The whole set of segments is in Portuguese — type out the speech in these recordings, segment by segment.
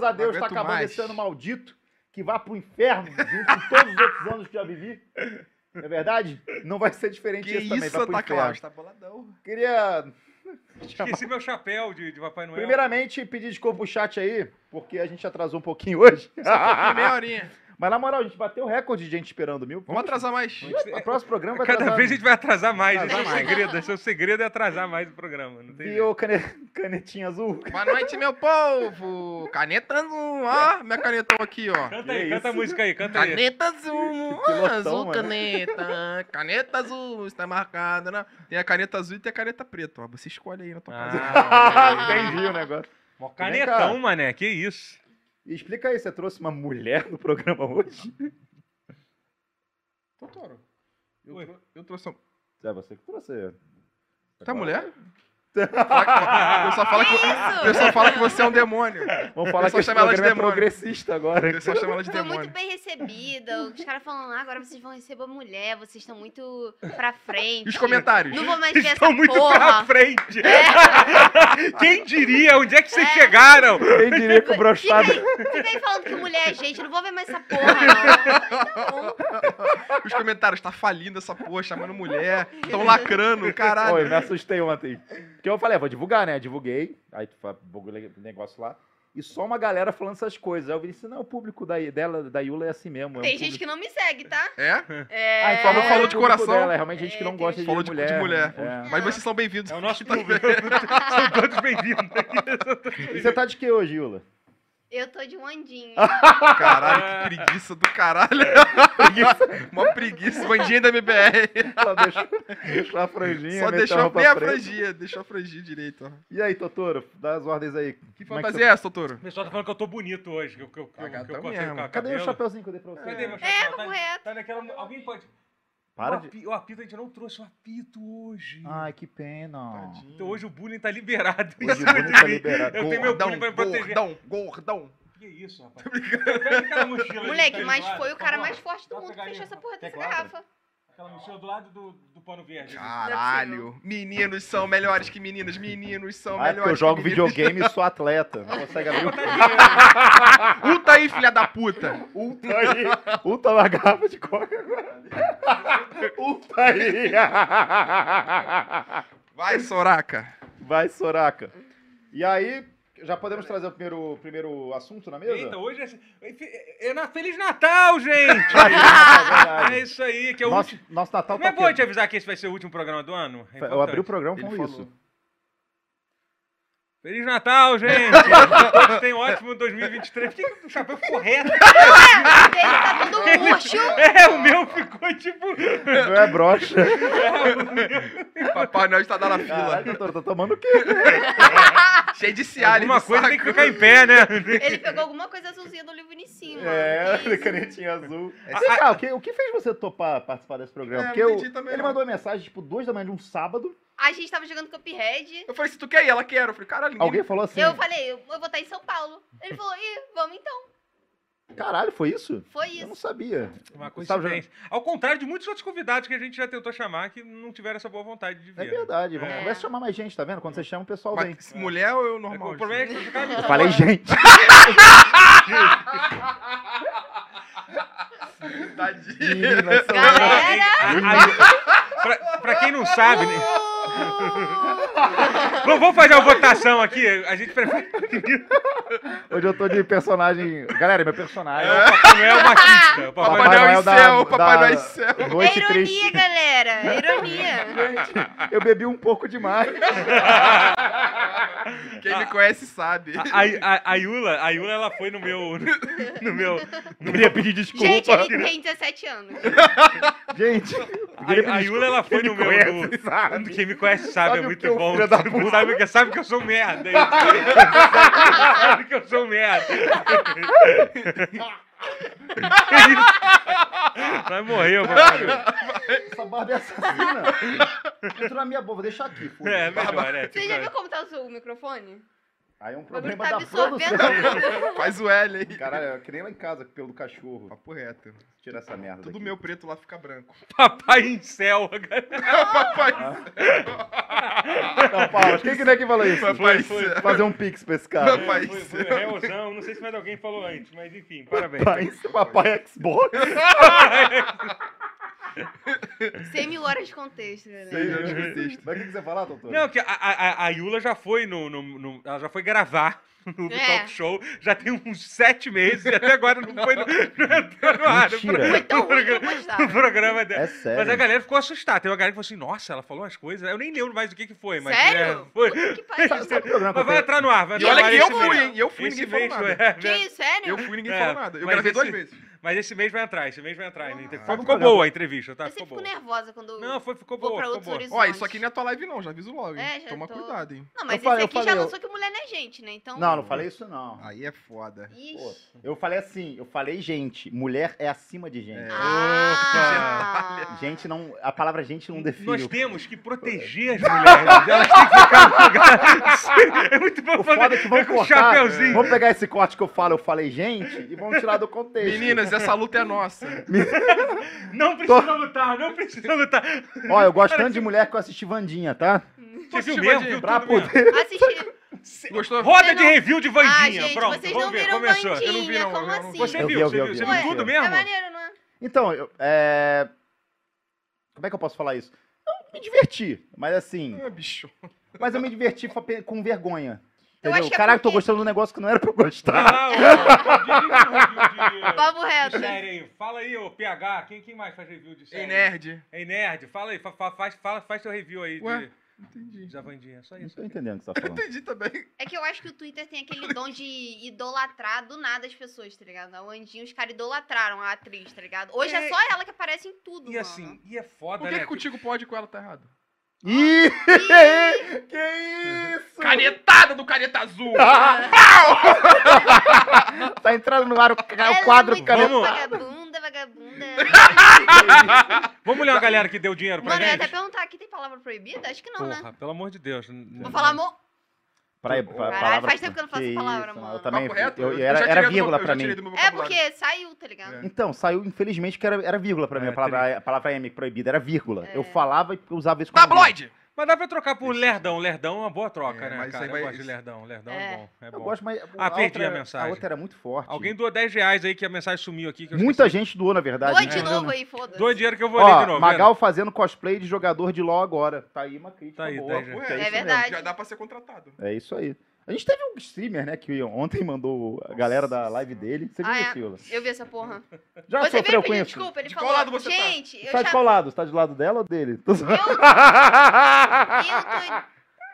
Graças a Deus tá acabando mais. esse ano maldito que vai pro inferno junto com todos os outros anos que já vivi. Não é verdade? Não vai ser diferente Que esse também, isso, vai pro Santa inferno. Claus? Tá boladão. Queria Esqueci meu chapéu de, de Papai Noel. primeiramente pedir desculpa pro chat aí, porque a gente atrasou um pouquinho hoje. Aqui, meia horinha. Mas na moral, a gente bateu o recorde de gente esperando mil. Vamos atrasar mais. O próximo programa vai Cada atrasar. vez a gente vai atrasar mais. Atrasar esse é o segredo. Esse é o segredo é atrasar mais o programa. Não tem jeito. Viu cane- canetinha azul? Boa noite, meu povo. Caneta azul. Ó, minha canetão aqui, ó. Canta aí, canta a música aí, canta aí. Caneta azul. Pilotão, Ah, azul mano. caneta. Caneta azul está marcada, né? Tem a caneta azul e tem a caneta preta, ó. Você escolhe aí na tua casa. Ah, Entendi o negócio. Mó canetão, mané. Que isso. E explica aí, você trouxe uma mulher no programa hoje? Totoro. Eu, Oi. trou- eu trouxe um... É você que trouxe. Tá mulher? O pessoal fala que, o pessoal fala que você é um demônio. Vamos falar Eu só que chamo ela de é demônio. progressista O agora. pessoal chama ela de Foi muito demônio. bem recebida. Os caras falando, ah, agora vocês vão receber mulher, vocês estão muito pra frente. E os comentários? Não vou mais ver essa Estão muito pra porra. frente. Quem diria? Onde é que vocês chegaram? Quem diria que o Fica brochado... aí, fica aí falando que mulher é gente, eu não vou ver mais essa porra, não. Os comentários, tá falindo essa porra, chamando mulher, tão lacrando, caralho. Oi, me assustei ontem. Porque eu falei, ah, vou divulgar, né? Divulguei. Aí tu fa- divulguei o negócio lá. E só uma galera falando essas coisas. Aí eu vi assim, não, o público da, dela, da Yula é assim mesmo. é um Tem gente público- que não me segue, tá? É? É... Ah, então Falou- não é falou o de coração. Dela, é realmente gente que não É, gosta de Falou de, mulher. de mulher. É. Mas vocês são bem-vindos. É o nosso público. São todos bem-vindos. E você tá de que hoje, Yula? Eu tô de um andinho. Caralho, que preguiça do caralho. Uma preguiça. Bandinha da MBR. Ela deixou, deixou a franjinha, Só meteu deixou roupa bem a franjinha. Deixou a franjinha direito, ó. E aí, Totoro, dá as ordens aí. Que Como é que fantasia é essa, Totoro? O pessoal tá falando que eu tô bonito hoje. Que eu, que eu, que eu, que eu tá cortei o Cadê o cabelo. chapeuzinho que eu dei pra você? Cadê meu É, chapéu? Tá- correto. Tá naquela... Alguém pode... Para o, de... api- o apito, a gente não trouxe o apito hoje. Ai, que pena. Tadinho. Então hoje o bullying tá liberado. Hoje o bullying tá liberado. Eu tenho meu Gordão, bullying pra me proteger. gordão, gordão. Que isso, rapaz? Pega aquela mochila ali Moleque, que tá mas foi o cara favor. mais forte do mundo que fechou essa porra dessa garrafa. Aquela mochila do lado do, do pano verde. ali. Caralho. Meninos são melhores que meninas. Meninos são Ah, melhores porque eu jogo que meninos. videogame e sou atleta. Não consegue abrir o Ulta aí, filha da puta. Ulta aí. Ulta uma garrafa de coca agora. Ulta aí. Vai, Soraka. Vai, Soraka. E aí, já podemos trazer o primeiro, primeiro assunto na mesa? Eita, hoje é, é na Feliz Natal, gente! Verdade. é isso aí, que é o Nosso, último. nosso Natal Não é tá bom aqui. te avisar que esse vai ser o último programa do ano? É Eu abri o programa Ele com falou. Feliz Natal, gente! Todos tenham um ótimo 2023. Por que o chapéu ficou reto? O dele tá todo murcho. É, o meu ficou tipo. Não é brocha. Papai Noel está dando a fila. Doutor, tá tomando o quê? Cheio de cialha. Alguma no coisa tem saco. que ficar em pé, né? Ele pegou alguma coisa azulzinha do livro em cima. É, isso? canetinha azul. É cá, o que, o que fez você topar participar desse programa? É, Porque eu- ele não. mandou uma mensagem, tipo, duas da manhã de um sábado. A gente tava jogando Cuphead. Eu falei, se tu quer ir, ela quer. Eu falei, caralho, ninguém... Alguém falou assim, Eu falei, eu vou estar em São Paulo. Ele falou, ih, vamos então. caralho, foi isso? Foi Eu não isso. sabia. Uma coincidência. Ao contrário de muitos outros convidados que a gente já tentou chamar que não tiveram essa boa vontade de É vir. verdade, vamos É. começa a chamar mais gente, tá vendo? Quando você chama, o pessoal vem. Mas, mulher ou eu É, normal? O problema é que o cara Eu falei gente. Tadinho. Galera! Pra, pra quem não sabe, né? Vamos vamos fazer uma votação aqui. A gente prefere. Hoje eu tô de personagem. Galera, meu personagem. É o Papai Noel Batista. O Papai Papai Noel Noel da- céu, Papai da- Noel em céu. É Noite ironia, triste. galera. É ironia. Eu bebi um pouco demais. Quem me conhece sabe. A, a, a Yula, a Yula, ela foi no meu. No meu. No Queria pedir desculpa. Gente, ele tem 17 anos. Gente, A, a Yula, ela foi no me meu. conhece sabe. Quem me conhece sabe, Sabe é muito bom. puta? Sabe, que, sabe que eu sou merda. sabe que eu sou merda. Vai morrer, mano. essa barba é assassina. Entrou na minha boca, vou deixar aqui. foda-se. É, melhor, é. Você já viu como tá o seu microfone? Aí é um problema tá da produção. Faz o L aí. Caralho, é que nem lá em casa, pelo cachorro. Papo reto. Tira essa merda Tudo daqui. meu preto lá fica branco. Papai em céu. Papai. Não, Paulo, quem que não é que falou isso? Papai. foi. céu. Fazer um pix pra esse cara. Papai. Foi, foi réuzão, não sei se mais alguém falou antes, mas enfim, parabéns. Papai, papai Xbox. 100 mil horas de contexto, né? Seis anos de sexto. Mas o que que você ia falar, doutor? Não, que a, a, a Yula já foi no, no, no- Ela já foi gravar no É. talk show, já tem uns sete meses, e até agora não foi no, não entrou no ar. Mentira. Foi tão O ruim que eu programa- dela. É sério. Mas a galera ficou assustada. Tem uma galera que falou assim, nossa, ela falou umas coisas. Eu nem lembro mais do que, que foi, mas. Sério? é, foi. Que pariu. Sabe, sabe o programa que Mas eu vai entrar no ar, vai E olha que eu fui, hein? Eu fui, ninguém falou nada. é, Que isso, sério? Eu fui, ninguém É, falou nada. Eu gravei esse- duas vezes. Mas esse mês vai entrar, esse mês vai entrar. né? Ah, Ficou ficou boa a entrevista, tá? Eu Ficou boa. nervosa quando. Não, foi, ficou Vou boa, pra ficou outros boa. horizontes. Ó, isso aqui não é tua live não, já aviso logo, hein? É, já Toma tô- cuidado, hein? Não, mas Eu falei- esse aqui eu já falei, lançou que mulher não é gente, né? Então. Não, não falei isso não. Aí é foda. Ixi. Pô, eu falei assim, eu falei gente. Mulher é acima de gente. É. Ah. Gente não. A palavra gente não define. Nós temos que proteger as mulheres. Elas têm que ficar no lugar. É muito bom O foda é que vão fazer com cortar. chapeuzinho. Vamos pegar esse corte que eu falo, eu falei gente, e vamos tirar do contexto. Meninas, essa luta é nossa. Não precisa lutar, não precisa lutar. Ó, eu gosto tanto de mulher que eu assisti Vandinha, tá? Você viu Assistiu, mesmo? Viu Pra mesmo? poder. Assisti. Gostou? Roda de não- review de Ah, Vandinha. gente, Pronto, vocês vamos não ver. viram Começou. Vandinha, Eu não vi, não, como não assim? vi. Você Eu viu, vi, eu você vi, viu. vi. Você viu tudo É mesmo? maneiro, não é? Então, eu, é... Como é que eu posso falar isso? Eu me diverti, mas assim. Ah, bicho. Mas eu me diverti com vergonha. Eu acho que é tô porque- gostando do negócio que não era pra eu gostar. de- de- de reto. série aí. Fala aí, ô PH. Quem, quem mais faz review de série? Ei, nerd. Ei, nerd. Fala aí, fa- fa- faz, fala, faz teu review aí Ué? de, Entendi. de Vandinha. Só Não isso. tô entendendo o que você tá falando. Entendi também. É que eu acho que o Twitter tem aquele dom de idolatrar do nada as pessoas, tá ligado? A Andinha, os caras idolatraram a atriz, tá ligado? Hoje é, É. só ela que aparece em tudo, E mano. assim, e é foda, Por que, né? que contigo pode e com ela tá errado? Ih! Que isso? Canetada do caneta azul! tá entrando no ar o, o quadro é muito caneta. Vamos. vagabunda, vagabunda. Vamos ler uma galera que deu dinheiro pra Mano, eu ia gente? até perguntar, aqui tem palavra proibida? Acho que não, né? Porra, pelo amor de Deus. Vou falar amor. Peraí, pa- Caralho, palavra- faz tempo que eu não faço essa palavra, isso, mano. Eu também. Papo reto? eu- já era, era meu- vírgula eu pra mim. meu É porque saiu, tá ligado? É. Então, saiu, infelizmente, que era, era vírgula pra mim. É, a, palavra, a palavra M proibida era vírgula. É. Eu falava e usava isso como. Tabloide! Mas dá pra trocar por Lerdão. Lerdão é uma boa troca, É, né, mas isso cara? aí Eu vai- gosto de Lerdão. Lerdão é, É. bom. É Eu bom. gosto, mas. Ah, perdi outra, a mensagem. A outra era muito forte. Alguém doou 10 reais aí que a mensagem sumiu aqui. Que eu Muita esqueci. gente doou, na verdade. Doe né? de novo aí, foda-se. Doa dinheiro que eu vou ler de Ó, novo. Magal fazendo cosplay de jogador de LOL agora. Tá aí uma crítica Tá aí, boa. tá aí, porque É isso verdade. mesmo. Já dá pra ser contratado. É isso aí. A gente teve um streamer, né, que ontem mandou a galera da live dele. Você viu Ah, isso, é. Silva? Eu vi essa porra. Já Você sofreu veio com pedir isso? desculpa, ele De falou. qual lado você tá? gente, eu Você tá de já... qual lado? Você tá de lado dela ou dele? Tô zoando. Eu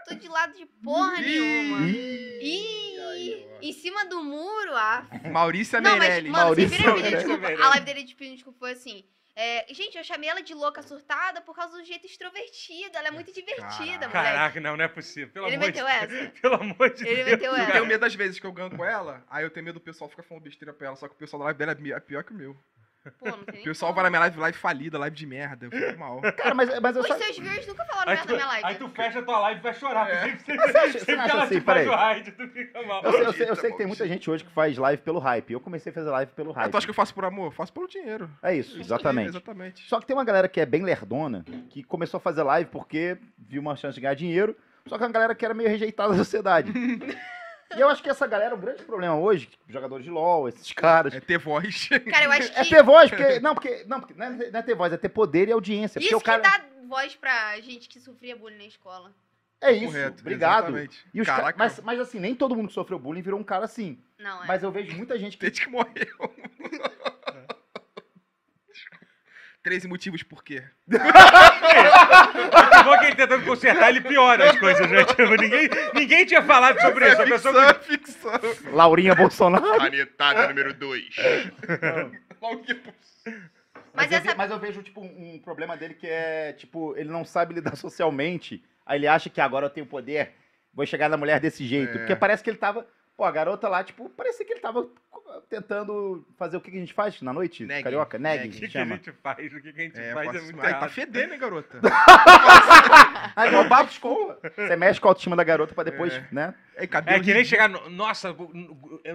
tô, tô de lado de porra nenhuma. Ih, em cima do muro, ah. Maurícia Não, mas, Meirelli. mano, vocês Maurício viram a pedir Meirelli. desculpa? A live dele de pedir desculpa foi assim. É, gente, eu chamei ela de louca surtada por causa do jeito extrovertido. Ela é muito divertida, moleque. Caraca, não, não é possível. Pelo Ele amor meteu de essa? Pelo amor de Ele Deus. meteu Eu essa. tenho medo das vezes que eu ganho com ela, aí eu tenho medo do pessoal ficar falando besteira pra ela, só que o pessoal da live dela é é pior que o meu. Pô, não tem O pessoal vai na minha live, live falida, live de merda, eu fico mal. Cara, mas, mas eu Os só... seus viewers nunca falaram Aí merda tu, na minha live. aí tu fecha a tua live e vai chorar. É. Sempre, sempre, Você acha- sempre você acha assim, peraí. raid, tu fica mal. Eu sei, eu sei- eu sei que tem muita gente hoje que faz live pelo hype. Eu comecei a fazer live pelo Ah, hype. tu acha que eu faço por amor? Faço pelo dinheiro. É isso, exatamente. exatamente. Só que tem uma galera que é bem lerdona, que começou a fazer live porque viu uma chance de ganhar dinheiro, só que é uma galera que era meio rejeitada da sociedade. e eu acho que essa galera, o grande problema hoje, jogadores de LoL, esses caras, É ter voz. Cara, eu acho que é ter voz, porque. Não, porque. Não, porque não é, não é ter voz, é ter poder e audiência. Porque isso o cara. que dá voz pra gente que sofria bullying na escola. É isso, Correto, obrigado. exatamente. E os ca- Caraca, mas, mas assim, nem todo mundo que sofreu bullying virou um cara assim. Não, é. Mas eu vejo muita gente que. tem gente que morreu. 13 motivos por quê. Muito bom que ele tentando consertar, ele piora as coisas, né? Tipo, ninguém, ninguém tinha falado sobre isso. A É pessoa ficção, é ficção. Laurinha Bolsonaro. Canetada número 2. Mas, Mas eu, essa- ve- mas eu vejo, tipo, um, um problema dele que é, tipo, ele não sabe lidar socialmente. Aí ele acha que agora eu tenho poder, vou chegar na mulher desse jeito. É. Porque parece que ele tava. Pô, a garota lá, tipo, parecia que ele tava tentando fazer o que que a gente faz na noite? Carioca? Neg. O que, que, a gente faz? O que, que a gente É, faz é muito Ai, tá fedendo, hein, garota? Ai, Igual não, bafo escova. Você mexe com a autoestima da garota pra depois, É. né? É, É que nem chegar. no- Nossa,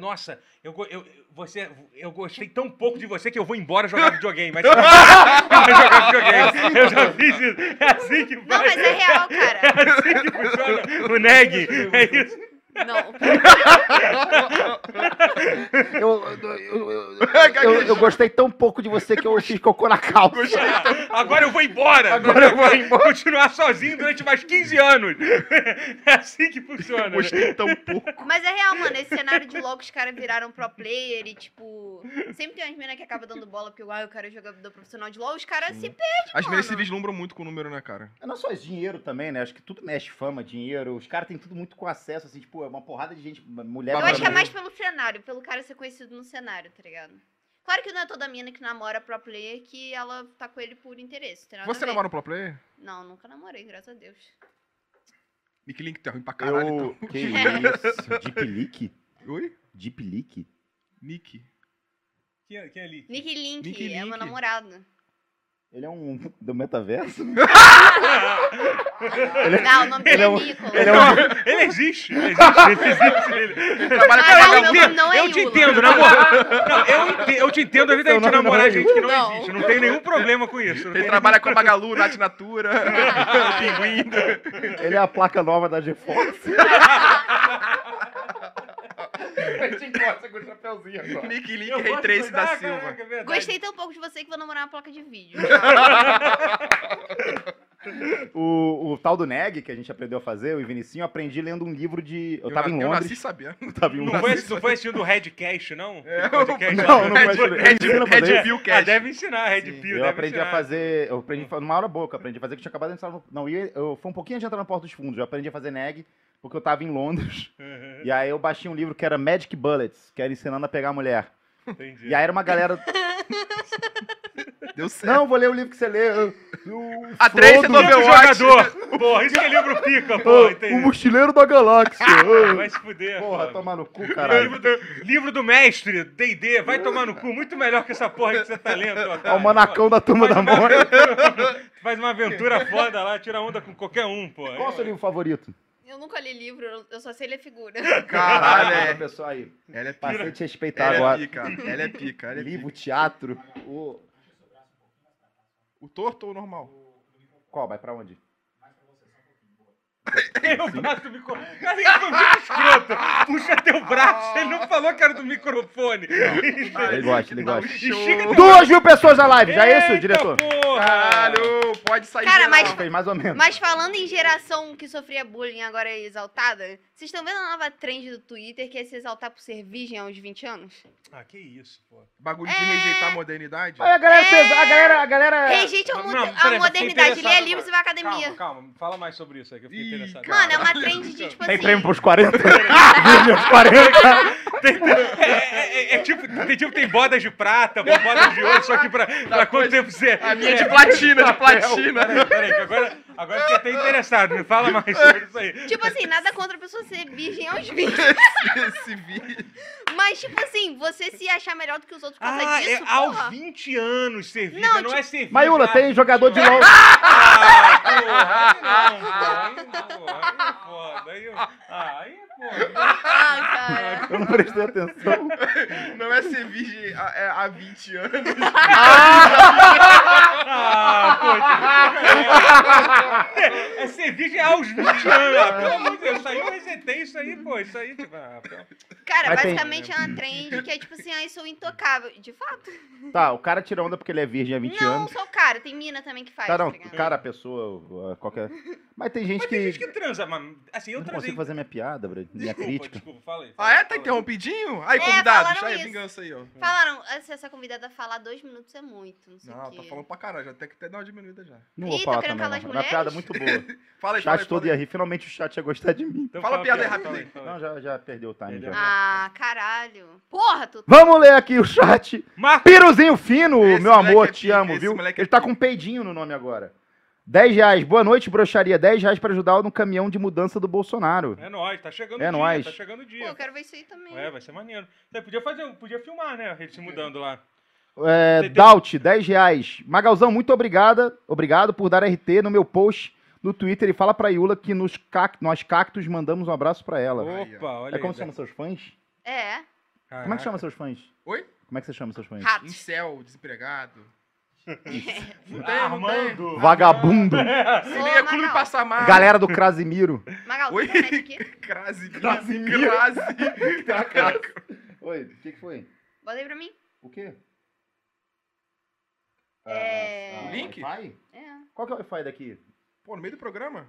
nossa, eu, eu, você, eu gostei tão pouco de você que eu vou embora jogar videogame. Mas eu vou jogar videogame. Eu já fiz isso. É assim que Não, faz. mas é real, cara. É assim que funciona o neg. É isso. Não. Eu, eu, eu, eu- eu- eu gostei tão pouco de você que eu fiz cocô na calça. Agora eu vou embora. Agora eu vou embora. Continuar sozinho durante mais 15 anos. É assim que funciona. né? Gostei tão pouco. Mas é real, mano. Esse cenário de logo os caras viraram pro player e, tipo. Sempre tem umas meninas que acabam dando bola porque ah, eu quero jogador profissional de LOL. Os caras se perdem. As meninas se vislumbram muito com o número, né, cara? Não só esse dinheiro também, né? Acho que tudo mexe fama, dinheiro. Os caras têm tudo muito com acesso, assim, tipo, é uma porrada de gente, mulher... Eu acho que é mais pelo cenário, pelo cara ser conhecido no cenário, tá ligado? Claro que não é toda mina que namora pro player que ela tá com ele por interesse. Você namora um pro player? Não, nunca namorei, graças a Deus. Nick Link tá ruim pra caralho, Eu... então. Que isso? Deep Leak? Oi? Deep Leak? Nick. Quem, é- quem é ali? Nick Link, Nick é meu Link. namorado. Ele é um do metaverso? Não, o nome ele dele é é, um- Nicolas. ele é um- Ele existe. Ele existe. Ele existe. Ele... Ele trabalha Ah, com não, não é eu te entendo, namoro. Não, eu, eu te entendo não namorar é gente que não, Não. existe. Não tem nenhum problema com isso. Ele trabalha com a Magalu, Nath Natura, Pinguim. Ele é a placa nova da GeForce. A gente encosta com o chapeuzinho agora. Nick Link, Rei Trace da Silva. caraca, é. Gostei tão pouco de você que vou namorar uma placa de vídeo. O, o tal do Neg, que a gente aprendeu a fazer, o Vinicinho, eu aprendi lendo um livro de... Eu, tava na- em Eu Londres. nasci sabendo. Eu tava em Não Londres. foi, não foi assistindo o Redcast, não? É, Podcast Não, lá. não Red, foi- Red, ensina a Red Ah, deve ensinar, Red Sim. Pill. Eu aprendi a ensinar. fazer. Eu aprendi a fazer uma hora boa, eu aprendi a fazer que eu tinha acabado de entrar no. Não, eu, foi um pouquinho antes de entrar na porta dos fundos. Eu aprendi a fazer neg, porque eu tava em Londres. Uhum, E aí eu baixei um livro que era Magic Bullets, que era ensinando a pegar a mulher. Entendi. E aí era uma galera. Deu certo. Não, vou ler o livro que você lê. O, o A Frodo, do Livro Overwatch. jogador. Porra, isso que é livro pica, pô. o. Mochileiro da Galáxia. Vai se fuder. Porra, pô. tomar no cu, Livro caralho. do, livro do mestre, D&D, vai tomar no cu. Muito melhor que essa porra que você tá lendo, otário. Almanacão da turma da aventura- Faz uma aventura foda lá, tira onda com qualquer um, pô. Qual é o seu livro favorito? Eu nunca li livro, eu- só sei ler figura. Caralho, é. pessoal aí. Ela é pica. Passei a te respeitar Ela é agora. pica. Ela é pica. Ela é Livro, teatro. O... O torto ou o normal? Qual? Vai pra onde? Tem o braço do microfone. Cara, ele foi muito escroto. Puxa teu braço. Ele não falou que era do microfone. Ele gosta, ele gosta. Duas mil pessoas na live, já é isso, Eita, diretor? Porra. Caralho, pode sair Cara, mas- Fez mais ou menos. Mas falando em geração que sofria bullying e agora é exaltada, vocês estão vendo a nova trend do Twitter que é se exaltar por ser virgem aos 20 anos? Ah, que isso, pô. Bagulho de É. rejeitar a modernidade. Aí a galera, É. a galera, a galera. Rejeite a, mo- não, a peraí, fiquei modernidade, lê livros e vai à academia. Calma, calma. Fala mais sobre isso aí que eu fiquei Interessado. cara. Mano, é uma trend de tipo Tem assim. prêmio pros 40? Vídeo aos 40? É, é- é- é tipo, tem, tipo, tem bodas de prata, bodas de ouro, só que pra, pra quanto tempo você... A minha é de platina, de platina. Peraí, peraí, que agora, agora eu fiquei até interessado. Me fala mais sobre isso aí. Tipo assim, nada contra a pessoa ser virgem aos 20. Esse vídeo. Mas, tipo assim, você se achar melhor do que os outros por causa Ah, disso, é aos porra. 20 anos ser virgem, Não, não, é ser virgem. Maiula, ah, tem jogador de LOL. Ah, porra, aí não, pô, aí não, pô, aí é foda, aí, eu- ah, aí é foda. Ah, cara. Eu não prestei atenção. Não é ser virgem há, é, há 20 anos. Ah, pô, é, é ser virgem aos 20 anos, ah, pelo amor de Deus, isso aí eu resetei isso aí, pô, isso aí, tipo, ah, Cara, Mas tem- basicamente é uma trend que é tipo assim, ai, sou intocável. De fato. Tá, o cara tira onda porque ele é virgem há 20 não, anos. sou cara, tem mina também que faz, Cara, tá não, ligado? cara, a pessoa, qualquer. Mas tem gente Mas tem gente que. que transa, mas assim, eu Eu não transei... consigo fazer minha piada, bro. Minha Desculpa, crítica. desculpa, fala aí. Ah, é? Tá Fala aí. interrompidinho? Aí, É, convidados. falaram Aí, isso. vingança aí, ó. Falaram, se essa convidada falar dois minutos é muito, não sei o Não, tá falando pra caralho. Já até que até dar uma diminuída já. Não vou Ih, tô falar também. Não. Uma piada mulheres? muito boa. Fala aí, fala chat aí, todo fala ia aí. rir. Finalmente o chat ia gostar de mim. Então Fala a piada aí, fala rapidinho. fala Não, já, já perdeu o time. Perdeu. Já. Ah, caralho. Porra, tu. Vamos ler aqui o chat. Marco, Piruzinho fino, Esse meu amor, é te amo, viu? é Ele tá com um peidinho no nome agora. 10 reais. Boa noite, broxaria. 10 reais pra ajudar no caminhão de mudança do Bolsonaro. É nóis, tá chegando É o dia, nóis. tá chegando o Pô, dia. eu quero ver isso aí também. É, vai ser maneiro. Você podia fazer, podia filmar, né? Ele se mudando lá. É, Tem- tem- Daut, 10 reais. Magalzão, muito obrigada. Obrigado por dar RT no meu post no Twitter e fala pra Iula que nos cac- nós cactos mandamos um abraço pra ela. Opa, olha É como aí. chama seus fãs? É, Como é que chama seus fãs? Oi? Como é que você chama seus fãs? rato. Incel, desempregado. Não tem, não tem. Armando. Vagabundo. Se é clube Magal. passar mal. Galera do Crasimiro. Magal, Oi? aqui? Crase. Casimiro. Crase. Oi, o que, que foi? Bota aí pra mim. O quê? É. Ah, O link? Wi-Fi? É. Qual que é o Wi-Fi daqui? Pô, no meio do programa?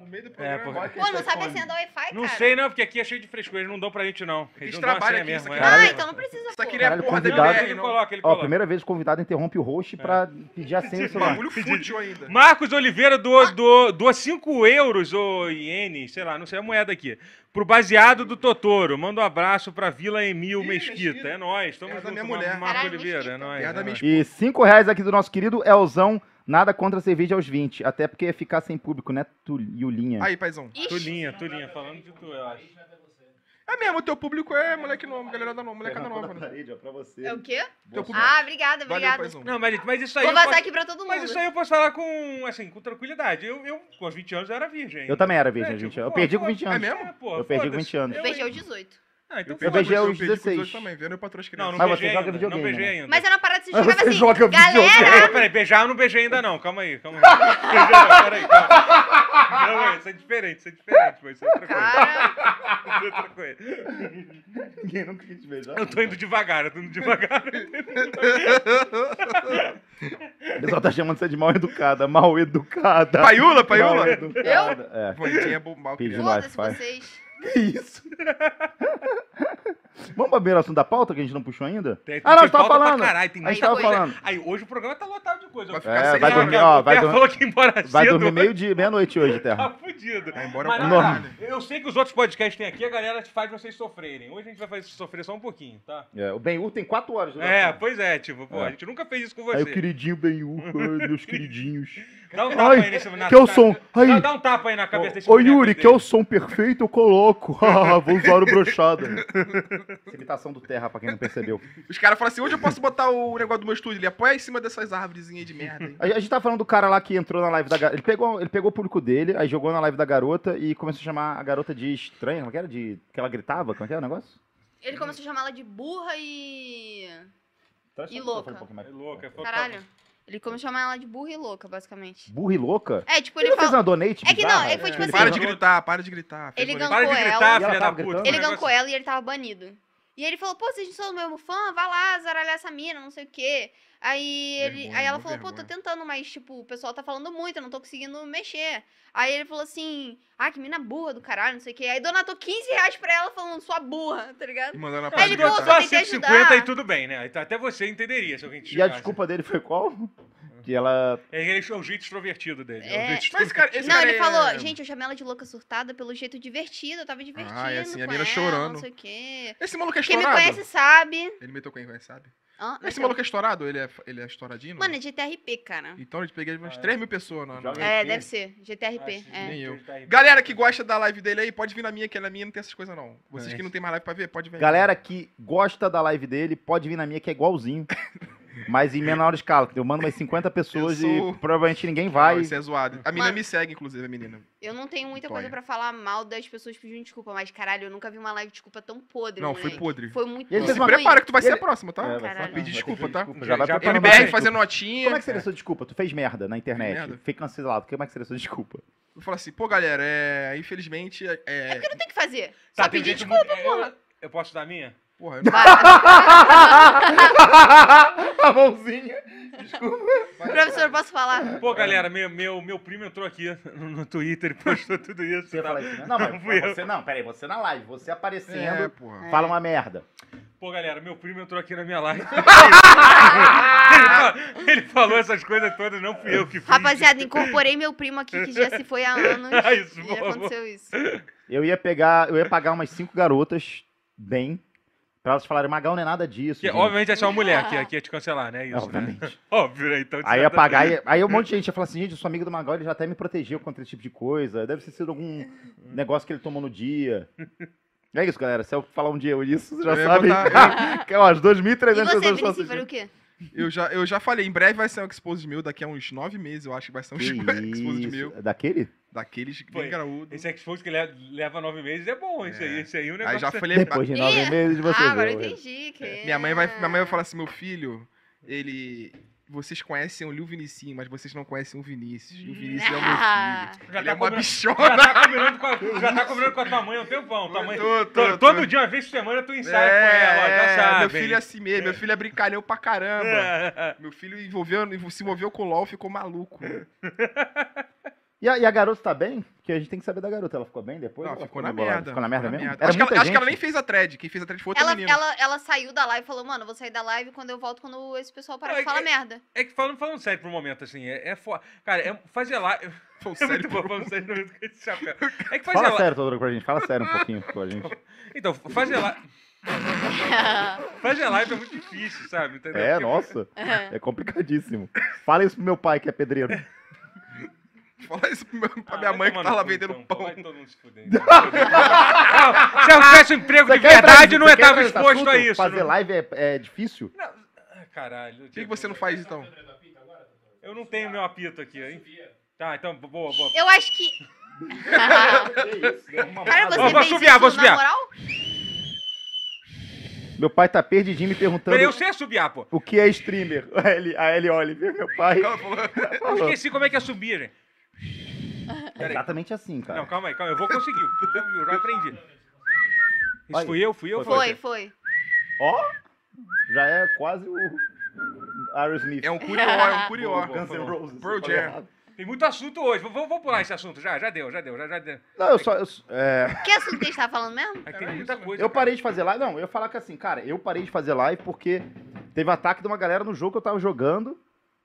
No meio do É, programa. porque- Pô, não sabe a senha da Wi-Fi, Não cara? sei não, porque aqui é cheio de frescura, eles não dão pra gente não. Eles Eles não dão a trabalham senha aqui, mesmo. isso é. aqui Ah, então não precisa, aqui não é Caralho, porra da convidado. BR, Ele não. coloca, ele Ó, coloca. primeira vez que o convidado interrompe o host pra pedir a senha do celular. Bagulho fútil ainda. Marcos Oliveira doou, doou, doou 5 euros, ou ienes, sei lá, não sei a moeda aqui, pro baseado do Totoro. Manda um abraço pra Vila Emil Ih, Mesquita. Mesquita. É nóis, tamo É da junto, minha Mar- mulher. Marcos Caralho, Oliveira, é. É é nóis. E 5 reais aqui do nosso querido Elzão. Nada contra a cerveja aos 20. Até porque ia ficar sem público, né, tu, Yulinha? Aí, paizão. Ixi. Tulinha, Tulinha, falando de tu, eu acho. É mesmo, o teu público é moleque novo, galera da nova, molecada nova, né? parede, ó, pra você. É o quê? Teu público. Ah, obrigada, Valeu, obrigada. paizão. Não, mas, mas isso aí. Vou posso- aqui pra todo mundo. Mas isso aí eu posso falar com, assim, com tranquilidade. Eu, eu com os 20 anos, eu era virgem. Eu também era virgem, É, gente. tipo, Eu pô, perdi pô, com 20 é anos. mesmo? É, porra, Eu perdi com foda-se. 20 anos. Eu beijei aos 18. Ah, então Eu Eu beijei aos eu perdi com 16. 18 também, vendo eu patroa as Não, crianças. não Mas beijei ainda, videogame, Não beijei né? ainda. Mas era uma parada Mas chegava você assim, joga galera, Não, peraí, beijar eu não beijei ainda não, calma aí, calma aí. Beijei não, peraí, calma. Calma aí, isso é diferente, isso é diferente, mas isso é outra coisa. cara, Isso é outra coisa. Ninguém nunca quis beijar. Eu tô indo devagar, eu tô indo devagar. O pessoal tá chamando você de mal educada. Mal educada. Paiula, Mal paiula? educada. É. Bonitinha, bom, mal Pedi criança. no foda-se vocês. Que isso? Vamos pra primeiro assunto da pauta que a gente não puxou ainda? Tem- Ah, não, a tem gente tava falando. Caralho, tem A gente tava coisa. falando. Aí, hoje o programa tá lotado de coisa. Vai ficar É, sem vai dormir, né? ó, vai Terra dormir. falou que ia embora Vai cedo. dormir meio-dia, meia-noite hoje, Tá Terra. fudido. Vai embora Mas eu sei que os outros podcasts que tem aqui, a galera faz vocês sofrerem. Hoje a gente vai fazer vocês sofrer só um pouquinho, tá? É, o Ben-Hur tem 4 horas. de É, pois é, tipo, pô, É. a gente nunca fez isso com Aí você. o queridinho Ben-Hur, meus queridinhos. Dá um tapa Ai, aí nesse na que é o na- som. Dá, Aí. dá um tapa aí na cabeça desse Ô Yuri, que é o som perfeito, eu coloco. Haha, Vou usar o brochada. Essa imitação do Terra, pra quem não percebeu. Os caras falam assim, onde eu posso botar o negócio do meu estúdio? Ele apoia em cima dessas árvorezinhas de merda aí. A, a gente tá falando do cara lá que entrou na live da garota. Ele pegou, ele pegou o público dele, aí jogou na live da garota e começou a chamar a garota de estranha. Como é que era? De, que ela gritava? Como é que era o negócio? Ele começou a chamar ela de burra e... Traz E só- louca. um mais. É louca, é Caralho. Ele começou a chamar ela de burra e louca, basicamente. Burra e louca? É, tipo, Ele ele não fez falou... uma donate É que não, ele foi tipo assim... para de gritar, para de gritar. Ele bonito. Para de Gancou gritar, ela. filha ela da puta. Ele negócio- gancou ela e ele tava banido. E ele falou, pô, vocês não são do mesmo fã? Vai lá, zaralhar essa mina, não sei o quê. Aí, ele, Vergonha, aí ela falou, pô, tô vergonha. tentando, mas, tipo, o pessoal tá falando muito, eu não tô conseguindo mexer. Aí ele falou assim, ah, que mina burra do caralho, não sei o quê. Aí donatou 15 reais pra ela falando, sua burra, tá ligado? E mandando a para Ele, pô, só só tentei 150 ajudar. e tudo bem, né? Então, Até você entenderia se alguém te E a xingasse. desculpa dele foi qual? Que ela. É ele é o jeito extrovertido dele. É, o É. jeito Mas, cara, esse não, cara ele é- falou, gente, eu chamei ela de louca surtada pelo jeito divertido, eu tava divertindo Ah, é assim, a ela, chorando. não sei o quê. Esse maluco é Quem me estourado? conhece sabe. Ele meteu quem conhece, sabe? Hã? Esse Então, maluco é estourado? Ele é, ele é estouradinho? não? Mano, é GTRP, cara. Então eu peguei umas Ah, é. 3 mil pessoas. Não, É, deve ser. GTRP. Ah, é. Nem eu. Galera que gosta da live dele aí, pode vir na minha, que na minha não tem essas coisas não. Vocês É. que não tem mais live pra ver, pode vir. Galera que gosta da live dele, pode vir na minha, que é igualzinho. Mas em menor escala. Eu mando umas 50 pessoas sou- e provavelmente ninguém vai. vai. Isso é zoado. A menina Mano. me segue, inclusive, a menina. Eu não tenho muita coisa pra falar mal das pessoas pedindo desculpa, mas caralho, eu nunca vi uma live de desculpa tão podre. Não, foi moleque. podre. Foi muito E ele Se ruim. prepara que tu vai ser Ele- a próxima, tá? É, vai Caralho. ser- Pedir desculpa, tá? desculpa, Já vai Já- MBR pra fazendo desculpa. notinha. Como é que seria sua desculpa? Tu fez merda na internet. merda. Cancelado. Como é que seria sua desculpa? Eu falo assim, pô, galera, é... infelizmente, é... É porque não tem o que fazer. Tá, Só pedir desculpa, muito- porra. Eu, eu posso dar a minha? Porra, eu a mãozinha. Professor, posso falar? Pô, galera, meu, meu, meu primo entrou aqui no, no Twitter e postou tudo isso. Você tá? falar isso, né? Não, mas Fui eu. você não, peraí, você na live, você aparecendo, É, porra. fala uma merda. Pô, galera, meu primo entrou aqui na minha live. ele, fa- ele falou essas coisas todas, não fui eu que fiz. Rapaziada, incorporei meu primo aqui que já se foi há anos. Ah, isso, e favor. aconteceu isso. Eu ia pegar, eu ia pagar umas cinco garotas, bem, Pra elas falarem, Magal não é nada disso. Que, gente." obviamente é uma mulher que, que ia te cancelar, né? Isso, né? Obviamente. Óbvio, né? Então, Aí ia certa- pagar, aí, aí um monte de gente ia falar assim, gente, eu sou amigo do Magal, ele já até me protegeu contra esse tipo de coisa. Deve ter sido algum negócio que ele tomou no dia. É isso, galera. Se eu falar um dia isso, vocês já Eu sabem. botar- que é umas 2.300 E pessoas você, assistindo. faria o quê? Eu já, eu já falei, em breve vai ser um Exposed meu, daqui a uns nove meses eu acho que vai ser um Que Exposed meu. É Daquele? Daqueles Foi. bem graúdo. Esse expose que le- leva nove meses é bom. Esse aí, esse aí, o negócio Aí já é- falei, Depois de nove Ih, meses você ah, agora vê, eu ué. entendi. Que... minha mãe vai, minha mãe vai falar assim, meu filho, ele... Vocês conhecem o Liu Vinicinho, mas vocês não conhecem o Vinícius. E o Vinícius é o meu Ah. filho. Já ele tá é uma bichona. Já tá combinando com a, já tá combinando com a tua mãe há um tempão. Tua mãe, Tô, tô, tô. todo dia, uma vez por semana, tu ensaia com ela, já é, sabe. Meu filho é assim mesmo, meu filho é brincalhão pra caramba. É. Meu filho envolveu, se envolveu com o LOL, ficou maluco. E a, e a garota tá bem? Porque a gente tem que saber da garota. Ela ficou bem depois? Não, Ela ficou na bolada? merda. Ficou na merda mesmo? Era Acho, que ela, acho que ela nem fez a thread. Quem fez a thread foi outra Ela, menina. ela, ela saiu da live e falou, mano, eu vou sair da live quando eu volto, quando esse pessoal parar de é falar que- merda. É que falando, falando sério pro momento, assim, é, é foda. Cara, é, fazer live. É sério, muito bom falando sério no momento que esse chapéu. É que fazer Fala live. sério, Todoro, pra gente. Fala sério um pouquinho com a gente. Então, fazer live. Fazer live é muito difícil, sabe? Entendeu? É, Porque- nossa. É complicadíssimo. Fala isso pro meu pai, que é pedreiro. Fala isso pra Ah, minha mãe que tá lá vendendo então. pão. Vai todo mundo se fuder. Se eu tivesse um emprego Você de verdade, não quer estava exposto a isso. Fazer não- live é, é difícil? Não, ah, Caralho. Por que, que você não faz então? Eu não tenho meu apito aqui, hein? Tá, então, boa, boa. Eu acho que... Cara, você vou assobiar, vou moral? Meu pai tá perdidinho me perguntando Peraí, eu sei assobiar, pô. o que é streamer. A L, a L Oliver, meu pai. Eu esqueci como é que é subir, gente. É exatamente assim, cara. Não, calma aí, calma aí. Eu vou conseguir. Eu já aprendi. Isso Aí. fui eu? Fui eu? Foi, foi. Ó, já é quase o Aerosmith. é um curió, é um curió. Guns N' Roses. Pearl Falei Jam. errado. Tem muito assunto hoje. Vamos, vamos pular esse assunto já. Já deu, já deu, já, já deu. Não, eu só... Eu, é, Que assunto que a gente tava falando mesmo? Aí tem muita coisa. eu cara. parei de fazer live... Não, eu ia falar que assim, cara, eu parei de fazer live porque teve ataque de uma galera no jogo que eu tava jogando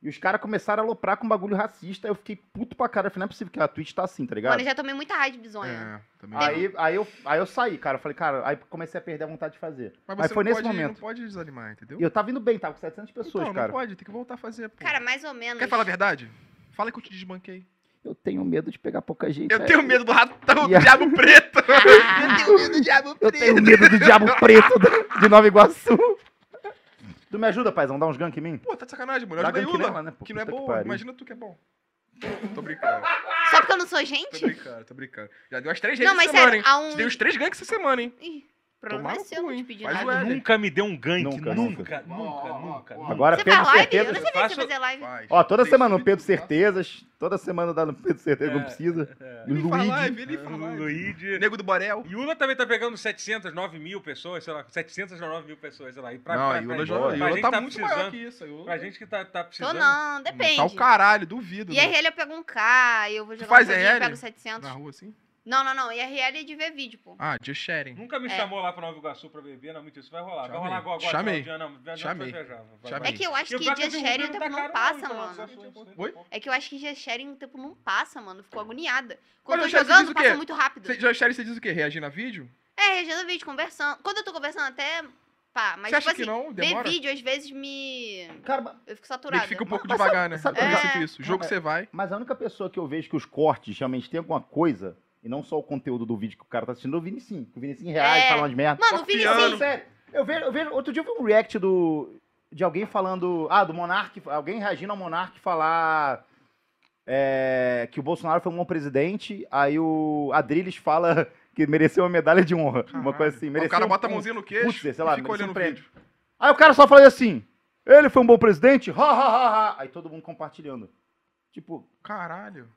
e os caras começaram a aloprar com um bagulho racista. Eu fiquei puto pra cara. Eu falei, não é possível que a Twitch tá assim, tá ligado? Mano, eu já tomei muita raiva de bizonha. É, também. Aí, aí, eu, aí eu saí, cara. Eu falei, cara, aí comecei a perder a vontade de fazer. Mas você foi não nesse pode, momento. não pode desanimar, entendeu? E eu tava indo bem, tava com 700 pessoas, então, cara. não pode, tem que voltar a fazer, pô. Cara, mais ou menos. Quer falar a verdade? Fala que eu te desbanquei. Eu tenho medo de pegar pouca gente. Eu é. tenho medo do ratão, a- do diabo preto. Ah. eu tenho medo do diabo Eu preto. tenho medo do diabo preto de Nova Iguaçu. Tu me ajuda, paizão? Dá uns gank em mim? Pô, tá de sacanagem, mano. Dá Ajuda a gank Yula, nela, né, pô? que não é Puta que boa. pariu. Imagina tu que é bom. Tô brincando, Só porque eu não sou tô gente? brincando, tô brincando. Já deu as três Não, ganks mas essa semana, sério, hein? há um... Te dei os três ganks essa semana, hein? Ih, problema é seu, cu, não hein? te pedi Faz nada. Nunca me deu um gank. Nunca, Nunca, nunca. nunca, nunca. nunca. Agora, Você Pedro faz live? Certeza. Eu não sabia que faço- você fazia live. Faz. Ó, toda semana no Pedro tá? Certezas. Toda semana dá no Pedro Certeza, não É, precisa. é. Ele faz Luigi. live, ele faz live. Luigi. Nego do Borel. Yula também tá pegando 700, 9 mil pessoas, sei lá, 700 a 9 mil pessoas, sei lá. E pra, Não, pra, a Yula pra, já pra Yula gente tá tá muito maior que isso. Yula- Pra gente que tá, tá Tô precisando. não, depende. Tá o caralho, duvido. E? RL eu pego um K, eu vou jogar faz um pouquinho, eu RL? pego 700. Na rua, assim? Não, não, não. IRL é de ver vídeo, pô. Ah, just sharing. Nunca me É. chamou lá pra Nova Iguaçu pra beber, não, muito isso vai rolar. Vai Chamei. rolar agora, agora. Chamei. de Chamei. vai- Chamei. É que eu acho que que o Sharing o tempo não passa, então, mano. Oi? É que eu acho que Just Sharing o tempo não passa, mano. Fico agoniada. Quando eu tô jogando, passa muito rápido. Você, just sharing, você diz o quê? Reagir a vídeo? É, regendo vídeo, conversando. Quando eu tô conversando, até. Pá, mas você tipo acha que assim, não? ver Demora? vídeo às vezes me. Cara, Eu fico Meio saturada. que fica um pouco Mas devagar, né? sabe- Eu sabe- sinto é. isso. O jogo Não, você vai. mas a única pessoa que eu vejo que os cortes realmente tem alguma coisa, e não só o conteúdo do vídeo que o cara tá assistindo, o Vinicinho. Que o Vinicinho reage, É. fala umas merda. Mano, o. Vinicinho. Sério, eu vejo, eu vejo. Outro dia eu vi um react do. De alguém falando. Ah, do Monark. Alguém reagindo ao Monark falar. é, que o Bolsonaro foi um bom presidente. Aí o Adrilles fala que mereceu uma medalha de honra. Uma coisa assim. Mereceu o cara um- bota a mãozinha no queixo Putz, sei lá, fica olhando um o prêmio. vídeo. Aí o cara só fala assim: ele foi um bom presidente? Ha, ha, ha, ha. Aí todo mundo compartilhando. Tipo, Caralho.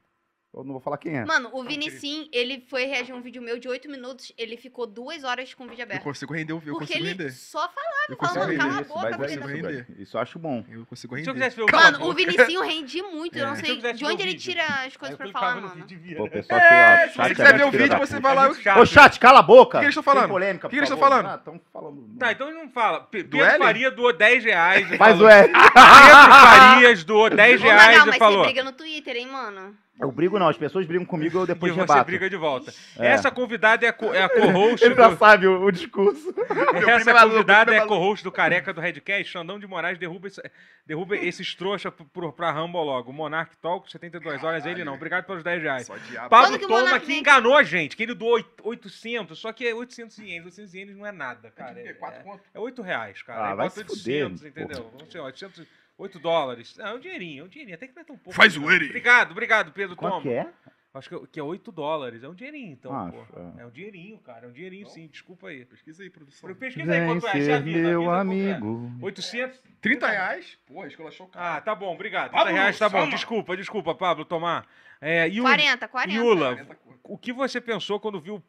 Eu não vou falar quem é. Mano, o Vinicim, ele foi reagir a um vídeo meu de 8 minutos, ele ficou duas horas com o vídeo Eu aberto. consigo render o vídeo. Eu Porque consigo ele render. só falava, Eu falando, consigo cala render. a boca, mas é isso, tá- render. Isso eu acho bom. Eu consigo Se eu render. quisesse ver Mano, o Vinicinho rende muito, eu É. não Se eu sei de onde ele vídeo, tira as coisas eu pra falar, no mano. vídeo. Pô, pessoal É, se você é quiser ver o vídeo, você vai lá. É eu-. Ô, chat, cala a boca! O que eles tão Sem falando? polêmica, O que eles tão favor. falando? Ah, falando. Tá, então não fala. Pedro? Faria doou 10 reais. Faz falou- o L. Pedro Farias doou 10 Ô, reais e mas falou. você briga no Twitter, hein, mano? Eu brigo não, as pessoas brigam comigo, eu E depois você rebato. briga de volta. É. Essa convidada é a, co- é a co-host Ele já do... sabe o, o discurso. Essa é convidada é é co-host do Careca do Redcast. Xandão de Moraes derruba, esse- derruba esses trouxas pro- pra Rambo logo. Monark Talk, 72 horas, ele não. Obrigado pelos 10 reais. Pablo que Toma Monark que enganou a gente, que ele doou oit- 800, só que é 800 ienes. 800 ienes não é nada, cara. É, Quatro é, conto. é 8 reais, cara. Ah, Aí vai bota se fuder, 800, entendeu? porra. Vamos ser, 800, 8 dólares. Não, é um dinheirinho, é um dinheirinho. Até que não é tão pouco. Faz não. o Eri. Obrigado, obrigado, Pedro Quanto Toma. que é? Acho que é- que é 8 dólares. É um dinheirinho, então, Ah, pô. é. É um dinheirinho, cara. É um dinheirinho sim. Desculpa aí. Pesquisa aí, produção. Pesquisa aí quanto é. Avisa, meu avisa é. amigo. 800? 30 reais? Porra, escola chocada. Ah, tá bom, obrigado. 30 Pablo, reais tá bom. soma. Desculpa, desculpa, Pablo, tomar. É, Yula, 40, 40. Yula, 40 conto. o que você pensou quando viu o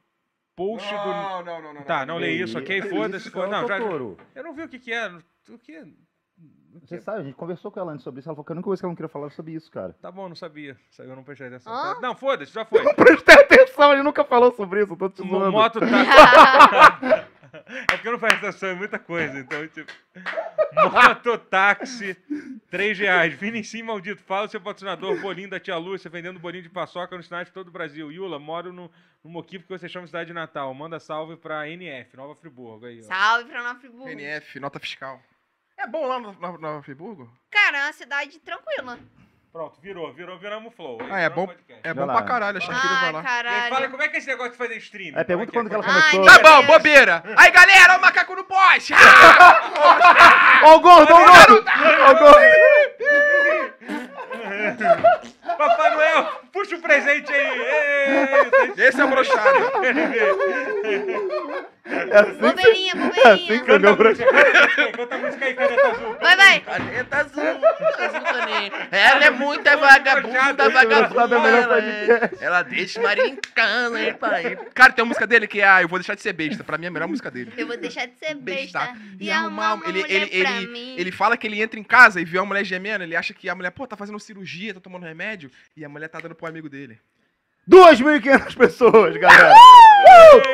post do. Não, não, não, não. Tá, não leio isso, ok? Foda-se, não, já-? Eu não vi o que que é. O que? Você sabe, a gente conversou com ela antes sobre isso. Ela falou que a única coisa que ela não queria falar sobre isso, cara. Tá bom, não sabia. Eu não prestei atenção. Tá- Não, foda-se, já foi. Não prestei atenção, ele nunca falou sobre isso, eu tô te zoando. Moto tá. É porque eu não presto atenção em muita coisa, então, tipo. Mototáxi, 3 reais. Vinicius maldito, fala seu patrocinador, bolinho da tia Lúcia, vendendo bolinho de paçoca no sinais de todo o Brasil. Yula, moro no, no Moquipe que você chama de cidade de Natal. Manda salve pra NF, Nova Friburgo. Aí, ó. Salve pra Nova Friburgo. NF, nota fiscal. É bom lá no, no, no Friburgo? Cara, é uma cidade tranquila. Pronto, virou, virou, viramos flow. Ah, é bom, é bom pra caralho, a Shakira vai Ai, lá. E fala, como é que é esse negócio de fazer stream? É, pergunta Como quando que ela é? Ai, começou. Tá bom, bobeira. Aí, galera, o macaco no poste. Ah! Ó o gordo, ó o gordo! Ó o gordo! Papai Noel, puxa o presente aí! Esse é o brochado. É assim que você- Bobeirinha, é assim que bobeirinha. você ganhou pra Canta a música aí, caneta azul. Vai, vai. Caneta azul. Ela é muita vagabunda, é vagabunda. Ela, é- podcast. ela deixa Maria em casa, hein, pai? Cara, tem uma música dele que é ah, Eu Vou Deixar de Ser Besta. Pra mim é a melhor música dele. Eu vou deixar de ser besta, Besta. e arrumar uma ele, mulher ele, pra ele, mim. ele fala que ele entra em casa e vê uma mulher gemendo, ele acha que a mulher, pô, tá fazendo cirurgia, tá tomando remédio, e a mulher tá dando pro amigo dele. 2.500 pessoas, galera!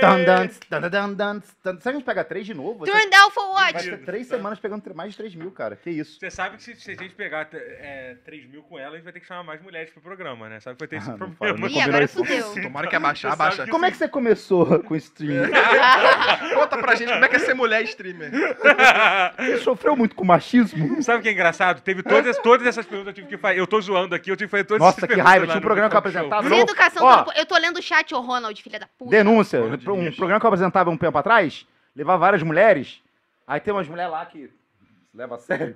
Tan, dan, tan, dan, dan, tan. Se a gente pega três de novo, vai Turn down for vai what? ser três semanas pegando mais de 3 mil, cara. Que isso? Você sabe que se, se a gente pegar é, 3 mil com ela, a gente vai ter que chamar mais mulheres pro programa, né? Sabe que vai ter esse Ah, problema. fala, não Ih, agora isso. fudeu. Tomara que abaixar, abaixa. que- Como é que você começou com stream? Conta pra gente como é que é ser mulher streamer. Você sofreu muito com machismo? Sabe o que é engraçado? Teve todas, todas essas perguntas eu tive que fazer. Eu tô zoando aqui, eu tive que fazer todas Nossa, essas que perguntas raiva, lá tinha um programa que eu apresentava. Sem educação, Ó. eu tô lendo o chat, ô Ronald, filha da puta. Denúncia. Fala, Um Dias. programa que eu apresentava um tempo atrás, levava várias mulheres. Aí tem umas mulheres lá que se leva a sério,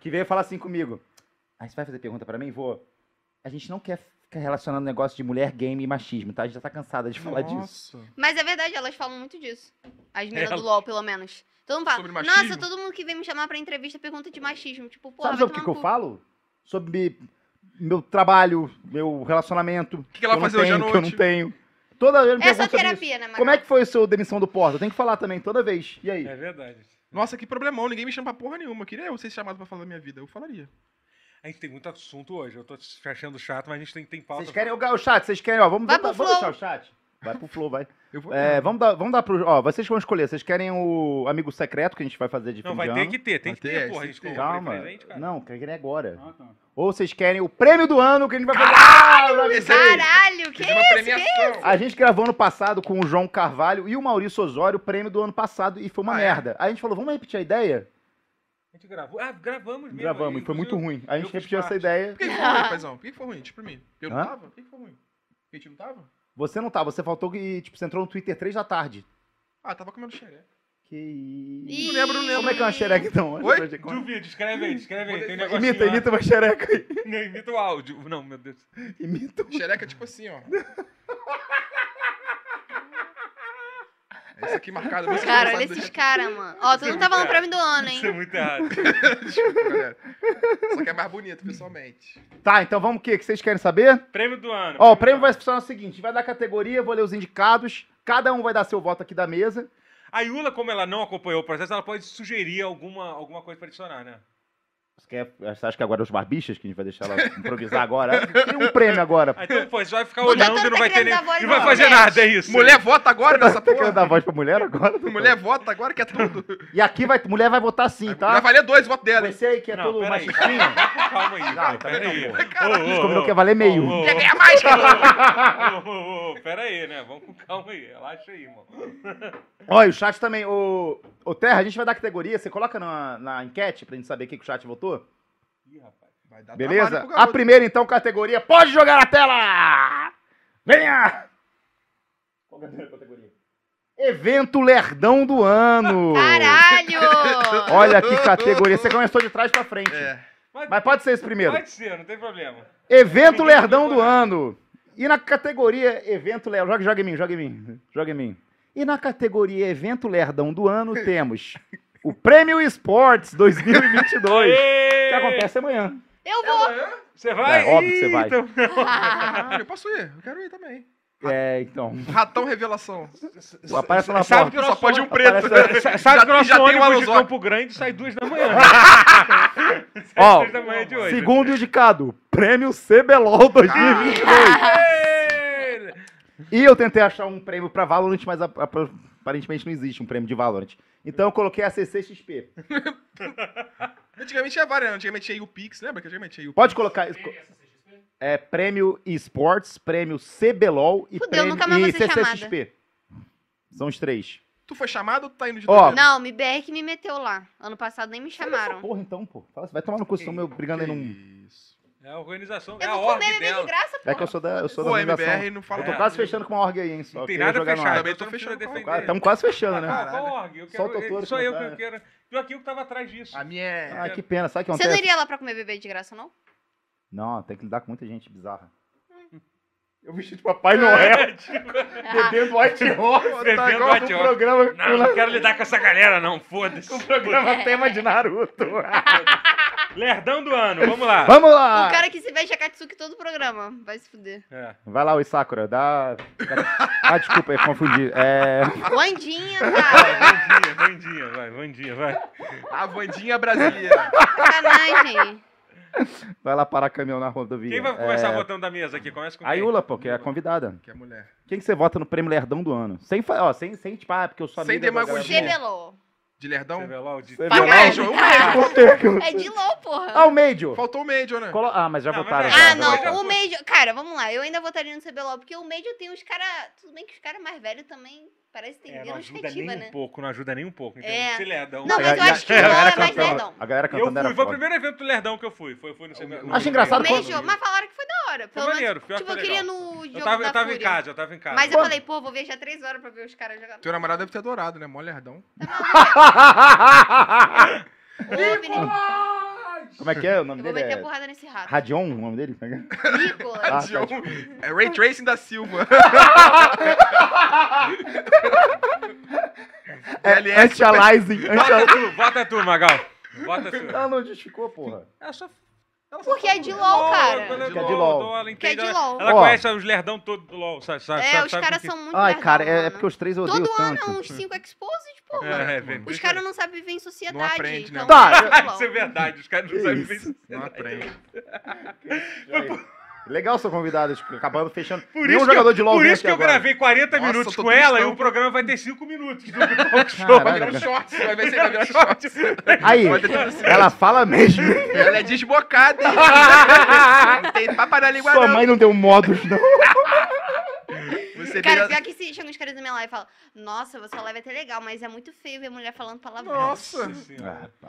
que veio falar assim comigo. Aí você vai fazer pergunta pra mim? Vou. A gente não quer ficar relacionando negócio de mulher, game e machismo, tá? A gente já tá cansada de falar disso. Nossa. Mas é verdade, elas falam muito disso. As meninas Ela- do LOL, pelo menos. Todo mundo fala, Sobre machismo? nossa, todo mundo que vem me chamar pra entrevista pergunta de machismo. Tipo, porra, Sabe sobre o que, que eu falo? Sobre meu trabalho, meu relacionamento. que ela eu vai não fazer hoje à tenho, que eu não noite? tenho. Toda vez me É isso. terapia, né, Magal? Como é que foi o seu demissão do Porta? Eu tenho que falar também toda vez. E aí? É verdade. Nossa, que problemão, ninguém me chama pra porra nenhuma. Eu queria eu ser chamado pra falar da minha vida, eu falaria. A gente tem muito assunto hoje. Eu tô achando chato, mas a gente tem, tem pauta. Vocês querem o chat? Vocês querem, ó, vamos, Vai vamos, vamos deixar o chat? Vai pro flow, vai. É, vamos dar, vamos dar pro. Ó, vocês vão escolher. Vocês querem o amigo secreto que a gente vai fazer de Não, fim vai de ter ano? que ter, tem Vai que ter, ter, é, porra. A tem gente que Calma. presente, cara. Não, querem agora. Ah, tá. Ou vocês querem o prêmio do ano que a gente vai fazer. Caralho! esse aí. Caralho, que uma premiação. A gente gravou ano passado com o João Carvalho e o Maurício Osório o prêmio do ano passado e foi uma Ah, é? merda. Aí a gente falou, vamos repetir a ideia? A gente gravou. Ah, gravamos mesmo. Gravamos, e foi muito ruim. Aí a gente repetiu essa parte. ideia. Por que, que foi ruim, paizão? Por que, que foi ruim? Diz pra mim. Eu não Hã? tava? Por que, que foi ruim? Porque a gente não tava? Você não tá, você faltou que, tipo, você entrou no Twitter três da tarde. Ah, tava comendo xereca. Que isso. Não lembro, não lembro. Como é que é uma xereca então? Oi? Duvido, escreve aí, escreve aí. Tem um Imita, lá. imita uma xereca aí. Não, imita o áudio. Não, meu Deus. Imita. Xereca é tipo assim, ó. É isso aqui marcado. Você Cara, não olha esses caras, mano. Ó, tu não tá falando prêmio do ano, Isso é hein? muito errado. Desculpa, galera. Só que é mais bonito, pessoalmente. Tá, então vamos o quê? Que vocês querem saber? Prêmio do ano. Ó, o prêmio vai funcionar o seguinte: vai dar categoria, vou ler os indicados, cada um vai dar seu voto aqui da mesa. A Yula, como ela não acompanhou o processo, ela pode sugerir alguma, alguma coisa pra adicionar, né? Você, quer, você acha que agora é os barbichas, que a gente vai deixar ela improvisar agora? Tem um prêmio agora. Ah, então, pô, você vai ficar olhando e não tá vai ter querendo nem. Não vai fazer nada, é isso. Mulher vota agora nessa Tá querendo porra. dar voz pra mulher agora? doutor? Mulher vota agora que é tudo. E aqui vai, mulher vai votar sim, Vai tá? valer dois votos dela? Você aí que é Não, todo machistinho. Vai com calma aí. Não, também peraí. não, Ô, pô. ô, A gente ô, combinou ô, que ia valer meio. Quer ganhar mais, cara? ô, ô, ô, Pera aí, né? Vamos com calma aí. Relaxa aí, irmão. Olha, o chat também. O, o Terra, a gente vai dar categoria. Você coloca na, na enquete pra gente saber o que, o chat votou? Ih, rapaz. Vai dar Beleza? A primeira, então, categoria. Pode jogar na tela! Venha! Qual é a primeira categoria? Evento Lerdão do Ano! Caralho! Olha que categoria. Você começou de trás pra frente. É. Mas pode ser esse primeiro. Pode ser, não tem problema. Evento Lerdão do Ano. E na categoria Evento Lerdão. Joga, joga em mim, joga em mim. Joga em mim. E na categoria Evento Lerdão do Ano temos o Prêmio Esportes 2022. que acontece amanhã. Eu vou! Você vai? É, óbvio que você vai. Então- eu posso ir. Eu quero ir também. É, então. Ratão revelação. Aparece na Sabe porta. que o Só pode um preto. Sa- Sabe Já- que o nosso um ônibus de. Campo Grande sai duas da manhã. Ó, Seis da manhã de hoje. Segundo indicado, Prêmio CBLOL 2022. E eu tentei achar um prêmio pra Valorant, mas a- a- aparentemente não existe um prêmio de Valorant. Então eu coloquei a CCXP. Antigamente tinha várias, né? Antigamente tinha o Pix, lembra que antigamente tinha o Pode colocar. É prêmio esportes, prêmio CBLOL e Fudeu, prêmio nunca mais e ser CCXP. São os três. Tu foi chamado ou tu tá indo de doideira? Não, o MBR que me meteu lá. Ano passado nem me Essa chamaram. porra então, pô. Fala, vai tomar no cu, estão brigando aí num... Isso. É a organização, é Eu a vou comer ordem bebê de dela. graça, pô. É que eu sou da, eu sou da Pô, organização. MBR não fala Eu tô É. quase fechando com uma org aí, hein? Só Não tem nada fechado. Também tô fechando defender. Estamos quase fechando, né? Qual org? Eu Só o quero, que eu não que tá. eu quero. Pior que eu que tava atrás disso. A minha é... Ah, que pena. Sabe o que Você não acontece? iria lá pra comer bebê de graça, não? Não, tem que lidar com muita gente bizarra. Eu vesti de Papai Noel, bebendo White Horse, Bebendo tá White Horse. programa, Não, não quero lidar com essa galera, não. Foda-se. com programa tema de Naruto. Lerdão do ano, vamos lá. Vamos lá! O cara que se veste a Katsuki todo o programa. Vai se fuder. É. Vai lá, o Sakura, dá... Ah, desculpa, eu confundi. É... Wandinha, cara. Vandinha, Vandinha, vai, Vandinha, vai. A Vandinha brasileira. Sacanagem. Vai lá parar caminhão na rodovia. Quem vai começar é... votando da mesa aqui? Começa com A quem? Yula, pô, que é a convidada. Que é mulher. Quem que você vota no prêmio Lerdão do ano? Sem, ó, sem, sem tipo, ah, porque eu sou Sem amiga da galera demagogia. Cebelô. De lerdão? De... Aí. Major, o Major. Faltou- É de LOL, porra. Ah, o Major. Faltou o Major, né? Colo- Ah, mas já Não, mas votaram. já- já, Ah, não, já o Major. Cara, vamos lá. Eu ainda votaria no CBLOL, porque o Major tem uns caras. Tudo bem que os caras mais velhos também parece que tem É, não ajuda cativa, nem né? um pouco, não ajuda nem um pouco. Então, É. esse Lerdão. Não, mas eu a- acho que a o LOL galera é mais cantando- lerdão. A galera Eu cantando era fui, foi o primeiro evento do Lerdão que eu fui. Foi, foi no CBLOL. Acho engraçado O Major, mas falaram que foi da hora. Pelo maneiro, pior que tipo, eu foi queria legal. no jogo Eu tava, da eu tava em casa, eu tava em casa. Mas eu falei, pô, vou viajar três horas pra ver os caras jogando. Teu namorado deve ter adorado, né? Mó lerdão. Como é que é? O eu nome vou dele meter a é... porrada nesse rato. Radion, o nome dele? Como é que é? Nicolas. Ah, tá, É Ray Tracing da Silva. É LS. Anti-aliasing. Anti Bota tu, bota tu, Magal. Bota tu. Ela não justificou, porra. É só... ela Porque só- é de LOL, cara. ela é de LOL. então ela é de LOL. Ela conhece os lerdão todos do LOL, sabe? sabe É, sabe- os caras são muito Ai, lerdão, cara, é, é mano. porque os três odeio Todo ano tanto. é uns 5 exposed, porra. É, é, bem, Os caras não sabem viver em sociedade. Não aprende, né? então Tá, é de LOL. Isso é verdade, os caras não sabem isso? isso. Não aprende. Legal seu convidado, tipo, acabando fechando. Por Nenhum isso, que, jogador eu, de LoL por isso que eu agora. gravei 40 Nossa, minutos com ela e o programa vai ter 5 minutos do talk show. Vai virar um cara. shorts, vai vai ser vai virar shorts. Aí, ela fala mesmo. Ela é desbocada? Não tem papo na língua, Sua não. mãe não deu modos, não. Você Cara, pior que se chegam os caras da minha live e falam, nossa, você live é até legal, mas é muito feio ver mulher falando palavrão. Nossa.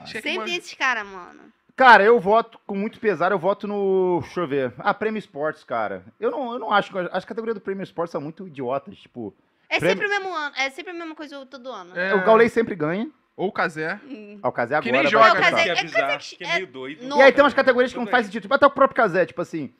Sempre tem esses caras, mano. Cara, eu voto com muito pesar, eu voto no. Deixa eu ver. Ah, Prêmio Esportes, cara. Eu não, eu não acho. que- As categorias do Prêmio Esportes são muito idiotas. Tipo, É Prêmio- sempre o mesmo ano, é sempre a mesma coisa todo ano. É, o Gaulei sempre ganha. Ou o Kazé. Hum. Ah, o Casé agora. Que nem joga. Casé- Que é é bizarro, que é é meio doido. E aí tem umas categorias que não faz sentido. Tipo, até o próprio Casé, tipo assim.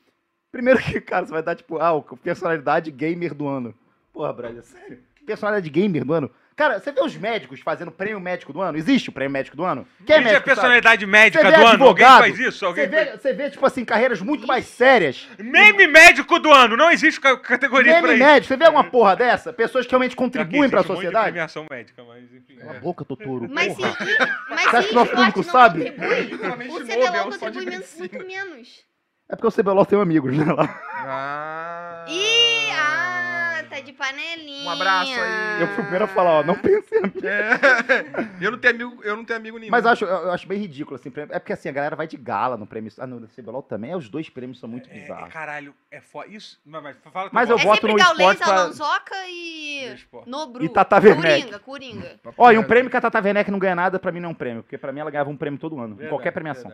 Primeiro que, cara, você vai dar, tipo, ah, o personalidade gamer do ano. Porra, Braga, sério. Personalidade gamer do ano? Cara, você vê os médicos fazendo prêmio médico do ano? Existe o prêmio médico do ano? Quem Quem é a médico, sabe? personalidade médica Você do vê ano? Alguém faz isso? Você Alguém vê, faz... você vê, tipo assim, carreiras muito mais sérias. Meme médico do ano. Não existe ca- categoria pra Meme isso. médico, você vê alguma porra dessa? Pessoas que realmente contribuem Ok, pra um de sociedade? premiação médica, mas enfim. Cala a boca, Totoro. Mas se, mas Você acha que nosso esporte público não sabe? contribui, o CBLOL contribui menos, muito menos. É porque o CBLOL tem amigos, né? Lá. Ah. Ih, panelinha. Um abraço aí. Eu fui o primeiro a falar, ó, não pense em amigo. É. Eu não tenho amigo, eu não tenho amigo nenhum. Mas eu acho, eu acho bem ridículo, assim. É porque assim, a galera vai de gala no prêmio. Ah, no CBLOL também. é, Os dois prêmios são muito É, bizarros. caralho, é foda. Isso. Mas, mas fala Mas eu voto. É voto no Gaules, pra- Alonsoca e. Nobru. E Tata Werneck. Coringa, Coringa. Ó, e um prêmio que a Tata Werneck não ganha nada, pra mim não é um prêmio. Porque pra mim ela ganhava um prêmio todo ano. em Verdade, qualquer premiação.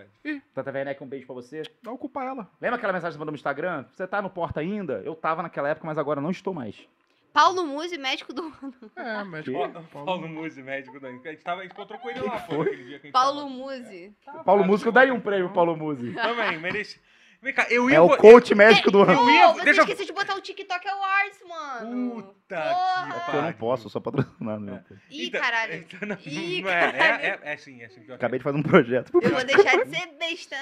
Tata Werneck, um beijo pra você. Dá ocupar ela. Lembra aquela mensagem que você mandou no Instagram? Você tá no porta ainda? Eu tava naquela época, mas agora não estou mais. Paulo Musi, médico do É, mas. Que? Paulo, Paulo Musi, médico da. A gente, tava, a gente encontrou com ele lá, pô, aquele dia que a gente Paulo tava- Musi. Tava, Paulo cara, Músico, eu daria um prêmio, Paulo Músico. Também, mereci. Vem cá, eu ia. É o coach médico do ano. Eu ia- você deixa eu- esqueceu de botar o TikTok Awards, mano. Puta Porra. que É eu não posso, eu sou patrocinado. Meu. Ih, Então- caralho. então não, Ih, não é, é, caralho. é, é sim, é sim. pior que Acabei de fazer um projeto. Eu vou deixar de ser besta.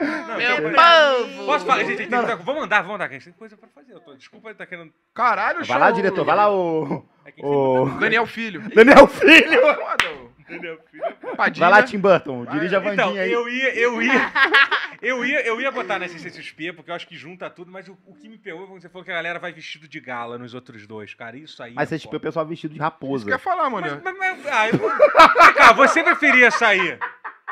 Não, Meu povo! Posso falar, gente, tem Não, vamos andar, vamos andar, que a gente tem coisa pra fazer. Eu tô, desculpa ele tá querendo. Caralho, Vai lá, show. diretor, vai lá, o. É O Daniel Filho. Daniel Filho! Foda, é. Vai lá, Tim Burton, dirige a Então, Vandinha aí. eu ia, eu ia, eu ia, eu ia botar na CCXP, porque eu acho que junta tudo, mas o, o que me pegou, você falou que a galera vai vestido de gala nos outros dois, cara, isso aí. Mas é você tipo, o pessoal vestido de Isso raposa. que eu ia falar, mano. Mas, mas, mas ah, eu, cá, você preferia sair?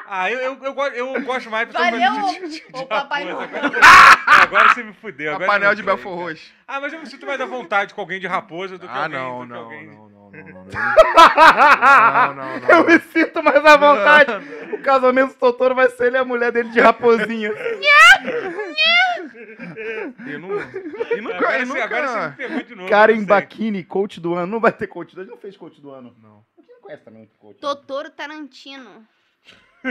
Ah, eu, eu, eu, eu gosto mais de Valeu, de- de- de- de Papai raposa. Noel. Agora, agora você me fudeu. Panela eu de Belfort cara. Roxo. Ah, mas eu me sinto mais à vontade com alguém de raposa do que Ah, alguém, não, do que não, alguém... não, não, não, não, não. Eu me sinto mais à vontade. O casamento do Totoro vai ser ele e a mulher dele de raposinha. E, não, e nunca, Agora, você, agora você me nunca... de novo. Karen. Bakini, coach do ano. Não vai ter coach do ano. Não fez coach do ano. Não. Quem não conhece também muito coach? Totoro Tarantino.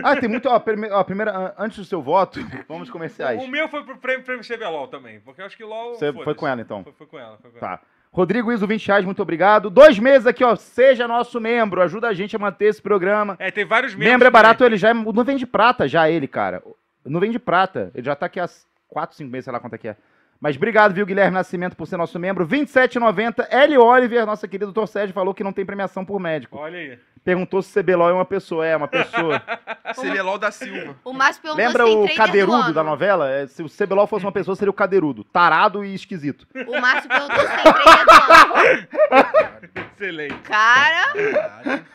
Ah, tem muito. Ó, prime- ó, primeira, an- antes do seu voto, vamos aos comerciais. O meu foi pro prêmio, prêmio CBLOL também, porque eu acho que LOL. Você foi com ela, então? Foi, foi com ela, foi com ela. Tá. Rodrigo Iso, 20 reais, muito obrigado. Dois meses aqui, ó. Seja nosso membro. Ajuda a gente a manter esse programa. É, tem vários membros. Membro é também. barato, ele já é. Não vem de prata, já ele, cara. Não vem de prata. Ele já tá aqui há 4, 5 meses, sei lá quanto é que é. Mas obrigado, viu, Guilherme Nascimento, por ser nosso membro. R$ 27,90. L. Oliver, nossa querida doutor Sérgio, falou que não tem premiação por médico. Olha aí. Perguntou se CBLOL é uma pessoa. É, uma pessoa. CBLOL da Silva. O Márcio perguntou Lembra se tem o cadeirudo da novela? É, se o CBLOL fosse uma pessoa, seria o cadeirudo. Tarado e esquisito. O Márcio perguntou se tem trader do ano. Excelente. Cara, Caralho.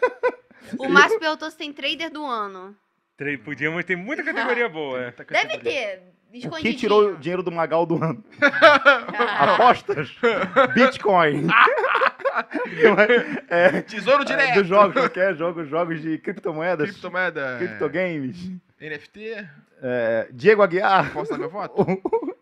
o Márcio perguntou se tem trader do ano. Três, podíamos ter muita categoria boa. é. Deve ter. O Escondidinho. que tirou o dinheiro do Magal do ano? Apostas? Bitcoin. é, Tesouro é, direto. dos jogos, qualquer jogo, jogos de criptomoedas, Criptomoeda. criptogames. NFT. É, Diego Aguiar. Posso dar meu voto?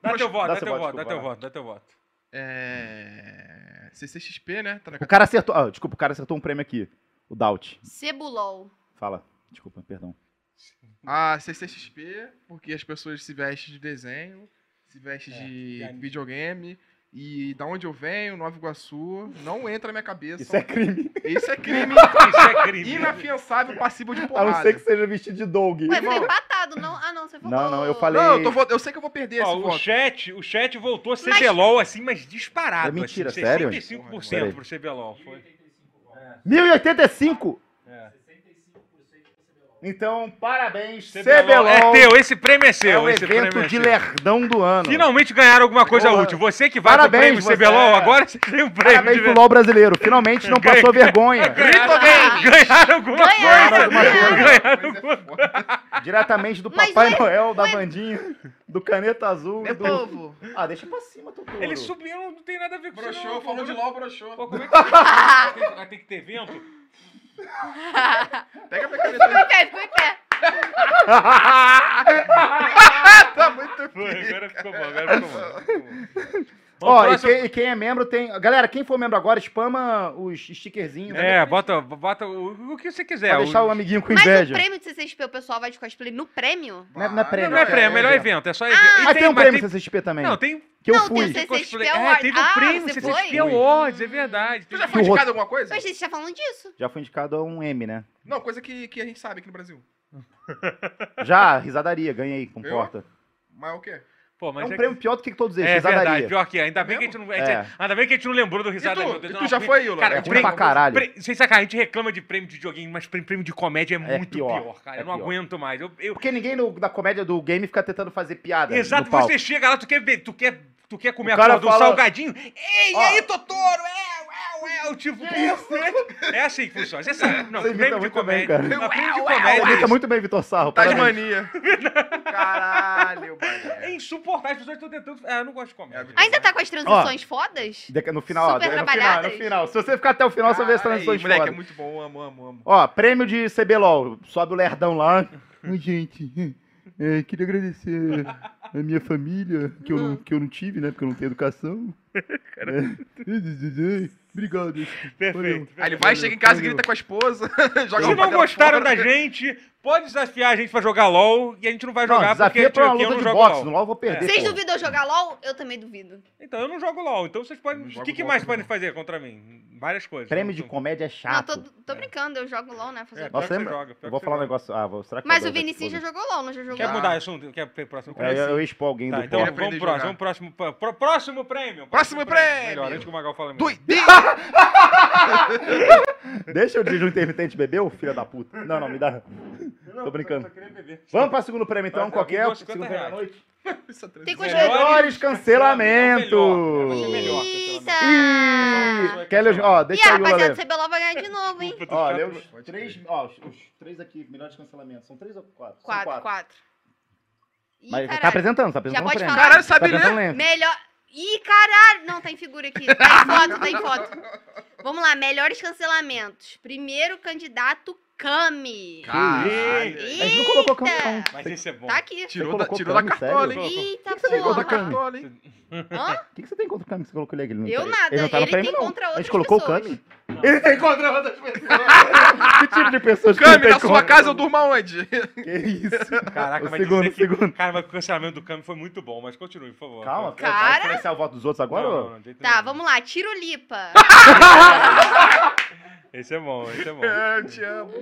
Dá teu voto, Dá dá teu voto, voto, dá teu voto, dá teu voto. É... CCXP, né? Tá na O cara acertou. Ah, desculpa, o cara acertou um prêmio aqui. O Daut. Cebulol. Fala. Desculpa, perdão. A CCXP, porque as pessoas se vestem de desenho, se vestem É, de videogame. E da onde eu venho, Nova Iguaçu, não entra na minha cabeça. Isso é crime. Isso é crime Isso é crime. inafiançável passível de A porrada. não ser que seja vestido de Doug. Ué, foi empatado, não? Ah, não, você falou. Não, não, eu falei- Não, eu, tô eu sei que eu vou perder Ó, esse o voto. chat, o chat voltou a Mas- CBLOL assim, mas disparado. É mentira, assim, sério? 65% Peraí. pro CBLOL. Foi. 1085? É. Então, parabéns, CBLOL. CBLOL. É teu, esse prêmio é É seu. o esse prêmio evento é de seu. lerdão do ano. Finalmente ganharam alguma coisa Porra. útil. Você que vai Parabéns, pro prêmio CBLOL, é. agora você tem um prêmio Parabéns de pro LOL brasileiro. Finalmente não passou vergonha. Ganharam, ganharam alguma Ganharam, coisa. alguma coisa. Ganharam Coisa alguma foda. Diretamente do Mas Papai Noel, da Vandinha, do Caneta Azul. e do... povo. Ah, deixa pra cima, Totoro. Ele subiu, não tem nada a ver com isso. Broxou, não, falou de LOL, broxou. Pô, como é que tem que ter evento? Pega minha ficou em pé. tá muito pica. agora ficou bom, agora ficou bom. Ó, Vamos e, próximo- quem, e quem é membro tem. Galera, quem for membro agora, spama os stickerzinhos. É, bota, bota o, o que você quiser. Pra deixar o- o amiguinho com Mas inveja. o prêmio de CCXP, o pessoal vai de cosplay no prêmio? Não é, não é prêmio. Não, não é prêmio, é melhor evento. evento, é só evento. E Ah, tem um mas prêmio CCXP também. Não, tem, Que eu Não, fui. tem o. CCXP É, teve o Ah, prêmio você CCXP foi? Awards, é verdade. Tu já foi o indicado a alguma coisa? Mas a gente tá falando disso. Já fui indicado a um M, né? Não, coisa que, que a gente sabe aqui no Brasil. Já, risadaria, ganhei, com Ganhou? porta. Mas o quê? Pô, É mas um é prêmio pior do que todos esses, É verdade, risadaria. pior que é. Ainda bem que a gente não, a gente- É. ainda bem que a gente não lembrou do E risada. tu, meu Deus, e não, tu já prêmio- foi, Yula? Cara, É o ruim prêmio- pra caralho. Sem sacanagem, a gente reclama de prêmio de joguinho, mas prêmio de comédia é, É muito pior, pior, cara. é eu não pior. aguento mais. Eu, eu- Porque ninguém no- da comédia do game fica tentando fazer piada. Exato, no palco. você chega lá, tu quer, tu quer, tu quer comer O a cara porra do fala- salgadinho. Ei, e aí, Totoro? É, é, é. O tipo, você- é assim que funciona. Você sabe. Não, Você imita prêmio de muito bem, comédia. cara. Não, prêmio de Ué, ué, Você comédia. imita muito bem, Vitor Sarro. parabéns. Tasmania. Caralho, mano. É insuportável, as pessoas estão tentando. É, eu não gosto de comédia. Ainda tá com as transições fodas? De- No final, ó, Super no final, trabalhadas. no final. Se você ficar até o final, você vê as Ai, transições moleque, é foda. muito bom. Amo, amo, amo. Ó, prêmio de CBLOL. Sobe o lerdão lá. Oi, gente. é, queria agradecer a minha família, que eu, não, que eu não tive, né? Porque eu não tenho educação. É. Obrigado. Perfeito. Aí ele vai, chega em casa, Valeu. grita com a esposa, joga Se não gostaram fora. da gente, pode desafiar a gente pra jogar LOL e a gente não vai Não, jogar porque desafio pra uma porque eu não de jogo boxe. LOL. No LOL eu vou perder. Vocês duvidam jogar LOL? Eu também duvido. Então eu não jogo LOL, então vocês podem. Não O que, que mais podem fazer contra mim? Várias coisas. Prêmio Não- de não- comédia é Não, chato. tô, tô brincando, eu jogo LOL, né? Fazer É, o Nossa, lembra- joga, Eu vou falar um negócio. Ah, vou, será que Mas eu o Vinicius já jogou LOL, não já jogou? Quer mudar de assunto? Quer ir próximo? É, prêmio? eu, eu expor alguém Tá, do então porta. aprender vamos pro próximo, vamos próximo, pro- pro- próximo prêmio. Próximo prêmio. Melhor, antes que o Magal fale mesmo. Doideira! Deixa eu dirigir um intermitente beber, ô filho da puta. Não, não, me dá. Tô brincando. Só queria beber. Vamos pra segundo prêmio então, qualquer. deu Segundo 50 prêmio da reais. noite. Isso é Tem coisa- Melhores cancelamentos. Eita! Ih, Kelly, ó, E deixa a aí o rapaziada do CBLOL vai ganhar de novo, hein? Ó, chato. três, ó, os, três aqui, melhores cancelamentos. São três ou quatro? Quatro, quatro. Ih, Mas tá apresentando, tá apresentando pode o prêmio. falar? Caralho, Tá sabe ler? lento. Melhor. Ih, caralho! Não, tá em figura aqui. Tá em foto, tá em foto. Vamos lá, melhores cancelamentos. Primeiro candidato, Kami. Caralho. A gente não colocou campo, não. Mas esse é bom. Tá aqui. Tirou, da, tirou da Kami, cartola, sério? hein? Eita, que você Tirou da porra. cartola, hein? Hã? O que, que você tem contra o Kami que você colocou ele aqui? Ele não Eu tá- nada, Ele não tá ele prêmio, tem não. contra A gente outras colocou pessoas. o Kami. Ele tem contra outras pessoas. que tipo de pessoas que Cami, ele tem na sua contra? casa eu durmo aonde? Que isso? Caraca, O mas segundo, dizer que- segundo. Cara, mas o cancelamento do Kami foi muito bom, mas continue, por favor. Calma, Vai. vai Cara. influenciar o voto dos outros agora? Não, não, não, Tá, vamos lá. Tirulipa. Esse é bom, esse é bom. Eu te amo.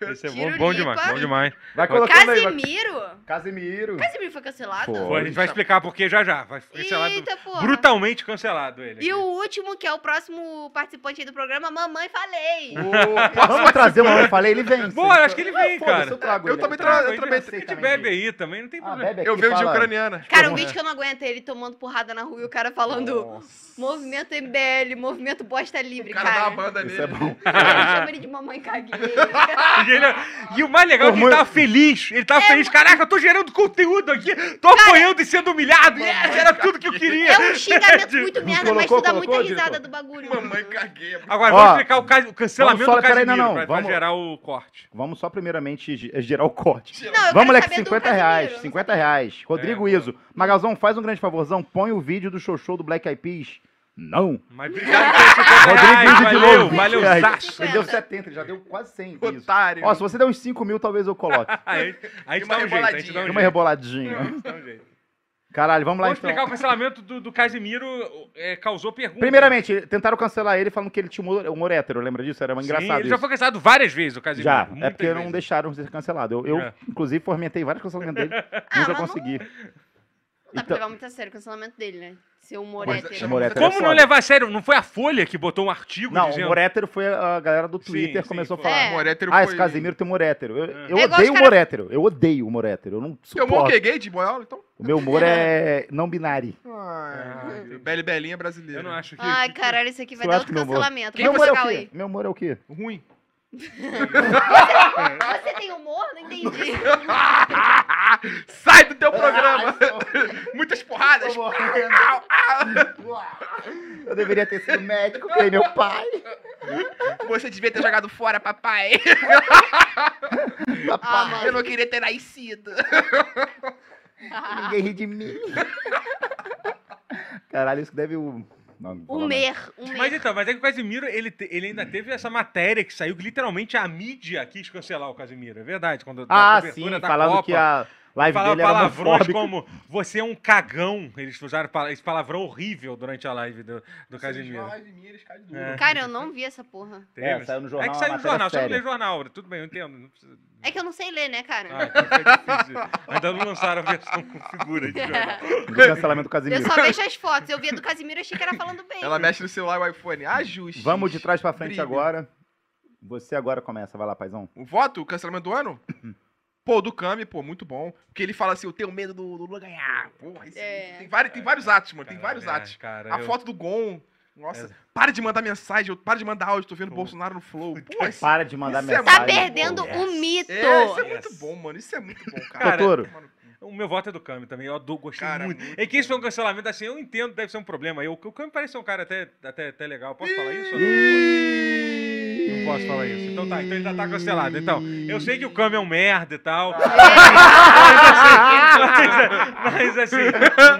Esse é bom, Tiro bom demais, bom demais. Vai colocando aí. vai- Casimiro? Casimiro. Casimiro foi cancelado? Foi. A gente vai explicar por que já já. Vai cancelado. Eita, porra. Brutalmente cancelado ele. E aqui. o último, que é o próximo participante aí do programa, Mamãe Falei. Vamos trazer o eu falei, ele vem. Bora, acho que ele vem, Foda-se, cara. Eu trago Eu ele. também Traga, tra- eu a também- gente- a gente bebe aí também, não tem Ah, problema. bebe aqui, Eu vejo de fala. ucraniana. Cara, um vídeo que eu não aguento é ele tomando porrada na rua e o cara falando movimento MBL, movimento bosta livre, O cara dá cara. uma banda Isso é nele. bom. Ele chama ele de mamãe caguei. E, ele- e o mais legal é que ele tava feliz. Ele É, tava feliz. Caraca, eu tô gerando conteúdo aqui. Tô apoiando e sendo humilhado. Yes, era tudo que eu queria. É um xingamento muito merda, mas tu Colocou, dá muita colocou, risada do bagulho. Mamãe caguei. Agora, Ó, vamos explicar o, ca- o cancelamento vamos só- do Casimiro pra, gerar o corte. Vamos só primeiramente ge- gerar o corte. Vamos, moleque, saber do 50 reais. Casimiro, 50 reais. Rodrigo É, Iso. Magalzão, faz um grande favorzão. Põe o vídeo do show show do Black Eyed Peas. Não. Mas obrigado 50 Rodrigo. Iso de Valeu, novo. valeu, 20 reais. zaço. Ele deu 70, ele já deu quase 100. com isso. Otário. Ó, se você der uns 5 mil, talvez eu coloque. A gente, a gente uma dá um jeito, a gente dá um jeito. uma reboladinha. A gente dá um jeito. Caralho, vamos lá Vamos então. explicar o cancelamento do, do Casimiro é, causou perguntas. Primeiramente, tentaram cancelar ele falando que ele tinha humor, humor hétero, lembra disso? Era Sim, engraçado ele já isso. foi cancelado várias vezes, o Casimiro. Já, é porque não vezes. deixaram ser cancelado. Eu, eu É. inclusive, fomentei vários cancelamentos dele. Ah, nunca mas consegui. Não dá Então- pra levar muito a sério o cancelamento dele, né? Ser humor Mas hétero. humor hétero é Como não levar a sério? Não foi a Folha que botou um artigo Não, o dizendo... humor hétero foi a galera do Sim, Twitter sim, começou a foi. falar. É. Ah, foi... esse Casimiro tem humor hétero. Eu, eu É igual odeio os humor hétero. Eu odeio humor hétero. Eu não Seu humor suporto. que é gay de boiola, então? O meu humor é não binário. Ai, Bela e Belinha brasileira. Eu não acho que... Ai, caralho, isso aqui vai Eu dar outro que humor- cancelamento. Humor é o quê? Meu humor é o quê? Ruim. Você tem humor? Não entendi. Sai do teu programa. Muitas porradas. Eu deveria ter sido médico, que nem meu pai. Você devia ter jogado fora, papai. Ah, mano. Eu não queria ter nascido. Ninguém ri de mim. Caralho, isso deve o. Não, não O mer, o Mas então, mas é que o Casimiro, ele, te- ele ainda teve essa matéria que saiu que literalmente a mídia quis cancelar o Casimiro. É verdade. Quando Ah, sim, cobertura da falando Copa, que a. live Fala dele era palavrões homofóbica. como você é um cagão. Eles usaram esse palavrão horrível durante a live do, do Casimiro. a live minha, eles caem duro. É. Cara, eu não vi essa porra. É, saiu no jornal, É que saiu no jornal, você não lê jornal. Tudo bem, eu entendo. Não precisa... É que eu não sei ler, né, cara? Ah, então. Ainda não lançaram a versão com figura de jornal. Do cancelamento do Eu Casimiro. só vejo as fotos. Eu vi a do Casimiro e achei que era falando bem. Ela mexe no celular e o iPhone. Ajuste. Vamos de trás pra frente Brilho. agora. Você agora começa, vai lá, paizão. O voto, o cancelamento do ano? Pô, do Kami, pô, muito bom. Porque ele fala assim, eu tenho medo do do Lula ganhar. Porra, isso É. tem, vários, tem vários atos, mano. Tem Cara, vários é, atos. Cara, A eu- foto do Gon. Nossa, É. para de mandar mensagem, eu- para de mandar áudio, tô vendo o Pô. Bolsonaro no Flow. Pô, isso, Para de mandar é mensagem. Tá perdendo pô. um mito. é, isso é Yes. muito bom, mano. Isso é muito bom, cara. Totoro. O meu voto é do Kami também. Eu adoro, gostei Cara, muito. muito É que isso foi um cancelamento assim, eu entendo, deve ser um problema. Eu, o Kami parece ser um cara até, até, até legal. Posso falar isso? ou não? Não posso falar isso. Então tá, então ele já tá cancelado. Então, eu sei que o Kami é um merda e tal. mas assim,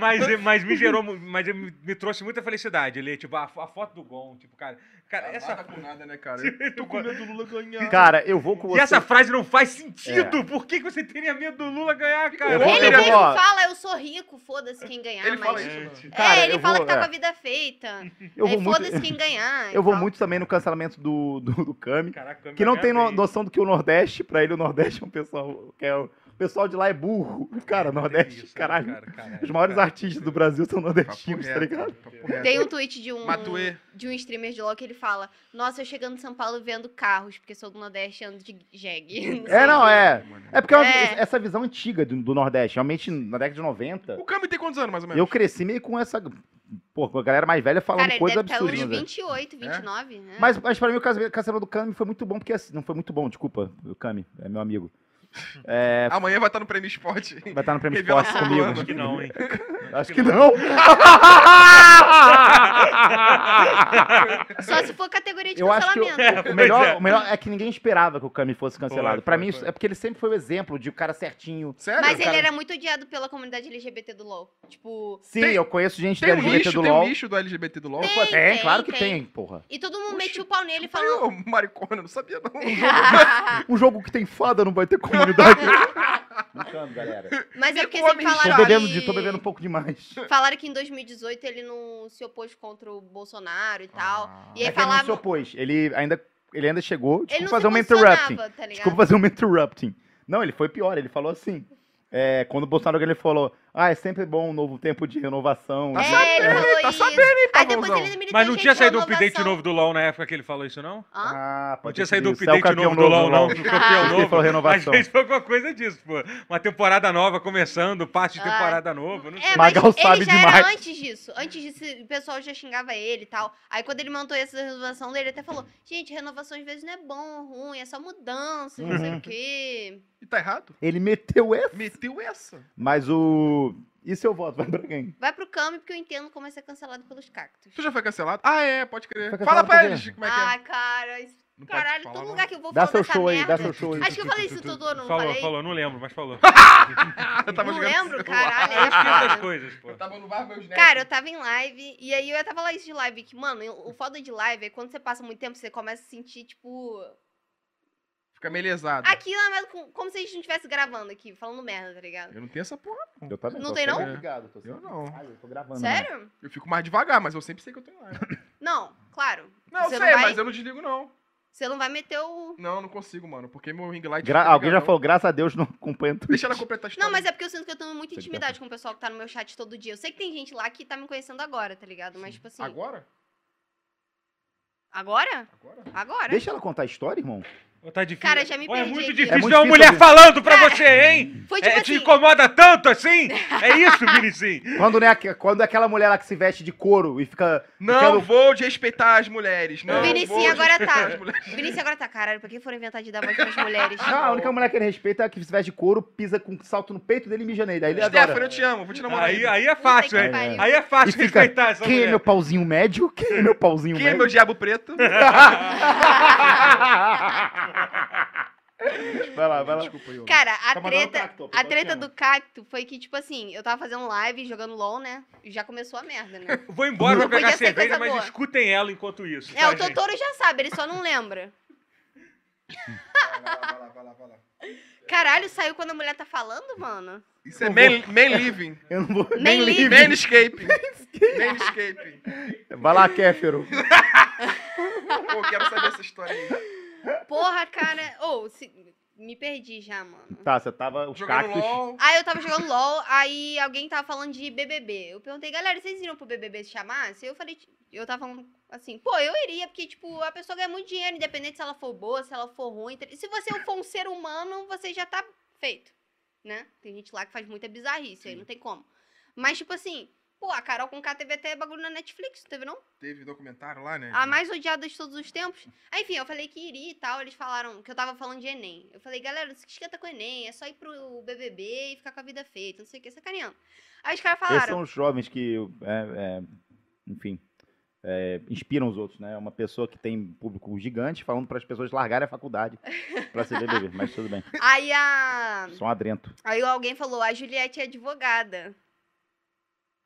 mas, mas me gerou, mas me, me trouxe muita felicidade. Ele, tipo, a, a foto do Gon, tipo, cara, cara, Essa com nada, né, cara? Eu tô com medo do Lula ganhar. Cara, eu vou com você. E essa frase não faz sentido! Por que, que você teria medo do Lula ganhar, cara? Eu vou- Ele vou- mesmo ó. fala, eu sou rico, foda-se quem ganhar. Ele mas... fala isso, mano. Cara, é, ele eu fala vou- que tá é. com a vida feita. Eu vou Aí muito, foda-se quem ganhar. eu vou tal. muito também no cancelamento do, do, do Kami. Caraca, Kami Que não tem no- noção do que o Nordeste, pra ele o Nordeste é um pessoal que é o pessoal de lá é burro. Cara, Nordeste, Isso, caralho. cara, cara, Os maiores cara. artistas do Brasil são nordestinos, tá ligado? Tem um tweet de um, Matuê. de um streamer de LOL que ele fala: Nossa, eu chegando em São Paulo vendo carros, porque sou do Nordeste e ando de jegue. É, não, é. É porque é uma- É. essa visão antiga do, do Nordeste. Realmente, na década de 90, O Kami tem quantos anos, mais ou menos? eu cresci meio com essa. Pô, a galera mais velha falando Cara, ele coisas deve estar uns absurdas. né? 28, 29, né? Mas, mas pra mim o cancelamento do Kami foi muito bom, porque assim, não foi muito bom, desculpa, o Kami, é meu amigo. É, Amanhã vai estar no Prêmio Esporte. vai estar no Prêmio Esporte comigo. Acho que não, hein? Acho que não. Só se for categoria de Eu acho que eu- cancelamento. o, melhor, é. o melhor é que ninguém esperava que o Kami fosse cancelado. Foi, Pra foi, mim, foi. é porque ele sempre foi o exemplo de o cara certinho. Sério? Mas ele cara- era muito odiado pela comunidade LGBT do LoL. Tipo. Sim, Tem- eu conheço gente Tem da um LGBT lixo, do tem LoL. um lixo do LGBT do LoL? Tem. Pô, tem, claro que tem. tem, porra. E todo mundo Oxi. metia o pau nele falando. ô, maricona, não sabia não. Um jogo que tem fada não vai ter Brincando, galera. Mas é porque sempre Tô falaram bebendo, que... de- tô bebendo um pouco demais. Falaram que em 2018 ele não se opôs contra o Bolsonaro e tal. Ah. E aí É que ele não se opôs. Ele ainda, ele ainda chegou. Ele Desculpa não fazer se um interrupting. tá ligado? Desculpa fazer um interrupting. Não, ele foi pior. Ele falou assim. é, quando o Bolsonaro ele falou: Ah, é sempre bom um novo tempo de renovação. Tá É, ele falou tá isso. sabendo, hein, Aí depois Pavãozão? ele Mas não tinha saído um renovação. update novo do LoL na época que ele falou isso, não? Ah, Não pode tinha ser saído um isso. É o update campeão novo do LoL, não? LoL. O campeão Ele novo. falou Às renovação. vezes foi alguma coisa disso, pô. Uma temporada nova começando, parte de Ah. temporada nova, não sei. É, mas Magal ele sabe já demais. era antes disso. Antes disso, o pessoal já xingava ele e tal. Aí quando ele montou essa renovação dele, ele até falou: Gente, renovação às vezes não é bom ou ruim, é só mudança, não sei o quê. E tá errado? Ele meteu essa. Meteu essa. Mas o. E seu voto vai pra quem? Vai pro Kami, porque eu entendo como é ser cancelado pelos cactos. Tu já foi cancelado? Ah, é, pode crer. Fala pra eles como é que é. Ah, cara, isso- Não caralho, todo não. lugar que eu vou Dá falar seu show aí, merda. dá seu show aí. Acho que eu falei isso tudo, não falou, falei? falou, não lembro, mas falou. Eu tava Não jogando lembro, caralho. Eu esqueço É das coisas, pô. Eu tava no bar, meus netos. Cara, eu tava em live, e aí eu tava lá isso de live, que, mano, o foda de live é quando você passa muito tempo, você começa a sentir, tipo. Fica meio lesado. Aquilo é com- como se a gente não estivesse gravando aqui, falando merda, tá ligado? Eu não tenho essa porra. Eu também. Não tô tem, sempre não? ligado, tô sempre- Eu não. Ah, eu tô gravando. né? Sério? Eu fico mais devagar, mas eu sempre sei que eu tenho live. Não, claro. Não, eu sei, não vai- mas eu não desligo, não. Você não vai meter o. Não, eu não consigo, mano. Porque meu ring light. Gra- fica Alguém já ligadão. falou, graças a Deus não acompanha Twitch. Deixa ela completar a história. Não, mas é porque eu sinto que eu tenho muita intimidade com o pessoal que tá no meu chat todo dia. Eu sei que tem gente lá que tá me conhecendo agora, tá ligado? Mas, tipo assim. Agora? Agora? Agora? Agora? Deixa ela contar a história, irmão. Tá difícil. Cara, já me É perdi muito aqui. difícil É muito ter uma mulher ouvir. falando pra Cara, você, hein? Foi tipo É, te assim. incomoda tanto assim? É isso, Vinicius? Quando, né, quando é aquela mulher lá que se veste de couro e fica. Não ficando- vou respeitar as mulheres. Não vou agora tá. Vinícius agora tá, caralho, pra que foram inventar de dar voz pras mulheres? Não, a única mulher que ele respeita é a que se veste de couro, pisa com um salto no peito dele e mija nele. Aí ele Stephanie, adora. eu te amo, vou te namorar. Aí, aí é fácil, hein? pariu. Aí é fácil E fica, respeitar essa Quem é mulher. meu pauzinho médio? Quem é meu pauzinho Quem é médio? meu diabo preto? Vai lá, vai lá. Desculpa, eu. Cara, a Tá treta, cacto, a treta do cacto foi que, tipo assim, eu tava fazendo live, jogando LOL, né? E já começou a merda, né? Vou embora podia pegar cerveja, mas boa. escutem ela enquanto isso. É, tá, o gente? Totoro já sabe, ele só não lembra. Vai lá, vai lá, vai lá, vai lá. Caralho, saiu quando a mulher tá falando, mano? Isso é man, man living. Eu não vou Nem nem livre. livre. Manscaping. Manscaping. Vai lá, Kéfero. Pô, quero saber essa história aí. Porra, cara. Ô, se- me perdi já, mano. Tá, você tava os Jogando cactos. LOL. Aí eu tava jogando LOL, aí alguém tava falando de BBB. Eu perguntei, galera, vocês iriam pro BBB se chamasse? Eu falei, eu tava falando assim, pô, eu iria, porque, tipo, a pessoa ganha muito dinheiro, independente se ela for boa, se ela for ruim. Se você for um ser humano, você já tá feito, né? Tem gente lá que faz muita bizarrice, aí Sim. não tem como. Mas, tipo assim, pô, a Carol com K teve até bagulho na Netflix, não teve não? Teve documentário lá, né? A mais odiada de todos os tempos. Aí, enfim, eu falei que iria e tal. Eles falaram que eu tava falando de Enem. Eu falei, galera, não se esquenta com o Enem. É só ir pro BBB e ficar com a vida feita. Não sei o que, sacaneando. Aí os caras Esses são falaram. os jovens que, é, é, enfim, é, inspiram os outros, né? Uma pessoa que tem público gigante falando para as pessoas largarem a faculdade para ser BBB, mas tudo bem. Aí a. Sou um adrento. Aí alguém falou, a Juliette é advogada.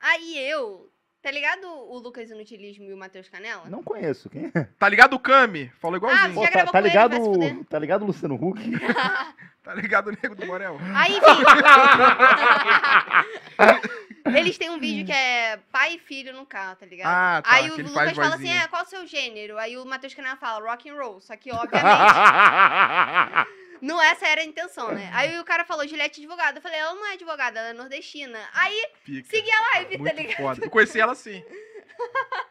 Aí eu. Tá ligado o Lucas Inutilismo e o Matheus Canela? Não conheço. Quem é? Tá ligado o Kami? Falou igualzinho. Você Pô, já tá, gravou tá com ele, ligado, vai se fuder. tá ligado o Luciano Huck? Tá ligado o Nego do Borel? Aí, enfim. Eles têm um vídeo que é pai e filho no carro, tá ligado? Ah, tá, Aí o que ele Lucas faz fala assim: vozinha. é, qual o seu gênero? Aí o Matheus Canela fala rock and roll. Só que, obviamente, não essa era a intenção, né? Aí o cara falou, Juliette é advogada. Eu falei, ela não é advogada, ela é nordestina. Aí Pica. segui a live, tá Muito ligado? foda. Eu conheci ela sim.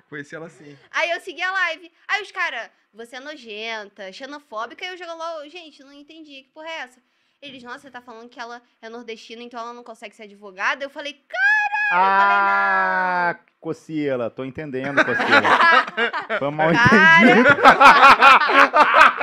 Conheci ela sim. Aí eu segui a live. Aí os caras, você é nojenta, xenofóbica. Aí eu jogo lá, gente, não entendi, que porra é essa? Eles, nossa, você tá falando que ela é nordestina, então ela não consegue ser advogada? Eu falei, ah, Cocila, tô entendendo, Cocila. Foi mal entendido.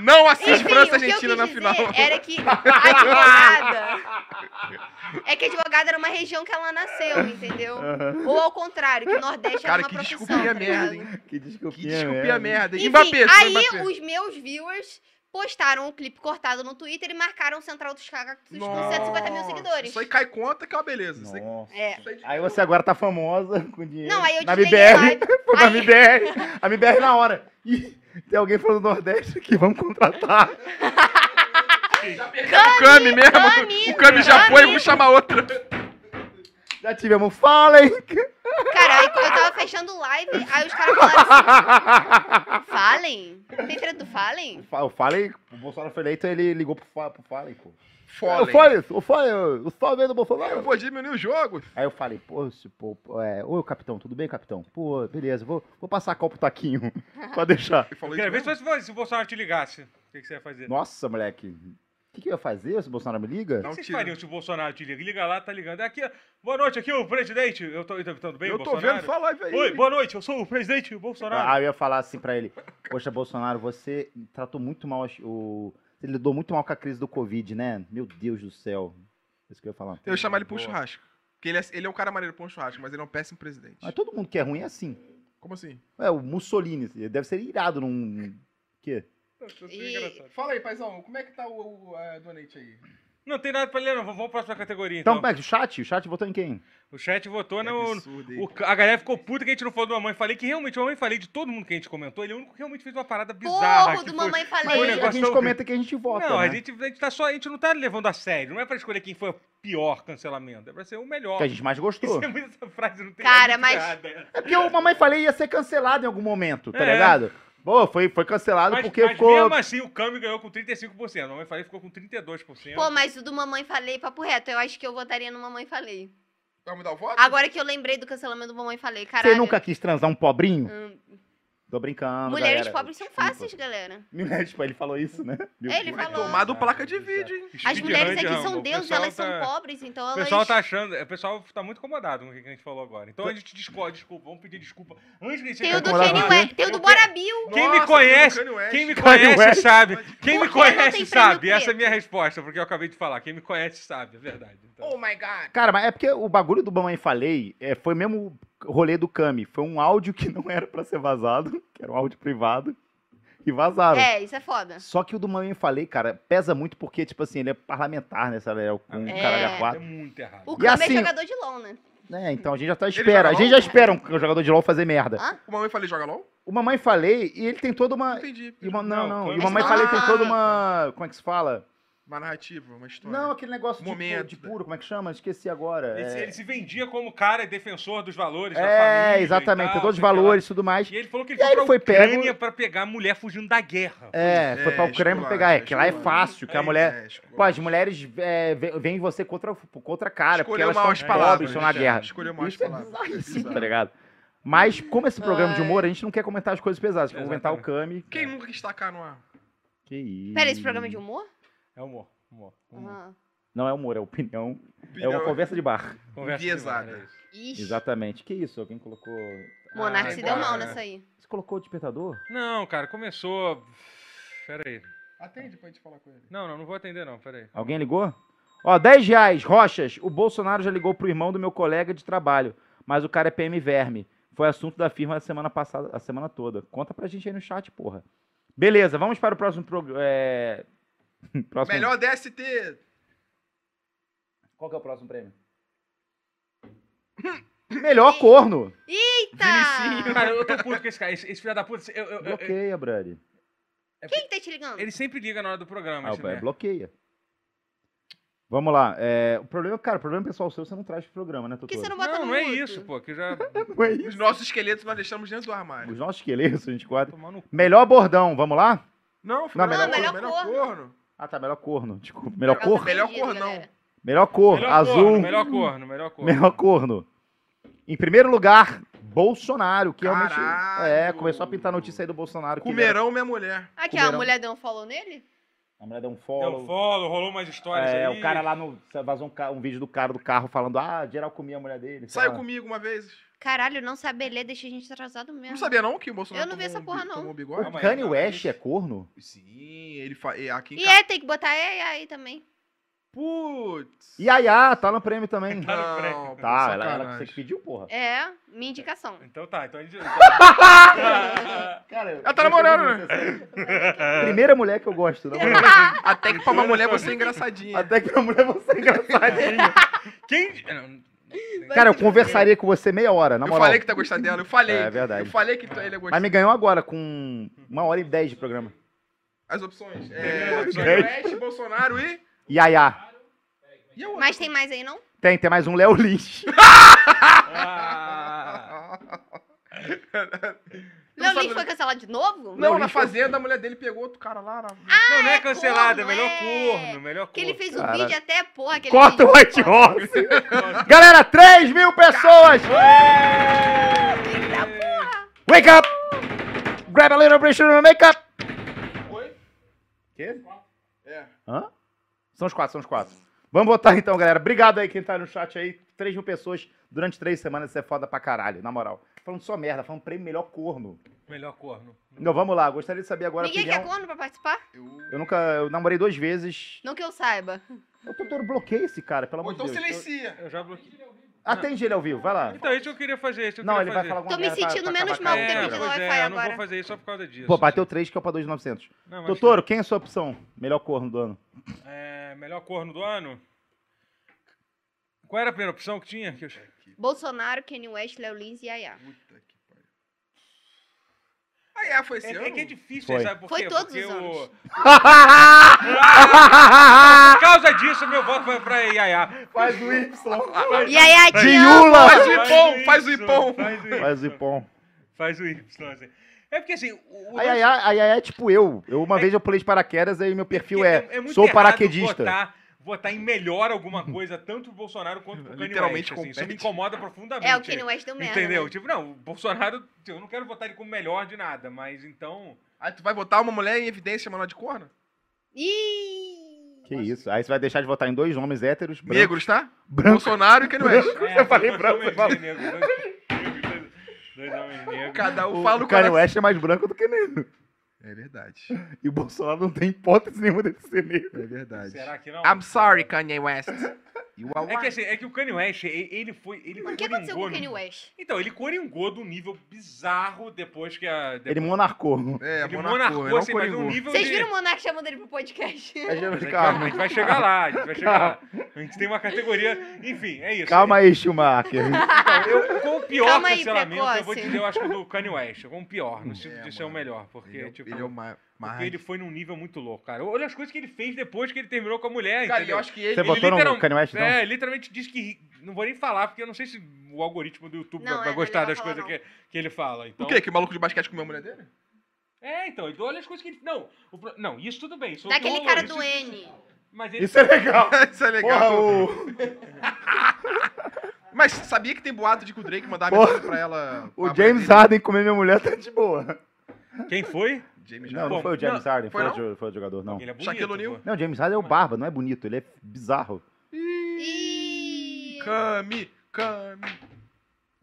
Não assiste Enfim, França eu Argentina na final. era que advogada... É que advogada era uma região que ela nasceu, entendeu? Ou ao contrário, que o Nordeste Cara, era uma que profissão, desculpinha tá merda, hein? Que desculpinha, Que desculpinha merda. hein? Enfim, Mbappé, aí Mbappé. os meus viewers postaram o clipe cortado no Twitter e marcaram o Central dos Cactos com 150 mil seguidores. Isso aí cai conta que é uma beleza. Isso aí- Nossa. É. isso aí de- Aí você agora tá famosa com dinheiro. Não, aí eu na desliguei a MBR. live. Foi na MBR. A MBR na hora. Ih, tem alguém falando do Nordeste aqui, vamos contratar. o Kami mesmo. Kami, o Kami já foi, vamos chamar outra. Já tivemos Fallen. Cara, aí eu tava fechando live, aí os caras falaram assim, Falem? Tem treta do Falem? O Fallen, o Bolsonaro foi eleito, ele ligou pro, pro Fallen, pô. O Foda. Fallen, o Fallen, o Fallen do Bolsonaro. Eu vou diminuir o jogo. Aí eu falei, pô, se- pô, é, oi, capitão, tudo bem, capitão? Pô, beleza, vou, vou passar a copo taquinho. Pode deixar. Queria ver se, se o Bolsonaro te ligasse. O que, que você ia fazer? Nossa, moleque. O que, que eu ia fazer se o Bolsonaro me liga? O Não que vocês tira. fariam se o Bolsonaro te liga? Liga lá, tá ligando. Aqui, ó. boa noite, aqui o presidente. Eu tô tudo bem, Eu tô Bolsonaro? vendo, fala aí, Oi, boa noite, eu sou o presidente Bolsonaro. Aí eu ia falar assim pra ele, poxa, Bolsonaro, você tratou muito mal o... Você lidou muito mal com a crise do Covid, né? Meu Deus do céu. É isso que eu ia falar. Eu ia chamar ele Boa. churrasco. Porque ele é, ele é um cara maneiro um churrasco, mas ele é um péssimo presidente. Mas todo mundo que é ruim é assim. Como assim? É, o Mussolini, ele deve ser irado num... quê? É E- engraçado. Fala aí, paizão, como é que tá o, o é, donate aí? Não tem nada pra ler, não. Vamos pra próxima categoria, Então, então. que o chat? O chat votou em quem? O chat votou Que no... absurdo? O, a galera ficou puta que a gente não falou do Mamãe Falei, que realmente o Mamãe Falei de todo mundo que a gente comentou, ele é o único que realmente fez uma parada bizarra. Porra, do foi- Mamãe Falei. a negócio gente tão- comenta que a gente vota, Não, né? a gente, a gente tá só, a gente não tá levando a sério. Não é pra escolher quem foi o pior cancelamento, é pra ser o melhor. Que a gente mais gostou. Isso é muito- essa frase não tem Cara, mas- errada. É porque o Mamãe Falei ia ser cancelado em algum momento, tá É. ligado? Pô, foi, foi cancelado Mas, porque mas ficou... mesmo assim, o Cami ganhou com 35%. A Mamãe Falei ficou com 32%. Pô, mas o do Mamãe Falei, papo reto, eu acho que eu votaria no Mamãe Falei. Vai mudar o voto? Agora que eu lembrei do cancelamento do Mamãe Falei, caralho. Você nunca quis transar um pobrinho? Hum, Tô brincando, mulheres galera. pobres são Desculpa. fáceis, galera. Mulheres, tipo, ele falou isso, né? Meu Ele. Vai falou. tomar do placa de vídeo, hein? As Speed mulheres Hand, aqui Rambo. são O deuses, pessoal elas são tá- pobres, então O elas... pessoal tá achando, o pessoal tá muito incomodado com o que a gente falou agora. Então a gente discorda, desculpa, vamos pedir desculpa. Antes que a gente Tem o do incomodado, Kanye né? West, tem o do Eu Bora Bill. Quem me conhece- Quem me. Kanye conhece West. sabe. Quem me Por que não tem conhece prêmio sabe. preto? Essa é a minha resposta, porque eu acabei de falar. Quem me conhece sabe, é verdade. Então, Oh my god. Cara, mas é porque o bagulho do Mamãe Falei é, foi mesmo rolê do Kami. Foi um áudio que não era pra ser vazado, que era um áudio privado, e vazaram. É, isso é foda. Só que o do Mamãe Falei, cara, pesa muito porque, tipo assim, ele é parlamentar, né? Sabe? É o o É. caralho a é muito errado. O Kami assim- é jogador de LOL, né? É, então a gente já tá espera. A gente já espera um jogador de LOL fazer merda. Hã? O mamãe falei joga LOL? O Mamãe Falei, e ele tem toda uma. Entendi. E uma, não, Não, não. E o Mamãe não. Falei tem Ah. toda uma. Como é que se fala? Uma narrativa, uma história. Não, aquele negócio de, Momento. de puro, como é que chama? Esqueci agora. Ele, se- É, ele se vendia como cara defensor dos valores da é família. exatamente, e tem tal, todos os valores e tudo mais. E ele falou que ele E foi ele foi pra pego- Ucrânia pra pegar a mulher fugindo da guerra. É, foi pra É, Ucrânia pra esculacho, pegar. É, que lá é fácil, que a É mulher. É. Pô, as mulheres é, ve- veem você contra, contra a cara, porque Escolheu elas mal estão as pobres, palavras. estão na é, guerra. Escolheu mal as Isso é palavras. Bizarro. tá ligado? Mas, como esse programa de humor, a gente não quer comentar as coisas pesadas, quer comentar o Exatamente. Kami. Quem nunca quis tacar no ar? Que isso. Pera, esse programa é de humor? É humor. humor, humor. Não é humor, é opinião. É uma conversa de bar. Conversa Enviesada. de bar, é isso. Ixi. Exatamente. Que isso? Alguém colocou. Monark Ah, se deu mal nessa aí. Você colocou o despertador? Não, cara, começou. Pera aí. Atende pra gente falar com ele. Não, não, não vou atender, não. Pera aí. Alguém ligou? Ó, 10 reais, Rochas. O Bolsonaro já ligou pro irmão do meu colega de trabalho, mas o cara é PM Verme. Foi assunto da firma a semana passada, a semana toda. Conta pra gente aí no chat, porra. Beleza, vamos para o próximo programa. É... próximo... Melhor DST. Qual que é o próximo prêmio? Melhor corno. Eita! Cara, eu tô puto com esse cara. Esse, esse filho da puta. eu- eu- eu- Bloqueia, Brady. Quem que tá te ligando? ele sempre liga na hora do programa. Ah, esse é, merda. bloqueia. Vamos lá. é, o problema, cara, o problema pessoal seu você não traz pro programa, né, Por que Totoro? você não bota Não, no não é mudo? isso, pô. Que já. Não é isso. Os nossos esqueletos nós deixamos dentro do armário. Os nossos esqueletos, a gente guarda. Tomar no cu. Melhor bordão, vamos lá? Não, Não, melhor, melhor melhor, corno. Corno. Ah, tá, melhor corno. Desculpa. Melhor Tá cor? Melhor ofendido, cor, não. Melhor cor, Melhor azul. Corno, melhor corno, melhor corno. Melhor corno. Em primeiro lugar, Bolsonaro, que realmente. Caralho. É, começou a pintar notícia aí do Bolsonaro. que ele Comerão, minha mulher. Aqui, ó, a mulher deu um follow nele? A mulher deu um Deu follow. um follow, rolou umas histórias É, aí. o cara lá no. Vazou um, ca- um vídeo do cara do carro falando, ah, geral comia a mulher dele. sei Saiu lá. comigo uma vez. Caralho, não saber ler deixa a gente atrasado mesmo. Não sabia não que o Bolsonaro Eu não vi tomou essa um porra, bi- não. tomou O bigode? Aí, Kanye aí. West é corno? Sim, ele fa... e aqui em E casa. é, tem que botar é, é aí também. Putz. E Yaya, tá no prêmio também. Tá no prêmio. Não, Tá, ela, ela sacanagem. você que pediu, porra. É, minha indicação. Então tá, então a gente. Cara, Ela tá namorando, né? Primeira mulher que eu gosto. na moral. Até que pra uma mulher você é engraçadinha. Até que pra mulher você é engraçadinha. Quem. Cara, eu conversaria com você meia hora, na eu moral. falei que tá gostando dela, eu falei. É verdade. Eu falei que ele é gostado. Mas me ganhou agora, com uma hora e dez de programa. As opções. É. Kanye West, Bolsonaro e... Yaya. e? Mas tem mais aí, não? Tem, tem mais um Léo Lins. Ah, Não Lins foi cancelado de novo? Não, na fazenda a mulher dele pegou outro cara lá. Na... não, não é é cancelado, é melhor é. corno, melhor corno. Que ele fez um Cara. vídeo até, porra, aquele Corta o. White Horse. Galera, 3 mil pessoas. Wake up. Grab a little brush on makeup. Oi? Quê? É. Hã? São os quatro, são os quatro. Vamos votar então, galera. Obrigado aí quem tá no chat aí. 3 mil pessoas durante três semanas. Isso é foda pra caralho, na moral. Falando só merda, falando prêmio melhor corno. Melhor corno. Não, vamos lá. Gostaria de saber agora a Ninguém opinião. quer corno pra participar? Eu... Eu nunca. Eu namorei duas vezes. Não que eu saiba. Eu tô bloqueia esse cara, pelo Ou amor de então Deus. silencia. Eu já bloqueei. Atende ele ao vivo, vai lá. Então, isso eu queria fazer. Isso eu Não, queria ele vai fazer. falar alguma Tô me merda pra- sentindo pra menos mal a ter pedido Wi-Fi eu não vou agora. fazer isso só por causa disso. Pô, bateu 3 que é pra 2,900. Não, mas- Doutor, quem é a sua opção? Melhor corno do ano. É, melhor corno do ano? Qual era a primeira opção que tinha? Que eu- Bolsonaro, Kanye West, Léo Lins e Yaya. Puta que pariu. Ah, é, foi esse É, ano? é que é difícil, Foi. sabe por Foi quê? todos Porque os o- anos. Por causa disso, meu voto vai pra Yaya. Faz o Y. Yaya, De. Yula. Faz o ipom, faz o ipom. Faz o Y. Faz o Ipom. Faz o Y. assim. É porque assim. O, o A Yaya, a Yaya é tipo eu. eu uma vez eu pulei de paraquedas e meu perfil é, muito sou errado paraquedista. Votar, votar em melhor alguma coisa, tanto o Bolsonaro quanto o Kanye West. Assim, isso me incomoda profundamente. É, o Kanye West deu merda. Entendeu? né? Tipo, não, o Bolsonaro, eu não quero votar ele como melhor de nada, mas então. Aí tu vai botar uma mulher em evidência menor de corno? Ih! Que isso? Aí você vai deixar de votar em dois homens héteros, brancos. Negros, tá? Brancos. Bolsonaro e Kanye West. É, Eu falei dois branco, você falou. negros, dois- dois- Dois homens negros. Cada um O, fala o o Kanye. West é mais branco do que negro. É verdade. E o Bolsonaro não tem hipótese nenhuma de ser negro. É verdade. Será que não? I'm sorry, Kanye West. You are É que, assim, é que o Kanye West, e- ele foi. Ele Mas o que aconteceu com o Kanye West? Então, ele coringou de um nível bizarro depois que a. Ele monarcou. É, ele monarcou, monarcou, assim, mas um nível Vocês de... viram o Monark chamando ele pro podcast? É, gente Calma, vai- a gente vai chegar lá, a gente vai chegar lá. A gente tem uma categoria. Enfim, é isso. calma aí, Schumacher. Então, eu, com o pior Calma aí, cancelamento, eu vou dizer, eu acho que o do Kanye West. Com o pior, no sentido É, de ser o melhor. Porque, Ele é, tipo. ele é o mais... Mas... Porque ele foi num nível muito louco, cara. Olha as coisas que ele fez depois que ele terminou com a mulher, Cara, entendeu? eu acho que ele... Você Ele votou no literal- Kanye West, então? É, literalmente diz que. Não vou nem falar, porque eu não sei se o algoritmo do YouTube Não, vai, é, vai gostar ele das coisas que, que ele fala. Então... O quê? Que o maluco de basquete comeu a mulher dele? É, então, então olha as coisas que ele. Não, o pro- não isso tudo bem. isso Daquele rolou, cara isso- do N. Mas ele. Isso é legal. Isso é Porra, legal. o... Mas sabia que tem boato de que o Drake mandava Porra. mensagem pra ela... o pra James mulher Harden comer minha mulher tá de boa. Quem foi? James Não, Harden. não foi o James Harden, foi foi, não? o foi o jogador, não. Ele é bonito. Shaquille O'Neal? Não, o James Harden é o barba, não é bonito, ele é bizarro. Ih. Cami, Cami.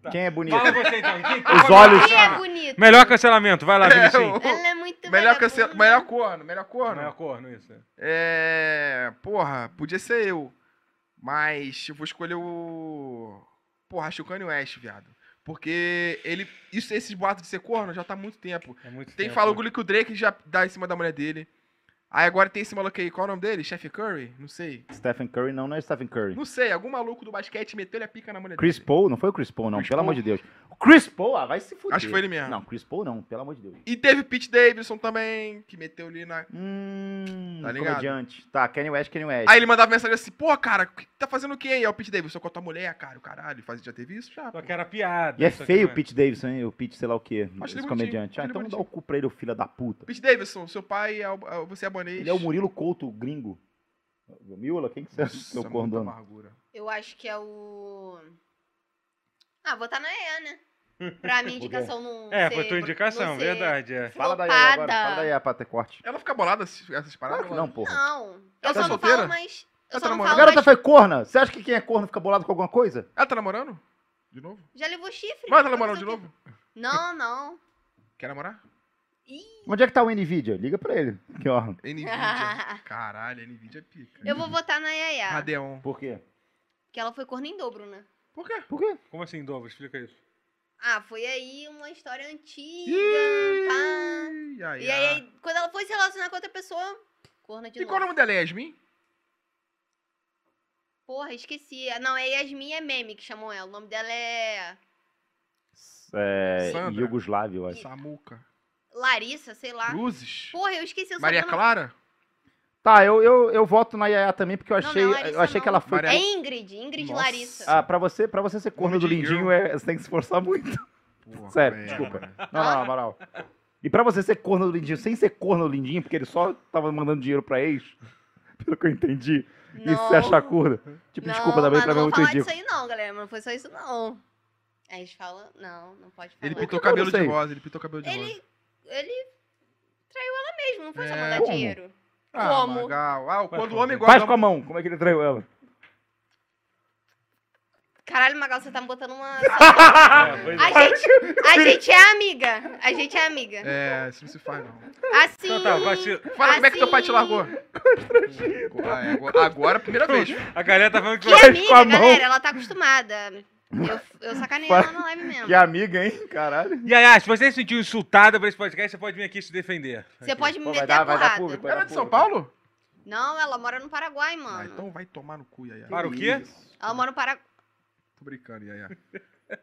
Tá. Quem é bonito? Fala você então. Quem, Os olhos- Quem é bonito? Melhor cancelamento, vai lá, É, Vinicinho. o- Ela é muito Melhor, vagabunda. melhor corno, melhor corno. Melhor corno, isso. É. Porra, podia ser eu. Mas eu vou escolher o. Porra, acho o Kanye West, viado. Porque ele. Isso, esses boatos de ser corno já tá há muito tempo. É muito Tem tempo. fala o que o Drake já dá em cima da mulher dele. Aí agora tem esse maluco aí, qual é o nome dele? Chef Curry? Não sei. Stephen Curry não, não é Stephen Curry. Não sei, algum maluco do basquete meteu-lhe a pica na mulher Chris dele. Paul, não foi o Chris Paul, não, Chris pelo Paul? amor de Deus. O Chris Paul, ah, vai se fuder. Acho que foi ele mesmo. Não, Chris Paul não, pelo amor de Deus. E teve Pete Davidson também, que meteu ali na. Hum, Tá ligado? comediante. Tá, Kanye West, Kanye West. Aí ele mandava mensagem assim, pô, cara, tá fazendo o quê aí? É o Pete Davidson com a tua mulher, cara, o caralho. Faz, já teve isso? Já. Só pô. que era piada. E é feio o Pete Davidson, hein? O Pete, sei lá o quê. Acho ele Esse comediante. Ah, ele então dá o cu pra ele, o filho da puta. Pete Davidson, seu pai é, al- é- você é abonês. Ele é o Murilo Couto, gringo. O Miula, quem que você acha que é o amargura. Eu acho que é o. Ah, vou botar na EA, né? Pra minha indicação não. É, foi tua indicação, verdade. É. Fala daí agora, fala daí pra ter corte. Ela fica bolada essas essas Claro paradas? que não, porra. Não. Ela Eu tá só não solteira? falo mais. Eu Ela só tá não namorando? A falo garota mais. foi corna. Você acha que quem é corno fica bolado com alguma coisa? Ela tá namorando? De novo? Já levou chifre? Mas tá namorando de novo? Não, não. Quer namorar? Ih. Onde é que tá o Nvidia? Liga pra ele. Que ó. Nvidia. Caralho, Nvidia é pica. Eu vou votar na Yaya. Radeon. Por quê? Que ela foi corno em dobro, né? Por quê? Por quê? Como assim, Dovo? Explica isso. Ah, foi aí uma história antiga. Ih, pá. ai, E aí, aí, quando ela foi se relacionar com outra pessoa, corna de E qual o novo. nome dela? É Yasmin? Porra, esqueci. Não, é Yasmin é meme que chamam ela. O nome dela é É. Sandra. Yugoslávia, eu acho. Samuca. Larissa, sei lá. Cruzes. Porra, eu esqueci o Maria sobrenome. Clara? Tá, eu, eu, eu voto na Yaya também, porque eu Não, achei, não é Larissa, eu achei que não. ela foi. É Ingrid, Ingrid Nossa. Larissa. Ah, pra você, pra você ser corno do Lindinho, é, você tem que se esforçar muito. Porra, Sério, é, desculpa. Não, não, na moral. E pra você ser corno do Lindinho, sem ser corno do Lindinho, porque ele só tava mandando dinheiro pra ex, pelo que eu entendi, e se achar corno. Tipo, não, desculpa também, mas pra mim é não muito falar ridículo. disso aí não, galera. Mas não foi só isso, não. Aí eles falam, não, não pode falar. Ele pintou cabelo não de sei? rosa, ele pintou cabelo de rosa. Ele, ele traiu ela mesmo, não foi só É. mandar Como? dinheiro. Ah, Como? Magal. Ah, quando o homem Faz gosta... com a mão, como é que ele traiu ela? Caralho, Magal, você tá me botando uma... É, pois é. A gente, a gente é amiga. A gente é amiga. É, isso não se faz, não. Assim... Então tá, vai se- Fala como é que teu pai te Assim- largou. Ah, é, agora, agora, a primeira vez. A galera tá falando que Que você. Faz com a amiga, mão. galera, ela tá acostumada. Eu, eu sacaneei ela na live mesmo. Que amiga, hein? Caralho. E aí, se você se sentiu insultada por esse podcast, você pode vir aqui se defender. Você Aqui. pode me Pô, vai meter dar, a vai dar porrada. público. vai Ela dar é de São público. Paulo? Não, ela mora no Paraguai, Ah, mano. então vai tomar no cu, Yaya. Para o quê? Isso. Ela mora no Paraguai. Tô brincando, Yaya.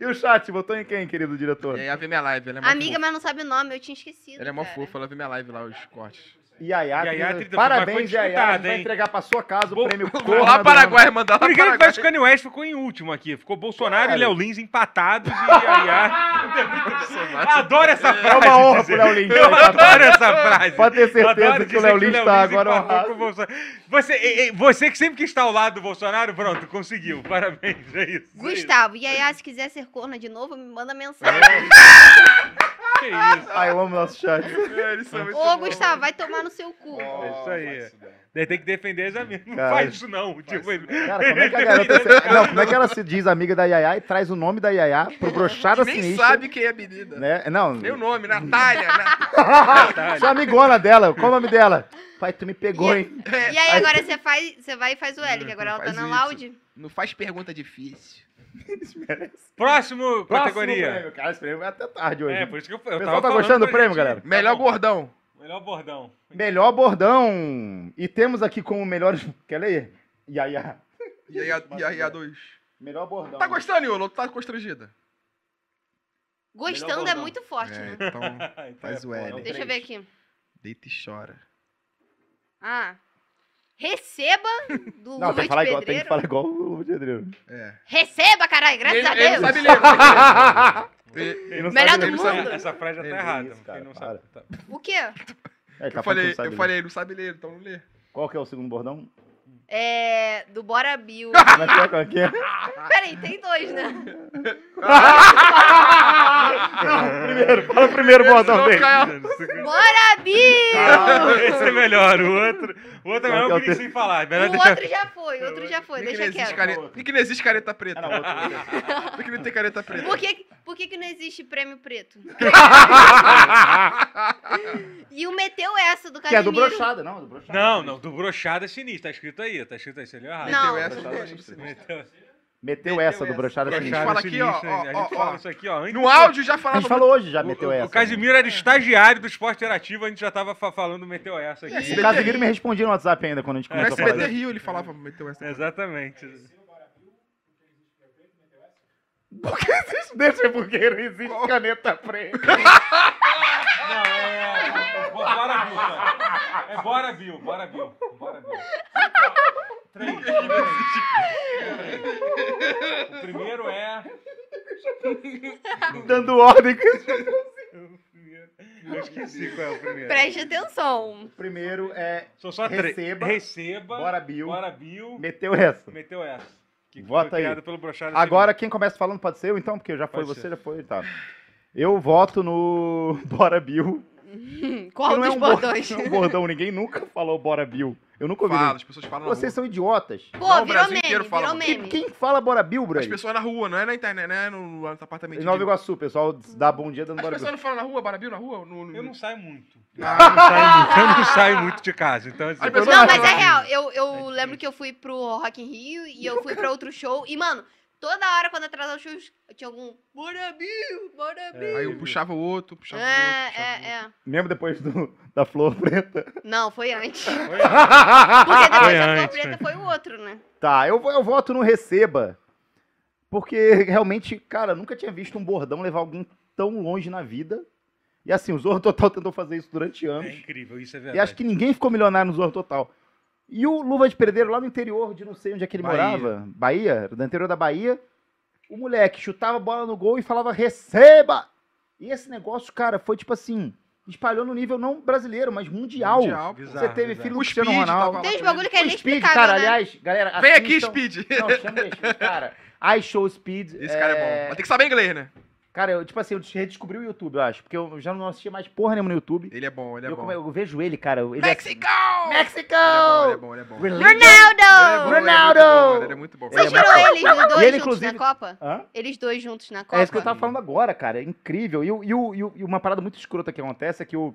E o chat, votou em quem, querido diretor? Yaya vê minha live, ela é mó Amiga, fofa. mas não sabe o nome, eu tinha esquecido. Ela é mó cara. fofa, ela vê minha live lá, os cortes. Yaya, Yaya, 30, parabéns, Yaya. disputado, Vai entregar pra sua casa o Vou- prêmio Vou lá Paraguai, mandar lá Por que pareça, o Paraguai. Kanye West ficou em último aqui. Ficou Bolsonaro Cara. e Léo Lins empatados e Yaya. Adoro essa. É frase. uma honra dizer. pro Léo Lins. Eu tá adoro essa frase. Pode ter certeza que o Léo Lins tá agora honrado. o Bolsonaro. Você, você que sempre quis estar ao lado do Bolsonaro, pronto, conseguiu. Parabéns, é isso. é isso. Gustavo, e aí, se quiser ser corna de novo, me manda mensagem. Que isso. Ai, eu amo nosso chat. É, eles são muito Ô, bons. Gustavo, vai tomar no seu cu. É isso aí. Tem que defender as amigas. Não faz isso não. Tipo, ele- Cara, como é que a garota... se- Não, como é que ela se diz amiga da Yaya e traz o nome da Yaya pro brochada Nem sinistra? sabe quem é a menina. Né? Não, Meu nome, Natália. né? sou amigona dela. Qual o nome dela? Pai, tu me pegou, hein? E aí, agora você faz, você vai e faz o L, que agora ela tá Faz na loud. Não faz pergunta difícil. Próximo Próximo categoria. prêmio. Cara, esse prêmio vai até tarde hoje. É, por isso que eu, eu O pessoal tava tá gostando do prêmio, gente- galera? Melhor Tá bom. gordão. Melhor bordão. Melhor bordão. E temos aqui como melhores... Quer ler? Yaya. E aí, a- e aí a dois. Melhor bordão. Tá gostando, Iolo? Tá constrangida? Gostando é muito forte, É, né? então, Então faz é o foda. L. Deixa eu ver aqui. deita e chora. Ah. Receba do Não, Luva tem que de falar igual, tem que Pedreiro. falar igual o Luva de Pedreiro. É. Receba, caralho, graças ele, a ele Deus. não sabe ler. Ele- Ele não Melhor sabe do ler. mundo. Essa frase já tá Ele- errada. isso, cara, quem não sabe. tá. O quê? É, ele tá Eu falando falei, que não sabe eu ler. falei, ele não sabe ler, então não lê. Qual que é o segundo bordão? É. Do Bora Bill. Como é que é? Qual é que é? Peraí, tem dois, né? Não, primeiro, fala o primeiro Não, dele. Bora Bill! Esse é melhor, o outro, o outro é melhor Qual que que é o nem sem falar. Melhor O deixar... outro já foi, o outro já foi, deixa quieto. care- Por que não existe careta preta? Ah, não, outro, outro. Por que não tem careta preta? Por que, por que, que não existe prêmio preto? E o meteu essa do Que é do Casimiro. brochada, não, do brochada. Não, não, do brochada é sinistro. Tá escrito aí, tá escrito aí. Você leu errado. Não. Meteu essa. Meteu- Meteu essa do brochada Brochada. sinistro. Brochada fala aqui, ó, ó, A gente ó, fala ó. isso aqui, ó. antes No áudio já A falava. gente falou hoje, já meteu o- essa. o Casimiro era estagiário do esporte interativo, a gente já tava fa- falando meteu essa aqui. O Casimiro me respondia no WhatsApp ainda quando a gente No começou a falar SBT disso. Rio ele falava, meteu essa. Exatamente. Deixa porque não existe caneta preta. Não, é. Bora Bill. É Bora Bill, Bora Bill. Bora Bill. Três. três. O primeiro é. Dando ordem. primeiro- Eu esqueci qual é o primeiro. Preste atenção. O primeiro é São só três. Receba. Receba. Bora Bill. Bora Bill. Meteu essa. Meteu essa. Que Vota aí. Agora quem começa falando pode ser eu então, porque já foi Pode você, ser. já foi, tá. Eu voto no Bora Bill. Qual é dos um bor- bordões? não é um bordão, ninguém nunca falou Bora Bill. Eu nunca ouvi. Fala, as pessoas falam na Vocês rua. são idiotas. Pô, Não, o virou Brasil meme, inteiro fala, meme. quem fala Bora Bill, As brother? pessoas na rua, não é na internet, né? No, no apartamento. Em Nova Iguaçu, o pessoal dá bom dia dando As Bora pessoas Bill. não falam na rua, Barabil na rua? No, no- Eu não saio muito. Ah, Eu não saio muito, eu não saio muito de casa. Então, assim, As pessoas Não, mas é real. Eu, eu lembro que eu fui pro Rock in Rio e eu fui pra outro show. E, mano, toda hora quando atrasava os shows, eu tinha algum. Bora Bill, bora Bill. Aí eu puxava o outro, puxava o É, outro. puxava o outro. é, é. Mesmo depois do, da flor preta. Não, foi antes. Foi- Porque depois Foi da Flor antes, Preta foi o outro, né? Tá, eu, vou- eu voto no Receba. Porque realmente, cara, nunca tinha visto um bordão levar alguém tão longe na vida. E assim, o Zorro Total tentou fazer isso durante anos. É incrível, isso é E verdade. acho que ninguém ficou milionário no Zorro Total. E o Luva de Perdeiro, lá no interior, de não sei onde é que ele Bahia. morava, Bahia, do interior da Bahia, o moleque chutava a bola no gol e falava, receba! E esse negócio, cara, foi tipo assim, espalhou no nível não brasileiro, mas mundial. Mundial. Bizarro, Você teve bizarro. filho do Cristiano Ronaldo. Tem uns lá bagulho que é Speed, cara, né? aliás, galera, Vem aqui, Speed! Não, chama ele, Speed, cara. I Show Speed. Esse cara é bom. Mas tem que saber inglês, né? Cara, eu, tipo assim, eu redescobri o YouTube, eu acho, porque eu já não assistia mais porra nenhuma no YouTube. Ele é bom, ele é eu, bom. eu vejo ele, cara. Ele Mexico! É... Mexico! Ele é bom, ele é bom. Ele é bom. Ronaldo! Ronaldo! Ele é muito bom. Ele é Você muito tirou bom. eles os dois E ele, juntos inclusive- na Copa? Hã? Eles dois juntos na Copa? É isso que eu tava falando agora, cara. É incrível. E, o- e, o- e o- e uma parada muito escrota que acontece é que o,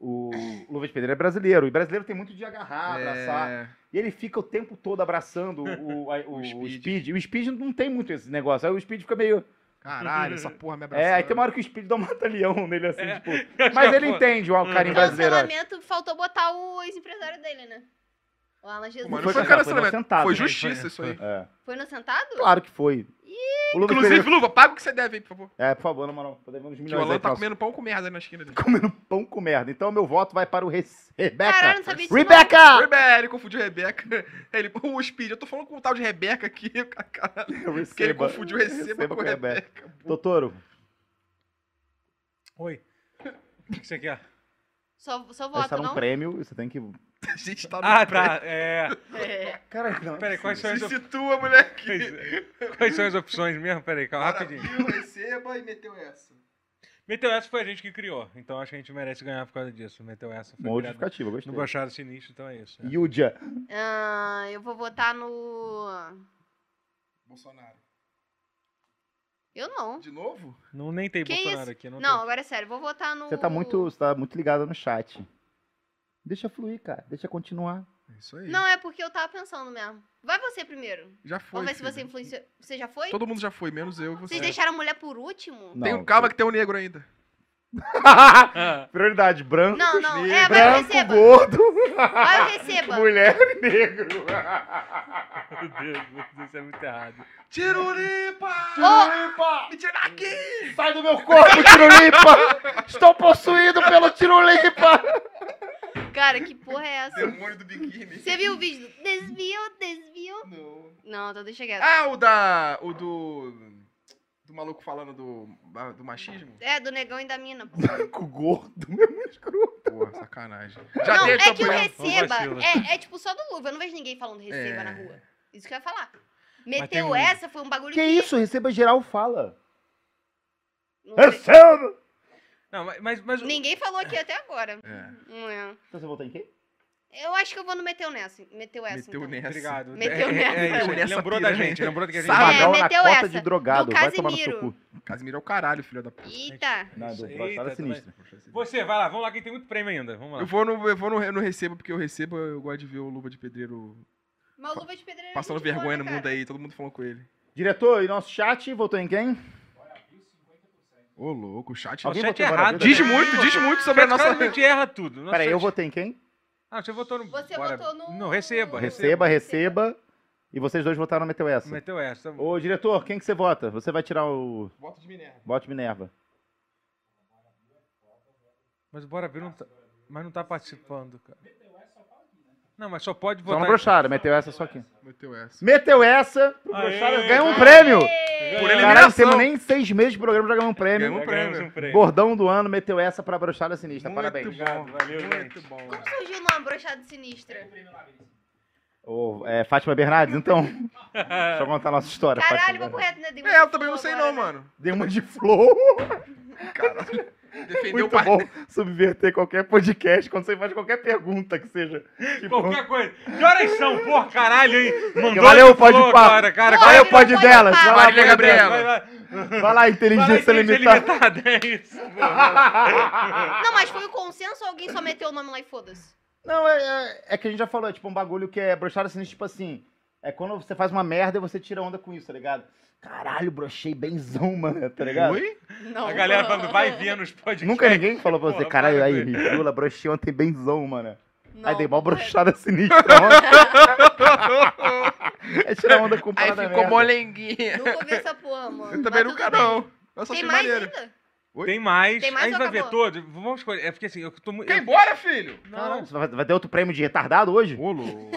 o Luva de Pedreiro é brasileiro. E brasileiro tem muito de agarrar, abraçar. É... E ele fica o tempo todo abraçando o, o, O o Speed. Speed. E o Speed não tem muito esse negócio. Aí o Speed fica meio. Caralho, essa porra me abraçou. É, aí tem uma hora que o Speed dá um mata-leão nele, assim, É. tipo. Acho Mas ele é entende o carinho brasileiro. eu acho. Cancelamento, faltou botar o ex-empresário dele, né? O Alan Jesus. Mano, Foi não foi cancelado, foi cancelamento. inocentado, Foi né? justiça Foi- isso aí. É. Foi no sentado? Claro que foi. O Luva Inclusive. Luva, paga o que você deve aí, por favor. É, por favor, na moral. Tô devendo uns Que o milhões aí Alan pro tá comendo pão com merda aí na esquina dele. comendo pão com merda. Então meu voto vai para o Re- Rebeca. Caralho, não sabia disso. Rebeca! Rebeca, ele confundiu Rebeca. Ele, o Speed, eu tô falando com o tal de Rebeca aqui, caralho. Porque ele Receba. confundiu receba, com Rebeca. Totoro, Oi. O que você quer? Só, só voto, um não? prêmio e você tem que... A gente tá no Ah, tá. É. É. Cara, não. Peraí, quais são as Se opções? situa, moleque. Quais são as opções mesmo? Peraí, calma, rapidinho. Viu, receba e meteu essa. Meteu essa foi a gente que criou. Então acho que a gente merece ganhar por causa disso. Meteu essa foi Uma justificativa, no gostei. Brochado Sinistro, então é isso. é. Yudia. Ah, eu vou votar no. Bolsonaro. Eu não. De novo? Não nem tem Que Bolsonaro isso? aqui. Não, Não, tem. agora é sério, vou votar no. Você tá muito, você tá muito ligada no chat. Deixa fluir, cara. Deixa continuar. É isso aí. Não, é porque eu tava pensando mesmo. Vai você primeiro. Já foi. Vamos ver se filho. você influenciou. Você já foi? Todo mundo já foi, menos eu e você. Vocês deixaram a mulher por último? Não, Tem um, calma que tem um negro ainda. Prioridade, branco, Não, não, negro, é, vai, branco, receba. gordo, Vai, eu receba. mulher e negro. Meu Deus, isso é muito errado. Tirulipa! Tirulipa! Me tira daqui! Sai do meu corpo, Tirulipa! Estou possuído pelo Tirulipa! Cara, que porra é essa? Demônio do biquíni. Você viu o vídeo? do Desvio, desvio. Não. Não, então deixa quieto. Ah, o da. O do. Do maluco falando do. do machismo? É, do negão e da mina. pô. Branco, gordo, mesmo escroto. Porra, sacanagem. Já Não, teve é que o receba é, é tipo só do Luva. Eu não vejo ninguém falando receba É. na rua. Isso que eu ia falar. Meteu um- essa, foi um bagulho Que isso? Receba geral fala. Não. Receba! Não, mas, mas, Ninguém falou aqui até agora. É. Não é. Então você votou em quem? Eu acho que eu vou no Meteu nessa. Meteu essa. Meteu então. nessa. Obrigado. Meteu é, é, nessa. é nessa lembrou da gente, lembrou que a gente... Sabe? É, na cota essa. de drogado. Do Vai tomar no seu Casimiro. cu. Casimiro é o caralho, filho da puta. Eita. Não, do Eita, Sinistra. Você, vai lá, vamos lá que tem muito prêmio ainda. Vamos lá. Eu vou, no, eu vou no, no recebo, porque eu recebo, eu gosto de ver o Luva de Pedreiro Uma luva de pedreiro. passando gente vergonha no mundo aí, todo mundo falando com ele. Diretor, e nosso chat votou em quem? Ô, louco, o chat. Alguém chat é errado. Diz muito, diz muito sobre a nossa. Claramente erra tudo. Peraí, eu votei em quem? Ah, você votou no... Você Bora. votou no- Não, receba. Receba, receba. E vocês dois votaram no Meteu essa. Meteu essa. Ô, diretor, quem que você vota? Você vai tirar o Voto de Minerva. voto Minerva. Mas o Bora Vir não tá... Mas não tá participando, cara. Não, mas só pode Só votar... no Brochada, meteu essa só aqui. Meteu essa. Meteu essa, o Aê, Brochada ganha um prêmio. Por Caralho, temos nem seis meses de programa, já ganhamos um prêmio. Ganhamos um Ganhamos prêmio. um prêmio. Bordão do ano, meteu essa pra Brochada Sinistra. Muito Parabéns. Obrigado, bom. valeu, Muito gente. bom. Como surgiu o nome Brochado Sinistra? Ô, é, Fátima Bernardes, então. Deixa eu contar a nossa história. Caralho, vou correto, né? É, eu também não sei agora, não, né? mano. Deu uma de flow. Caralho. Defendeu o Muito pai. bom subverter qualquer podcast quando você faz qualquer pergunta que seja. Tipo, Qualquer coisa. Que horas são? Porra, caralho, hein? Mandou Valeu, pode flow papo. agora, cara. Pô, Vai o pod pode delas. Vai lá, Marília. Gabriela. Vai lá. Vai lá, inteligência limitada. limitada. É isso. Não, mas foi o consenso ou alguém só meteu o nome lá e foda-se? Não, é, é, é que a gente já falou, é tipo um bagulho que é brochada assim, tipo assim. É quando você faz uma merda e você tira onda com isso, tá ligado? Caralho, brochei benzão, mano, tá ligado? Oi? Não. A galera falando, vai ver nos podcasts. Nunca ninguém falou pra você, caralho, aí. Jula, brochei ontem benzão, mano. Não, aí dei mó brochada sinistra ontem. é tirar onda com Aí ficou molenguinha. Nunca ouvi essa porra, mano. Eu também Mas nunca não. Eu só Tem achei mais maneiro. ainda? Tem mais. Tem mais a gente ou vai ver acabou? todos. Vamos escolher. É porque assim, eu tô muito. Quer ir embora, filho? Caralho, Não, você vai, vai ter outro prêmio de retardado hoje? Ô, louco.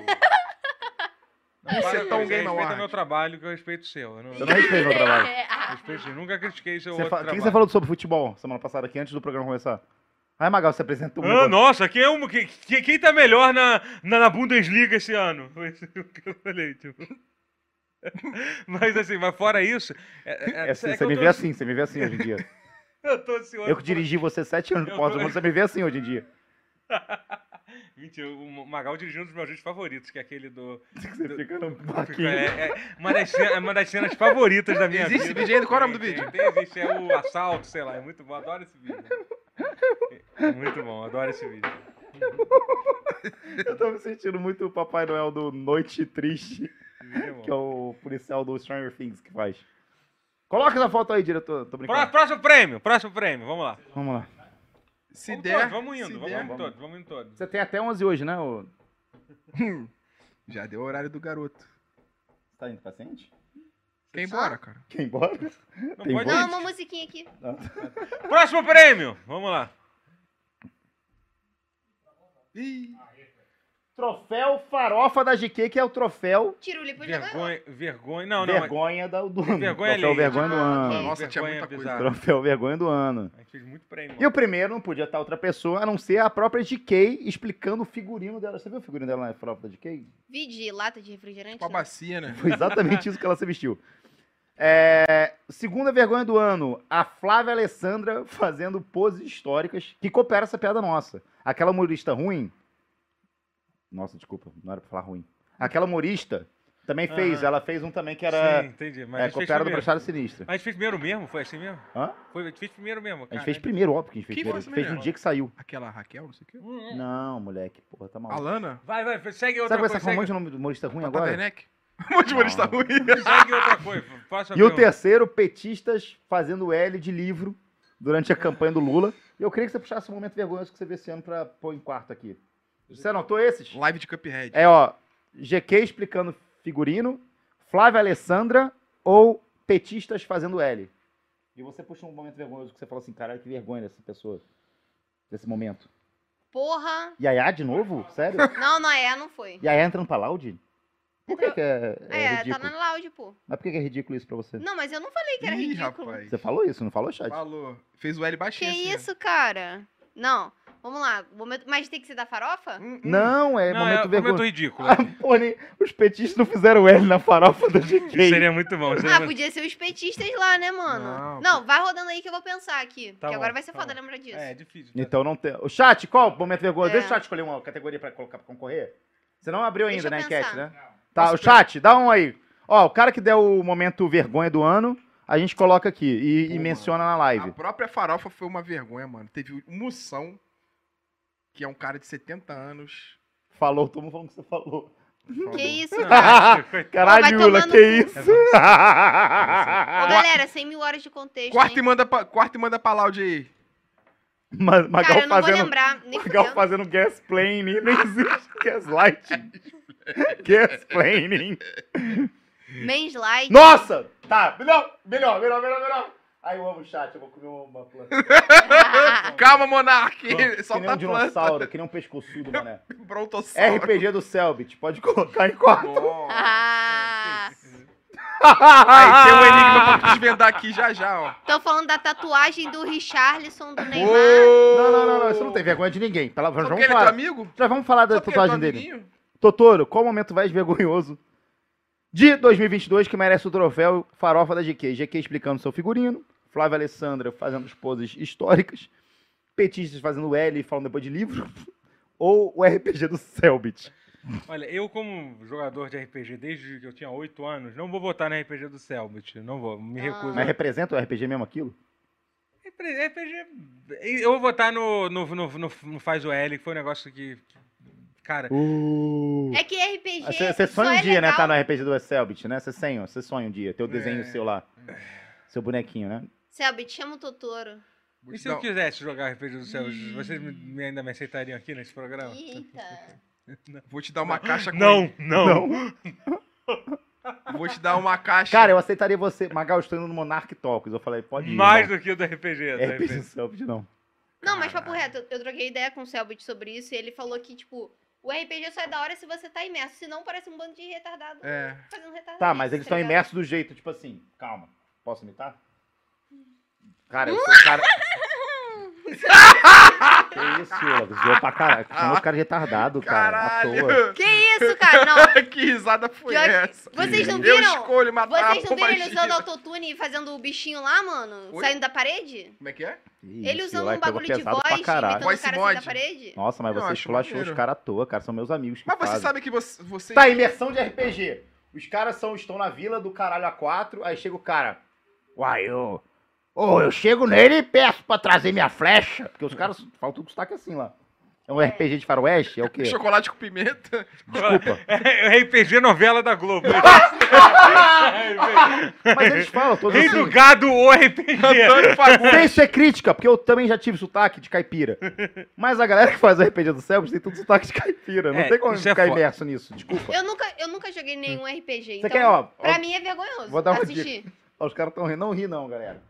Não, Você para é tão isso. Game Respeita meu trabalho, que eu respeito o seu. Eu não, Eu não respeito meu trabalho. Respeito o seu. Nunca critiquei seu Você outro fa- O que, trabalho. você falou sobre futebol semana passada aqui, antes do programa começar? Ai, Magal, você apresentou um Ah, nossa, quem, é um, quem, quem- tá melhor na, na, na Bundesliga esse ano? Foi isso que eu falei, tipo. Mas assim, mas fora isso. É, é- É assim, é você me tô vê assim, você me vê assim hoje em dia. Eu tô ansioso. Eu que dirigi você sete anos pós tô- você me vê assim hoje em dia. Mentira, o Magal dirigiu um dos meus vídeos favoritos, que é aquele do. Você fica no É, barquinho. é uma, das cenas, é uma das cenas favoritas da minha Existe vida. esse vídeo ainda? Qual é o nome do vídeo? Tem, tem, existe, é o assalto, sei lá, é muito bom, adoro esse vídeo. É muito bom, adoro esse vídeo. Eu tô me sentindo muito o Papai Noel do Noite Triste, é bom. que é o policial do Stranger Things que faz. Coloca essa foto aí, diretor. Tô brincando. Próximo prêmio, próximo prêmio, vamos lá. Vamos lá. Se vamos der. todos, vamos indo, vamos der. indo todos, vamos indo todos. Você tem até 11 hoje, né? ô? Já deu o horário do garoto. Você tá indo paciente? Quer ir embora, cara? Quer ir embora? Não Tem pode? Não, uma musiquinha aqui. Próximo prêmio, vamos lá. Ih, Troféu Farofa da GQ, que é o troféu Tiro o lipo já ganhou. Vergonha, vergonha, não, não. mas- vergonha da- do ano. Vergonha troféu alheia. Vergonha do ano. Nossa, tinha Vergonha muita coisa. bizarra. Troféu Vergonha do ano. A gente fez muito prêmio. E o primeiro não podia estar outra pessoa, a não ser a própria GK explicando o figurino dela. Você viu o figurino dela na farofa da GK? Vi de lata de refrigerante. com a né? bacia, né? Foi exatamente isso que ela se vestiu. É, segunda vergonha do ano, a Flávia Alessandra fazendo poses históricas que coopera essa piada nossa. Aquela humorista ruim. Nossa, desculpa, não era pra falar ruim. Aquela humorista também fez, Aham. ela fez um também que era Sim, entendi. Mas é, do primeiro. Brochada Sinistra. A gente fez primeiro mesmo? Foi assim mesmo? Hã? Foi, a gente fez primeiro mesmo. A gente cara. fez primeiro, óbvio que a gente fez Quem primeiro. foi A gente essa fez no dia que saiu. Aquela Raquel, não sei o quê. Hum, hum. Não, moleque, porra, tá maluco. Alana? Vai, vai, segue Sabe outra que você coisa. um Segue, de nome do humorista ruim Tata agora? Werneck? Um monte de humorista ruim. segue outra coisa. Faça E o terceiro, petistas fazendo L de livro durante a campanha do Lula. E eu queria que você puxasse um momento vergonhoso que você vê esse ano pra pôr em quarto aqui. Você anotou esses? Live de Cuphead. É, ó, GQ explicando figurino, Flávia Alessandra ou petistas fazendo L. E você puxa um momento vergonhoso que você fala assim, caralho, que vergonha dessa pessoa. Desse momento. Porra. Yaya de novo? Sério? Não, não é, não foi. Yaya entrando pra Loud? Por que, que é, é É, tá ridículo? na loud, pô. Mas por que, que é ridículo isso pra você? Não, mas eu não falei que era Ih, ridículo. rapaz. Você falou isso, não falou, chat? Falou. Fez o L Que baixinho. assim, ó. isso, cara? Não, vamos lá. momento- Mas tem que ser da farofa? Hum, hum. Não, é Não, momento é vergonhoso. momento ridículo. Ah, pô, nem- os petistas não fizeram L na farofa da GQ. Seria muito bom. seria Ah, muito- podia ser os petistas lá, né, mano? Não, Não, vai rodando aí que eu vou pensar aqui. Tá porque bom, agora vai ser tá foda bom. lembrar disso. É, é difícil. Então não tem. O chat, qual o momento vergonhoso? É. Deixa o chat escolher uma categoria pra colocar pra concorrer. Você não abriu ainda na eu enquete, né? Tá, o chat, dá um aí. Ó, o cara que der o momento vergonha do ano, a gente coloca aqui e, e Pô, menciona na A live. própria farofa foi uma vergonha, mano. Teve Moção, que é um cara de 70 anos. Falou, todo mundo falando que você falou. Que isso, Não, cara? Caralho, vai Lula, que isso? Ô, galera, 100 mil horas de contexto, Quarto e hein? manda pra, quarto e manda pra Loud aí. Ma- Magal Cara, eu não vou fazendo, lembrar. Nem Magal fudendo. fazendo gasplaining, nem existe gaslighting. gasplaining. Manslight. Nossa! Tá, melhor, melhor, melhor, melhor, melhor. Ai, eu amo o chat, eu vou comer uma planta. Calma, Monark! que nem um a planta. dinossauro, que nem um pescoçudo, mané. Brontossauro. RPG do Selbit, pode colocar em quarto. Ah, Aí, tem um enigma pra tu desvendar aqui já já, ó. tô falando da tatuagem do Richarlison do Neymar. Não, não, não, não, isso não tem vergonha de ninguém. Pela- Vamos porque ele é teu falar, amigo? já vamos falar da Só é tatuagem teu dele. amiguinho? Totoro, qual o momento mais vergonhoso de 2022 que merece o troféu Farofa da GQ? GQ explicando seu figurino, Flávia Alessandra fazendo as poses históricas, petistas fazendo L e falando depois de livro, ou o RPG do Selbit? Olha, eu como jogador de RPG desde que eu tinha 8 anos, não vou votar na RPG do Selbit. Não vou, me Ah. recuso. Mas representa o RPG mesmo aquilo? RPG... Eu vou votar no, no, no, no- no Faz o L, que foi um negócio que... Cara, Uh. É que RPG. Você só sonha um é dia, né? legal- Tá no RPG do Selbit, né? Você sonha, você sonha um dia, ter o desenho É. seu lá. Seu bonequinho, né? Selbit, chama o Totoro. e se eu quisesse jogar RPG do Selbit, vocês me- me- ainda me aceitariam aqui nesse programa? Eita. Vou te dar uma caixa com Não, não. Vou te dar uma caixa. Cara, eu aceitaria você. Magal, eu estou indo no Monarch Talks. Eu falei, pode ir. Mais irmão. do que o do RPG. do RPG do RPG. Selbit, não. Não, mas papo reto, eu- eu troquei ideia com o Selbit sobre isso e ele falou que, tipo, o RPG só é da hora se você tá imerso, senão parece um bando de retardado É. fazendo retardado. Tá, mas eles estão ligado? imersos do jeito, tipo assim. Calma. Posso imitar? Cara, eu sou o cara. que isso, Lula? Zoou pra caralho. Chamou os caras retardado, cara. À toa. Caralho! Que isso, cara? Não. que risada foi Pior que- essa? Vocês não Eu viram? escolho matar Vocês não viram ele usando autotune e fazendo o bichinho lá, mano? Oi? Saindo da parede? Como é que é? ele Isso, usando lá um bagulho de voz, caralho. imitando o Voice cara saindo da mod. parede? Nossa, mas Eu você acho esculachou os caras à toa, cara. São meus amigos. Que Mas você fazem. sabe que você. você... Tá, imersão de RPG. Os caras são, estão na vila do caralho A4, aí chega o cara. Uai, eu. Ô, eu chego nele e peço pra trazer minha flecha. Porque os caras falam tudo com sotaque assim lá. É um RPG de faroeste? É o quê? Chocolate com pimenta. Desculpa. É o RPG novela da Globo. Mas eles falam todos Rei do assim. gado ou RPG. Sem ser crítica, porque eu também já tive sotaque de caipira. Mas a galera que faz o RPG do Selbit tem tudo sotaque de caipira. Não É, tem como é ficar foda. imerso nisso. Desculpa. Eu nunca, eu nunca joguei nenhum RPG, Você então quer, ó, pra ó, mim é vergonhoso vou dar uma assistir. Ó, os caras estão rindo. Não ri não, galera.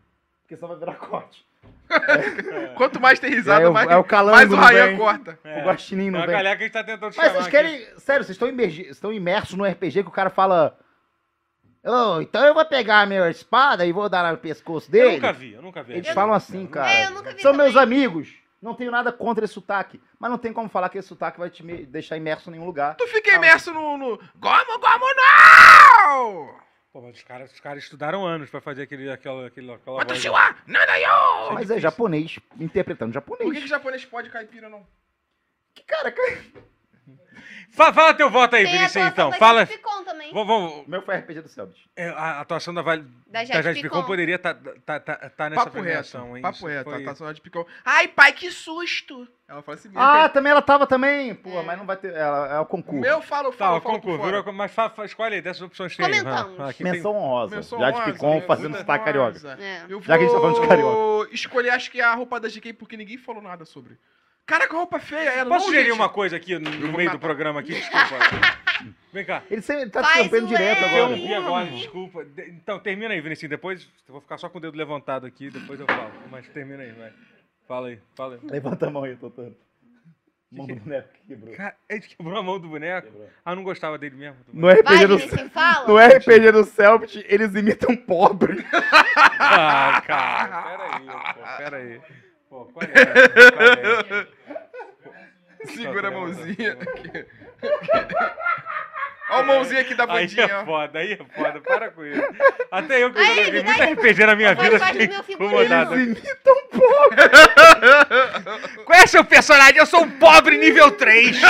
Porque só vai virar corte. Quanto mais tem risada, É, o- mais, é o calango, mais o Rayan corta. É. O guaxinim É não uma vem. galera que a gente tá tentando Mas vocês aqui. querem. Sério, vocês estão, imergi- estão imersos no RPG que o cara fala. "Ô, então eu vou pegar a minha espada e vou dar no pescoço Eu dele. nunca vi, eu nunca vi. Eles Eu- falam assim, cara. É, eu nunca vi São também. meus amigos. Não tenho nada contra esse sotaque. Mas não tem como falar que esse sotaque vai te deixar imerso em nenhum lugar. Tu fica imerso no, no... Gomo, gomo, não! Pô, mas os caras, os caras estudaram anos pra fazer aquele, aquela, aquela, aquela voz. Wa nanayo! Mas é japonês interpretando Por que, que japonês. japonês pode caipira, não? Que cara, cara. Fa- Fala teu voto aí, Tem a Vinicius, atuação então. da Fala. Jade Picon também. Vamos, vamos- O meu foi RPG do Selbit. é, a atuação da, Vale, Da Jade, Jade Picon Picon. poderia estar tá, tá, tá nessa Papo reto. premiação, hein? Papo Isso reto. foi- tá só de picão. Ai, pai, que susto! Ela fala assim mesmo. Ah, também ela tava também. Pô, É. mas não vai ter. Ela é o concurso. meu falo, Tá, falo, o falo concurso, virou, mas fa, fa- escolhe aí dessas opções que tem. Comentamos. Ah, aqui tem- Menção honrosa. Menção Já de honrosa, Picon né? fazendo Muita sotaque carioca. honrosa. É. Eu vou Já que a gente tá falando de carioca. escolher, acho que a roupa da GK, porque ninguém falou nada sobre. Cara, que roupa feia ela. Posso sugerir uma coisa aqui no, no meio do programa aqui? Desculpa. Vem cá. Ele sempre tá Faz direto. Eu agora. não vi agora, desculpa. De- Então, termina aí, Vinicius. Depois eu vou ficar só com o dedo levantado aqui, depois eu falo. Mas termina aí, vai. Fala aí, fala aí. Levanta a mão aí, Totoro. Mão do boneco que quebrou. Cara, ele quebrou a mão do boneco. Quebrou. Ah, eu não gostava dele mesmo. do No boneco. RPG Vai, do fala. No RPG do Selbit, eles imitam pobre. Ah, cara, peraí, pô, peraí. Pô, qual é? Qual é? Segura a mãozinha aqui. Olha a mãozinha aqui da Aí bandinha, é ó. foda, aí é foda, para com isso. Até eu que Aí, joguei me muito dá- RPG na minha Faz vida, parte do fiquei meu figurino. incomodado. Eles imitam Qual é seu personagem? Eu sou um pobre nível 3.